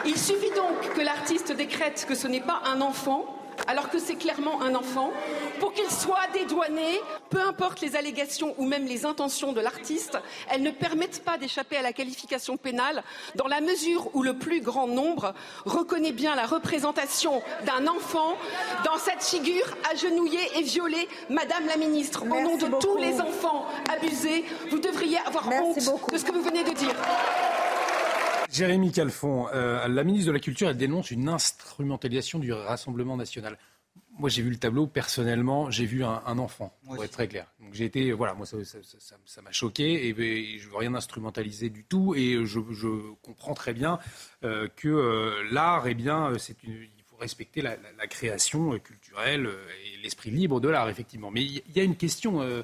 Speaker 27: Il suffit donc que l'artiste décrète que ce n'est pas un enfant alors que c'est clairement un enfant, pour qu'il soit dédouané, peu importe les allégations ou même les intentions de l'artiste, elles ne permettent pas d'échapper à la qualification pénale dans la mesure où le plus grand nombre reconnaît bien la représentation d'un enfant dans cette figure agenouillée et violée. Madame la ministre, au nom de tous les enfants abusés, vous devriez avoir honte de ce que vous venez de dire.
Speaker 1: Jérémy Calfon, euh, la ministre de la Culture, elle dénonce une instrumentalisation du Rassemblement national. Moi, j'ai vu le tableau, personnellement, j'ai vu un, enfant, pour être très clair. Donc j'ai été, voilà, moi, ça m'a choqué et, je ne veux rien instrumentaliser du tout. Et je, comprends très bien euh, que euh, l'art, eh bien, c'est il faut respecter la, création culturelle et l'esprit libre de l'art, effectivement. Mais il y, a une question euh,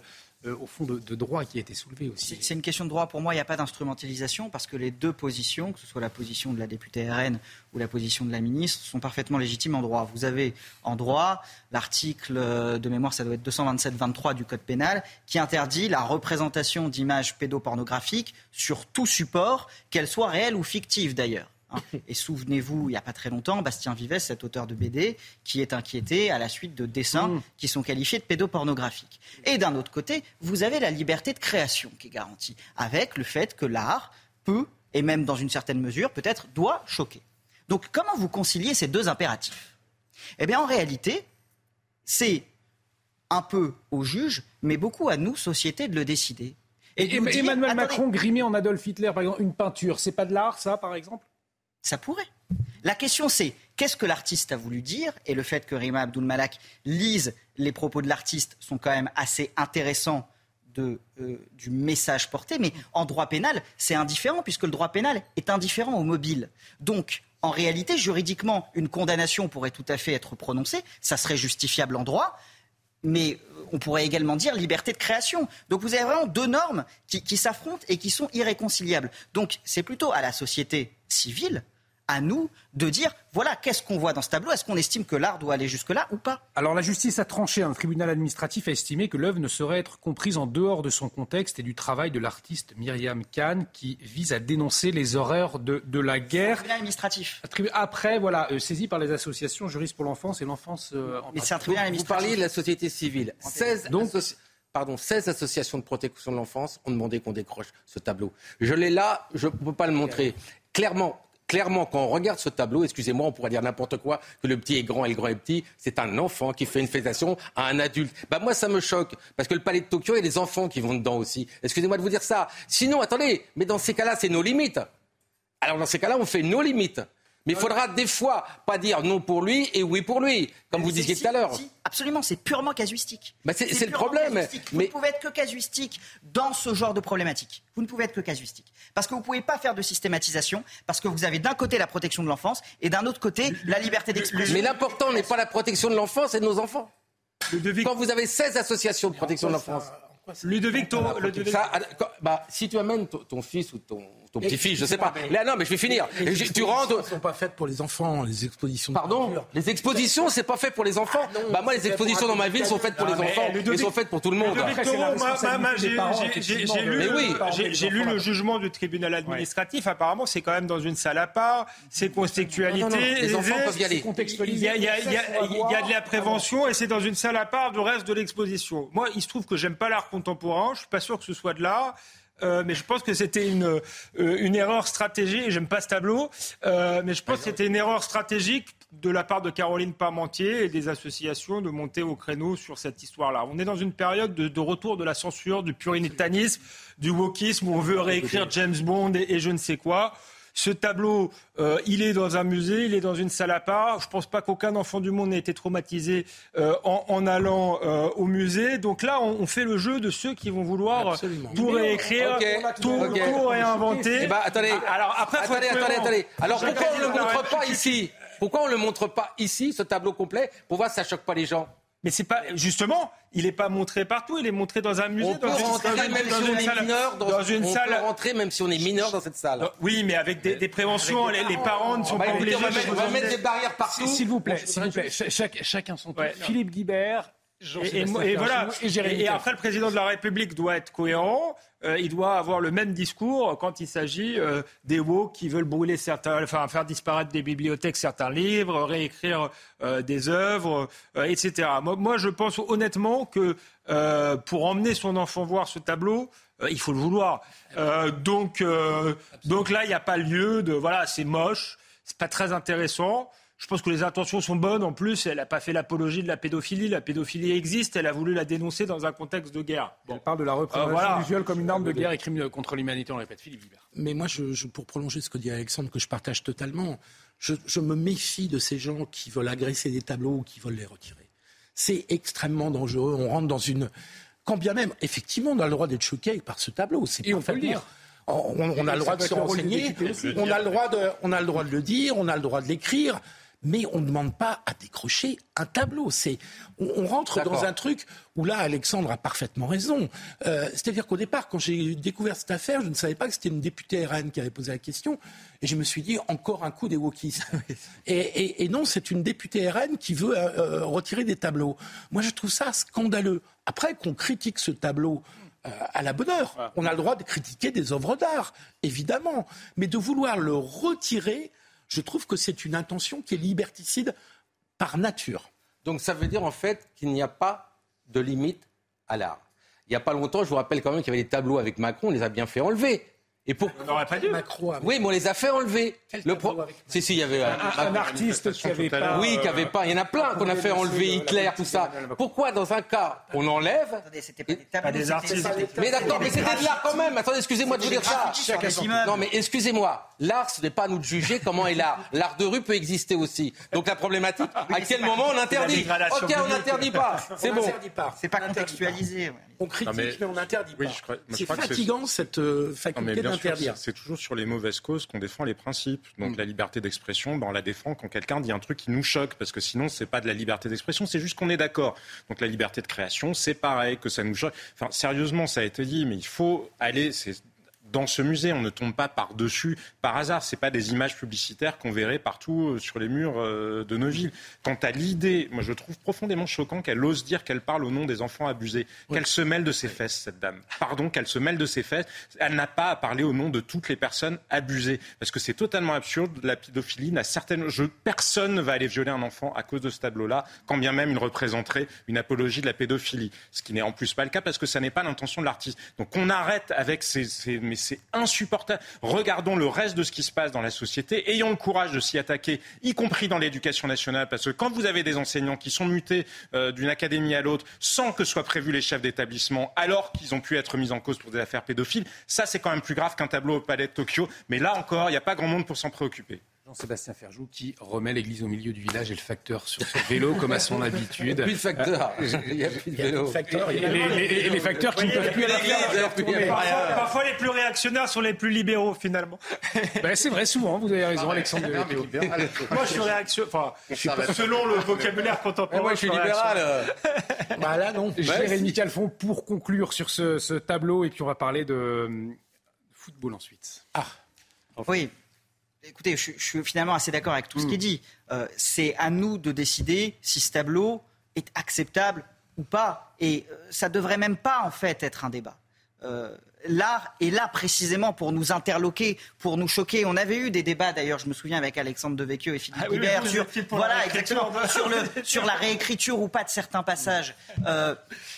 Speaker 1: au fond, de, droit qui a été soulevé aussi.
Speaker 10: C'est une question de droit. Pour moi, il n'y a pas d'instrumentalisation parce que les deux positions, que ce soit la position de la députée RN ou la position de la ministre, sont parfaitement légitimes en droit. Vous avez en droit l'article de mémoire, ça doit être 227-23 du Code pénal, qui interdit la représentation d'images pédopornographiques sur tout support, qu'elles soient réelles ou fictives d'ailleurs. Hein. Et souvenez-vous, il n'y a pas très longtemps, Bastien Vives, cet auteur de BD, qui est inquiété à la suite de dessins mmh. qui sont qualifiés de pédopornographiques. Et d'un autre côté, vous avez la liberté de création qui est garantie, avec le fait que l'art peut, et même dans une certaine mesure, peut-être doit choquer. Donc comment vous conciliez ces deux impératifs? Eh bien en réalité, c'est un peu au juge, mais beaucoup à nous, société, de le décider.
Speaker 1: Et, Emmanuel Macron grimé en Adolf Hitler, par exemple, une peinture, c'est pas de l'art, ça, par exemple?
Speaker 10: Ça pourrait. La question c'est qu'est-ce que l'artiste a voulu dire Et le fait que Rima Abdul Malak lise les propos de l'artiste sont quand même assez intéressants euh, du message porté. Mais en droit pénal, c'est indifférent puisque le droit pénal est indifférent au mobile. Donc, en réalité, juridiquement, une condamnation pourrait tout à fait être prononcée. Ça serait justifiable en droit. Mais on pourrait également dire liberté de création. Donc vous avez vraiment deux normes qui s'affrontent et qui sont irréconciliables. Donc c'est plutôt à la société civile à nous de dire voilà, qu'est-ce qu'on voit dans ce tableau? Est-ce qu'on estime que l'art doit aller jusque-là ou pas?
Speaker 1: Alors la justice a tranché. Un tribunal administratif a estimé que l'œuvre ne saurait être comprise en dehors de son contexte et du travail de l'artiste Myriam Khan qui vise à dénoncer les horreurs de, la guerre.
Speaker 10: Tribunal administratif.
Speaker 1: Après, voilà, euh, saisi par les associations juristes pour l'enfance et l'enfance
Speaker 10: euh, Mais c'est un tribunal administratif.
Speaker 11: Vous parliez de la société civile. 16 Donc, pardon, 16 associations de protection de l'enfance ont demandé qu'on décroche ce tableau. Je l'ai là, je ne peux pas le montrer. Clairement, clairement, quand on regarde ce tableau, excusez-moi, on pourrait dire n'importe quoi, que le petit est grand et le grand est petit, c'est un enfant qui fait une félicitation à un adulte. Bah moi, ça me choque, parce que le palais de Tokyo, il y a des enfants qui vont dedans aussi. Excusez-moi de vous dire ça. Sinon, attendez, mais dans ces cas-là, c'est nos limites. Alors dans ces cas-là, on fait nos limites. Mais il faudra des fois pas dire non pour lui et oui pour lui, comme vous disiez tout à l'heure.
Speaker 10: absolument, c'est purement casuistique.
Speaker 11: Bah, c'est le problème.
Speaker 10: Vous ne pouvez être que casuistique dans ce genre de problématique. Vous ne pouvez être que casuistique. Parce que vous ne pouvez pas faire de systématisation, parce que vous avez d'un côté la protection de l'enfance et d'un autre côté la liberté d'expression.
Speaker 11: Mais l'important n'est pas la protection de l'enfance et de nos enfants. Quand vous avez 16 associations de protection de l'enfance.
Speaker 9: Ludovic, ton,
Speaker 11: bah, si tu amènes ton fils ou ton, ton petit-fils, je sais pas. Là, non, mais je vais finir.
Speaker 7: Les
Speaker 11: tu rentres.
Speaker 7: ne sont pas faites pour les enfants, les expositions.
Speaker 11: Pardon Les expositions, c'est pas fait pour les enfants. Ah bah, moi, les expositions dans ma ville sont faites pour les enfants. Elles sont faites pour tout le monde.
Speaker 9: J'ai lu le jugement du tribunal administratif. Apparemment, c'est quand même dans une salle à part. C'est contextualité.
Speaker 11: Les enfants peuvent y aller.
Speaker 9: Il y a de la prévention et c'est dans une salle à part du reste de l'exposition. Moi, il se trouve que j'aime pas l'art contemporain. Je suis pas sûr que ce soit de l'art. Euh, mais je pense que c'était une, euh, une erreur stratégique. J'aime pas ce tableau, euh, mais je pense que c'était une erreur stratégique de la part de Caroline Parmentier et des associations de monter au créneau sur cette histoire-là. On est dans une période de, retour de la censure, du puritanisme, du wokisme, où on veut réécrire James Bond et je ne sais quoi. Ce tableau, euh, il est dans un musée, il est dans une salle à part. Je ne pense pas qu'aucun enfant du monde n'ait été traumatisé euh, en, allant euh, au musée. Donc là, on, fait le jeu de ceux qui vont vouloir tout réécrire, tout, réinventer.
Speaker 11: Eh ben, attendez, alors après, attendez, attendez, attendez. Alors pourquoi on ne le montre pas ici? Pourquoi on ne le montre pas ici, ce tableau complet, pour voir si ça choque pas les gens
Speaker 9: mais c'est pas justement, il n'est pas montré partout, il est montré dans un musée,
Speaker 11: on dans, peut une, rentrer même si on est mineur dans, une on salle. Peut rentrer même si on est mineur dans cette salle.
Speaker 9: Oui, mais avec des, des préventions, les, les, parents ne sont pas obligés.
Speaker 11: On va, mettre, des barrières partout.
Speaker 1: S'il vous plaît, s'il vous plaît, chacun son tour. Philippe Guibert.
Speaker 9: Et, et, voilà. Et, après, le président de la République doit être cohérent. Euh, il doit avoir le même discours quand il s'agit euh, des woke qui veulent brûler certains, enfin faire disparaître des bibliothèques certains livres, réécrire euh, des œuvres, etc. Moi, moi, je pense honnêtement que pour emmener son enfant voir ce tableau, il faut le vouloir. donc, donc là, il n'y a pas lieu de voilà, c'est moche, c'est pas très intéressant. Je pense que les intentions sont bonnes. En plus, elle n'a pas fait l'apologie de la pédophilie. La pédophilie existe. Elle a voulu la dénoncer dans un contexte de guerre.
Speaker 1: On parle de la représentation euh, du viol comme une arme de guerre et crime contre l'humanité. On répète, Philippe Vibert.
Speaker 7: Mais moi, je, pour prolonger ce que dit Alexandre, que je partage totalement, je, je me méfie de ces gens qui veulent agresser des tableaux ou qui veulent les retirer. C'est extrêmement dangereux. On rentre dans une. Quand bien même, effectivement, on a le droit d'être choqué par ce tableau. C'est
Speaker 1: on peut le dire.
Speaker 7: On, on a le droit de se renseigner, on a le droit de, on a le droit de le dire, on a le droit de l'écrire mais on ne demande pas à décrocher un tableau. C'est, on, rentre dans un truc où là, Alexandre a parfaitement raison. Euh, c'est-à-dire qu'au départ, quand j'ai découvert cette affaire, je ne savais pas que c'était une députée RN qui avait posé la question, et je me suis dit encore un coup des wokistes. *laughs* et, non, c'est une députée RN qui veut euh, euh, retirer des tableaux. Moi, je trouve ça scandaleux. Après qu'on critique ce tableau à la bonne heure, on a le droit de critiquer des œuvres d'art, évidemment, mais de vouloir le retirer je trouve que c'est une intention qui est liberticide par nature.
Speaker 11: Donc ça veut dire en fait qu'il n'y a pas de limite à l'art. Il n'y a pas longtemps, je vous rappelle quand même qu'il y avait des tableaux avec Macron, on les a bien fait enlever.
Speaker 9: Et pour... On n'aurait pas dû.
Speaker 11: Oui, mais on les a fait enlever.
Speaker 1: Le pro...
Speaker 11: Si, si, il y avait
Speaker 1: un, un, artiste qui avait pas.
Speaker 11: Oui, qui avait pas. Il y en a plein qu'on a fait enlever Hitler, tout ça. Pourquoi dans un cas on enlève
Speaker 10: Attendez, c'était pas des artistes.
Speaker 11: Mais d'accord, mais c'était de l'art quand même. Attendez, excusez-moi de vous dire ça. Non, mais excusez-moi. L'art, ce n'est pas à nous de juger comment est l'art. L'art de rue peut exister aussi. Donc la problématique, à quel moment on interdit Ok, on n'interdit pas. C'est bon.
Speaker 10: C'est pas contextualisé.
Speaker 7: On critique, mais on interdit pas. C'est fatigant cette euh, faculté
Speaker 8: C'est toujours sur les mauvaises causes qu'on défend les principes. Donc mm. la liberté d'expression, ben, on la défend quand quelqu'un dit un truc qui nous choque, parce que sinon c'est pas de la liberté d'expression, c'est juste qu'on est d'accord. Donc la liberté de création, c'est pareil, que ça nous choque. Enfin, sérieusement, ça a été dit, mais il faut aller dans ce musée. On ne tombe pas par-dessus par hasard. Ce pas des images publicitaires qu'on verrait partout euh, sur les murs euh, de nos villes. Quant à l'idée, moi je trouve profondément choquant qu'elle ose dire qu'elle parle au nom des enfants abusés, qu'elle se mêle de ses fesses, cette dame. Pardon, qu'elle se mêle de ses fesses. Elle n'a pas à parler au nom de toutes les personnes abusées. Parce que c'est totalement absurde. La pédophilie n'a certaines... Je... Personne ne va aller violer un enfant à cause de ce tableau-là, quand bien même il représenterait une apologie de la pédophilie. Ce qui n'est en plus pas le cas parce que ça n'est pas l'intention de l'artiste. Donc on arrête avec ces, ces c'est insupportable. Regardons le reste de ce qui se passe dans la société. Ayons le courage de s'y attaquer, y compris dans l'éducation nationale, parce que quand vous avez des enseignants qui sont mutés euh, d'une académie à l'autre sans que soient prévus les chefs d'établissement, alors qu'ils ont pu être mis en cause pour des affaires pédophiles, ça c'est quand même plus grave qu'un tableau au palais de Tokyo. Mais là encore, il n'y a pas grand monde pour s'en préoccuper.
Speaker 1: Jean-Sébastien Ferjou qui remet l'église au milieu du village et le facteur sur son vélo comme à son *laughs* habitude.
Speaker 11: Plus de facteur, il n'y a plus de vélo.
Speaker 1: Et les, facteurs qui ne peuvent plus aller
Speaker 9: parfois, parfois, les plus réactionnaires sont les plus libéraux finalement.
Speaker 1: Ben, c'est vrai souvent, vous avez raison Alexandre.
Speaker 9: moi je suis réaction, enfin, selon le vocabulaire contemporain.
Speaker 11: moi je suis libéral. *laughs*
Speaker 1: bah là non. Jérémy Calfon pour conclure sur ce, ce tableau et puis on va parler de euh, football ensuite.
Speaker 10: Ah. Oui, Écoutez, je, suis finalement assez d'accord avec tout ce qui est hmm. dit. Euh, c'est à nous de décider si ce tableau est acceptable ou pas. Et euh, ça devrait même pas, en fait, être un débat. Euh, l'art est là précisément pour nous interloquer, pour nous choquer. On avait eu des débats d'ailleurs, je me souviens avec Alexandre Devecchio et Philippe ah, sur, voilà, exactement, sur, le, sur la réécriture ou pas de certains passages. à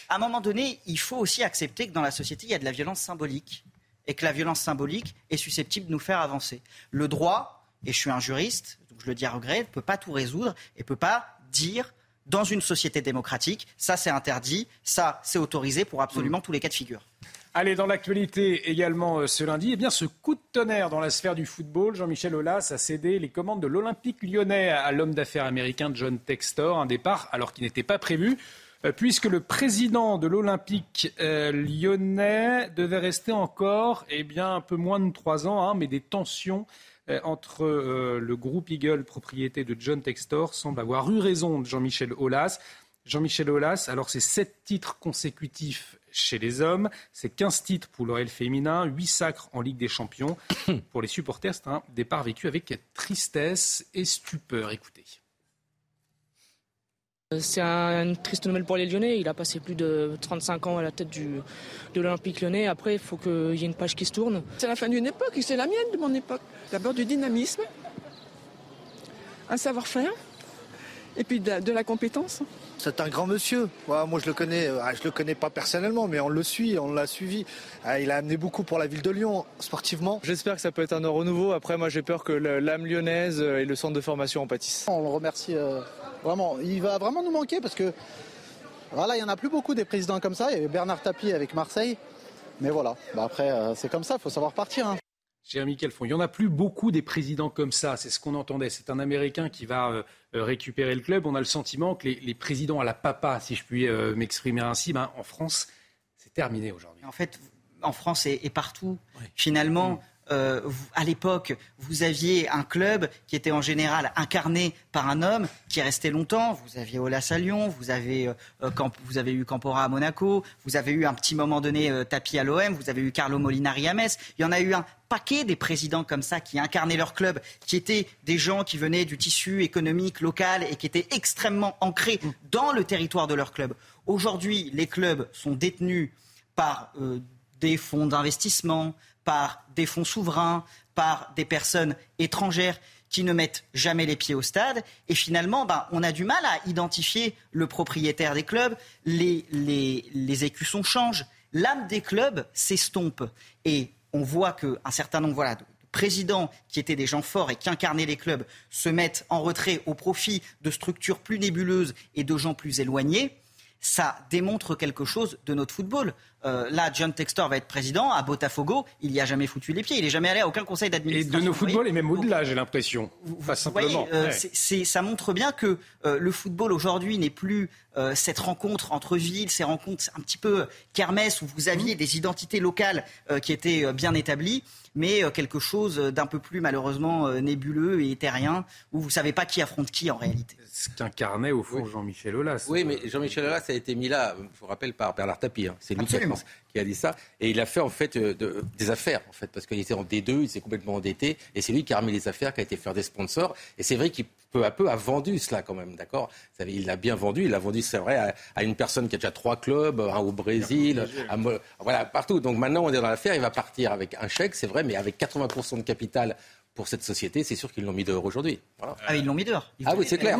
Speaker 10: un moment donné, il faut aussi accepter que dans la société, il y a de la violence symbolique et que la violence symbolique est susceptible de nous faire avancer. Le droit, et je suis un juriste, donc je le dis à regret, ne peut pas tout résoudre et ne peut pas dire dans une société démocratique, ça c'est interdit, ça c'est autorisé pour absolument mm. tous les cas de figure.
Speaker 1: Allez, dans l'actualité également euh, ce lundi, eh bien, ce coup de tonnerre dans la sphère du football, Jean-Michel Aulas a cédé les commandes de l'Olympique lyonnais à l'homme d'affaires américain John Textor, un départ alors qu'il n'était pas prévu. Euh, puisque le président de l'Olympique euh, lyonnais devait rester encore eh bien, un peu moins de trois ans, hein, mais des tensions euh, entre le groupe Eagle, propriété de John Textor, semblent avoir eu raison de Jean-Michel Aulas. Jean-Michel Aulas, alors c'est sept titres consécutifs chez les hommes, c'est 15 titres pour l'OL féminin, 8 sacres en Ligue des Champions. *coughs* Pour les supporters, c'est un départ vécu avec tristesse et stupeur. Écoutez.
Speaker 29: C'est une triste nouvelle pour les Lyonnais. Il a passé plus de 35 ans à la tête du, de l'Olympique lyonnais. Après, il faut qu'il y ait une page qui se tourne.
Speaker 30: C'est la fin d'une époque et c'est la mienne de mon époque. D'abord du dynamisme, un savoir-faire et puis de la, compétence.
Speaker 31: C'est un grand monsieur. moi, je le connais. Euh, je le connais pas personnellement, mais on le suit, on l'a suivi. Ah, il a amené beaucoup pour la ville de Lyon, sportivement.
Speaker 32: J'espère que ça peut être un renouveau. Après, moi, j'ai peur que l'âme lyonnaise et le centre de formation en pâtissent.
Speaker 33: On le remercie euh, Vraiment, il va vraiment nous manquer parce que voilà, il n'y en a plus beaucoup des présidents comme ça. Il y avait Bernard Tapie avec Marseille. Mais voilà, bah, après, euh, c'est comme ça, il faut savoir partir. Hein.
Speaker 1: Jérémy Calfon, il n'y en a plus beaucoup des présidents comme ça, c'est ce qu'on entendait. C'est un Américain qui va euh, récupérer le club. On a le sentiment que les, présidents à la papa, si je puis euh, m'exprimer ainsi, ben, en France, c'est terminé aujourd'hui.
Speaker 10: En fait, en France et, partout, finalement, Euh, à l'époque, vous aviez un club qui était en général incarné par un homme qui est resté longtemps. Vous aviez Olas à Lyon, vous avez, euh, vous avez eu Campora à Monaco, vous avez eu un petit moment donné euh, Tapi à l'OM, vous avez eu Carlo Molinari à Metz. Il y en a eu un paquet des présidents comme ça qui incarnaient leur club, qui étaient des gens qui venaient du tissu économique local et qui étaient extrêmement ancrés dans le territoire de leur club. Aujourd'hui, les clubs sont détenus par des fonds d'investissement, par des fonds souverains, par des personnes étrangères qui ne mettent jamais les pieds au stade. Et finalement, ben, on a du mal à identifier le propriétaire des clubs. Les, écussons changent. L'âme des clubs s'estompe. Et on voit qu'un certain nombre voilà, de présidents qui étaient des gens forts et qui incarnaient les clubs se mettent en retrait au profit de structures plus nébuleuses et de gens plus éloignés ça démontre quelque chose de notre football. Euh, là, John Textor va être président. À Botafogo, il n'y a jamais foutu les pieds. Il n'est jamais allé à aucun conseil d'administration.
Speaker 1: Et de nos footballs, et même au-delà, j'ai l'impression. Pas simplement.
Speaker 10: Euh, ça montre bien que euh, le football aujourd'hui n'est plus cette rencontre entre villes, ces rencontres un petit peu kermesse où vous aviez mmh. des identités locales qui étaient bien établies mais quelque chose d'un peu plus malheureusement nébuleux et éthérien, où vous ne savez pas qui affronte qui en réalité
Speaker 1: ce qu'incarnait au fond Jean-Michel Aulas.
Speaker 11: Oui, mais Jean-Michel Aulas a été mis là, je vous rappelle, par Bernard Tapie. Hein. C'est lui qui a, dit ça. Et il a fait en fait euh, des affaires, en fait, parce qu'il était en D2, il s'est complètement endetté. Et c'est lui qui a remis les affaires, qui a été faire des sponsors. Et c'est vrai qu'il peu à peu a vendu cela quand même, d'accord? Il l'a bien vendu. Il l'a vendu, c'est vrai, à, une personne qui a déjà trois clubs, un au Brésil, voilà, partout. Donc maintenant, on est dans l'affaire. Il va partir avec un chèque, c'est vrai, mais avec 80% de capital pour cette société, c'est sûr qu'ils l'ont mis dehors aujourd'hui.
Speaker 10: Ah, ils l'ont mis dehors.
Speaker 11: ah oui, c'est clair.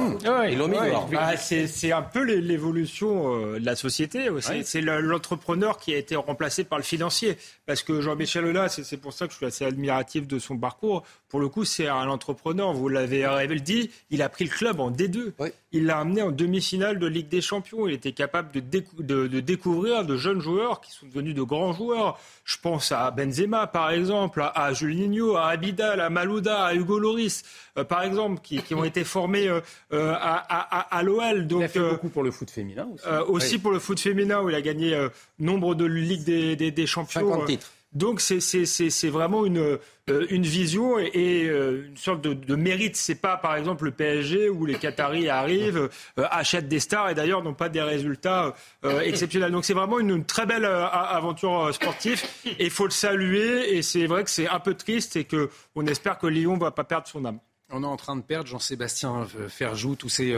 Speaker 11: ils l'ont mis dehors.
Speaker 9: Ah, c'est un peu l'évolution euh, de la société aussi. C'est l'entrepreneur qui a été remplacé par le financier. Parce que Jean-Michel Aulas, c'est pour ça que je suis assez admiratif de son parcours. Pour le coup, c'est un entrepreneur. Vous l'avez dit, il a pris le club en D2. Il l'a amené en demi-finale de Ligue des Champions. Il était capable de, de, découvrir de jeunes joueurs qui sont devenus de grands joueurs. Je pense à Benzema, par exemple, à, Julinho, à Abidal, à Malouda, à Hugo Loris, euh, par exemple, qui, ont été formés euh, euh, à, l'OL.
Speaker 1: Donc, il a fait beaucoup pour le foot féminin aussi.
Speaker 9: aussi pour le foot féminin, où il a gagné nombre de Ligues des, des Champions.
Speaker 2: 50 titres.
Speaker 9: Donc c'est vraiment une, euh, vision et, euh, une sorte de, de mérite. C'est pas par exemple le PSG où les Qataris arrivent, euh, achètent des stars et d'ailleurs n'ont pas des résultats exceptionnels. Donc c'est vraiment une, très belle aventure sportive et il faut le saluer. Et c'est vrai que c'est un peu triste et que on espère que Lyon va pas perdre son âme.
Speaker 1: On est en train de perdre Jean-Sébastien Ferjou, tous ces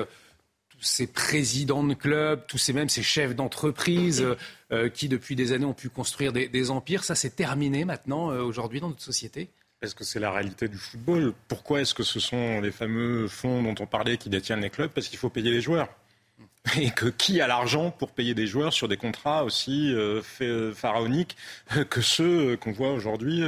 Speaker 1: ces présidents de clubs, tous ces mêmes ces chefs d'entreprise euh, euh, qui depuis des années ont pu construire des, empires, ça c'est terminé maintenant euh, aujourd'hui dans notre société.
Speaker 8: Est-ce que c'est la réalité du football? Pourquoi est-ce que ce sont les fameux fonds dont on parlait qui détiennent les clubs? Parce qu'il faut payer les joueurs. Et que qui a l'argent pour payer des joueurs sur des contrats aussi pharaoniques que ceux qu'on voit aujourd'hui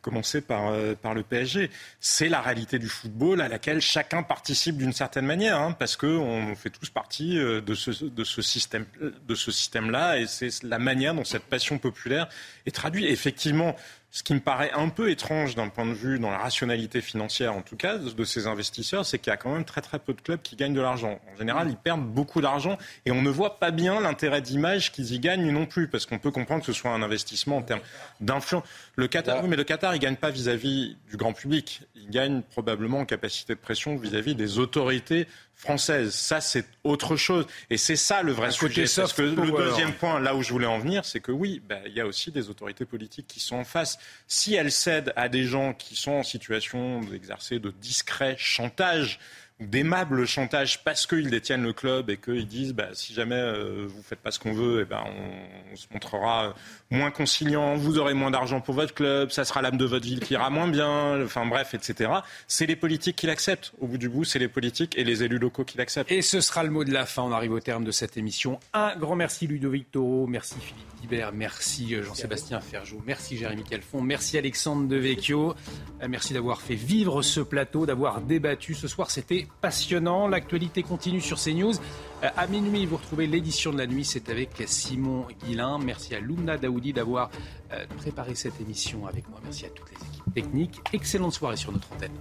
Speaker 8: commencer par, euh, par le PSG. C'est la réalité du football à laquelle chacun participe d'une certaine manière, hein, parce qu'on fait tous partie euh, de ce, de ce système, de ce système-là, et c'est la manière dont cette passion populaire est traduite. Effectivement, ce qui me paraît un peu étrange d'un point de vue, dans la rationalité financière en tout cas, de ces investisseurs, c'est qu'il y a quand même très très peu de clubs qui gagnent de l'argent. En général, ils perdent beaucoup d'argent et on ne voit pas bien l'intérêt d'image qu'ils y gagnent non plus, parce qu'on peut comprendre que ce soit un investissement en termes d'influence. Le Qatar, oui, mais le Qatar, il gagne pas vis-à-vis du grand public. Il gagne probablement en capacité de pression vis-à-vis des autorités françaises. Ça, c'est autre chose. Et c'est ça le vrai sujet. Parce que le deuxième point, là où je voulais en venir, c'est que oui, bah, il y a aussi des autorités politiques qui sont en face. Si elles cèdent à des gens qui sont en situation d'exercer de discret chantage, d'aimable chantage parce qu'ils détiennent le club et qu'ils disent bah, si jamais euh, vous faites pas ce qu'on veut, eh ben on, se montrera moins conciliant, vous aurez moins d'argent pour votre club, ça sera l'âme de votre ville qui ira moins bien, enfin bref, etc. C'est les politiques qui l'acceptent. Au bout du bout, c'est les politiques et les élus locaux qui l'acceptent.
Speaker 1: Et ce sera le mot de la fin. On arrive au terme de cette émission. Un grand merci Ludovic Toro, merci Philippe Guibert, merci euh, Jean-Sébastien Ferjou, merci Jérémy Calfon, merci Alexandre Devecchio, euh, merci d'avoir fait vivre ce plateau, d'avoir débattu ce soir. C'était passionnant. L'actualité continue sur CNews. Euh, à minuit, vous retrouvez l'édition de la nuit. C'est avec Simon Guillain. Merci à Lumna Daoudi d'avoir euh, préparé cette émission avec moi. Merci à toutes les équipes techniques. Excellente soirée sur notre antenne.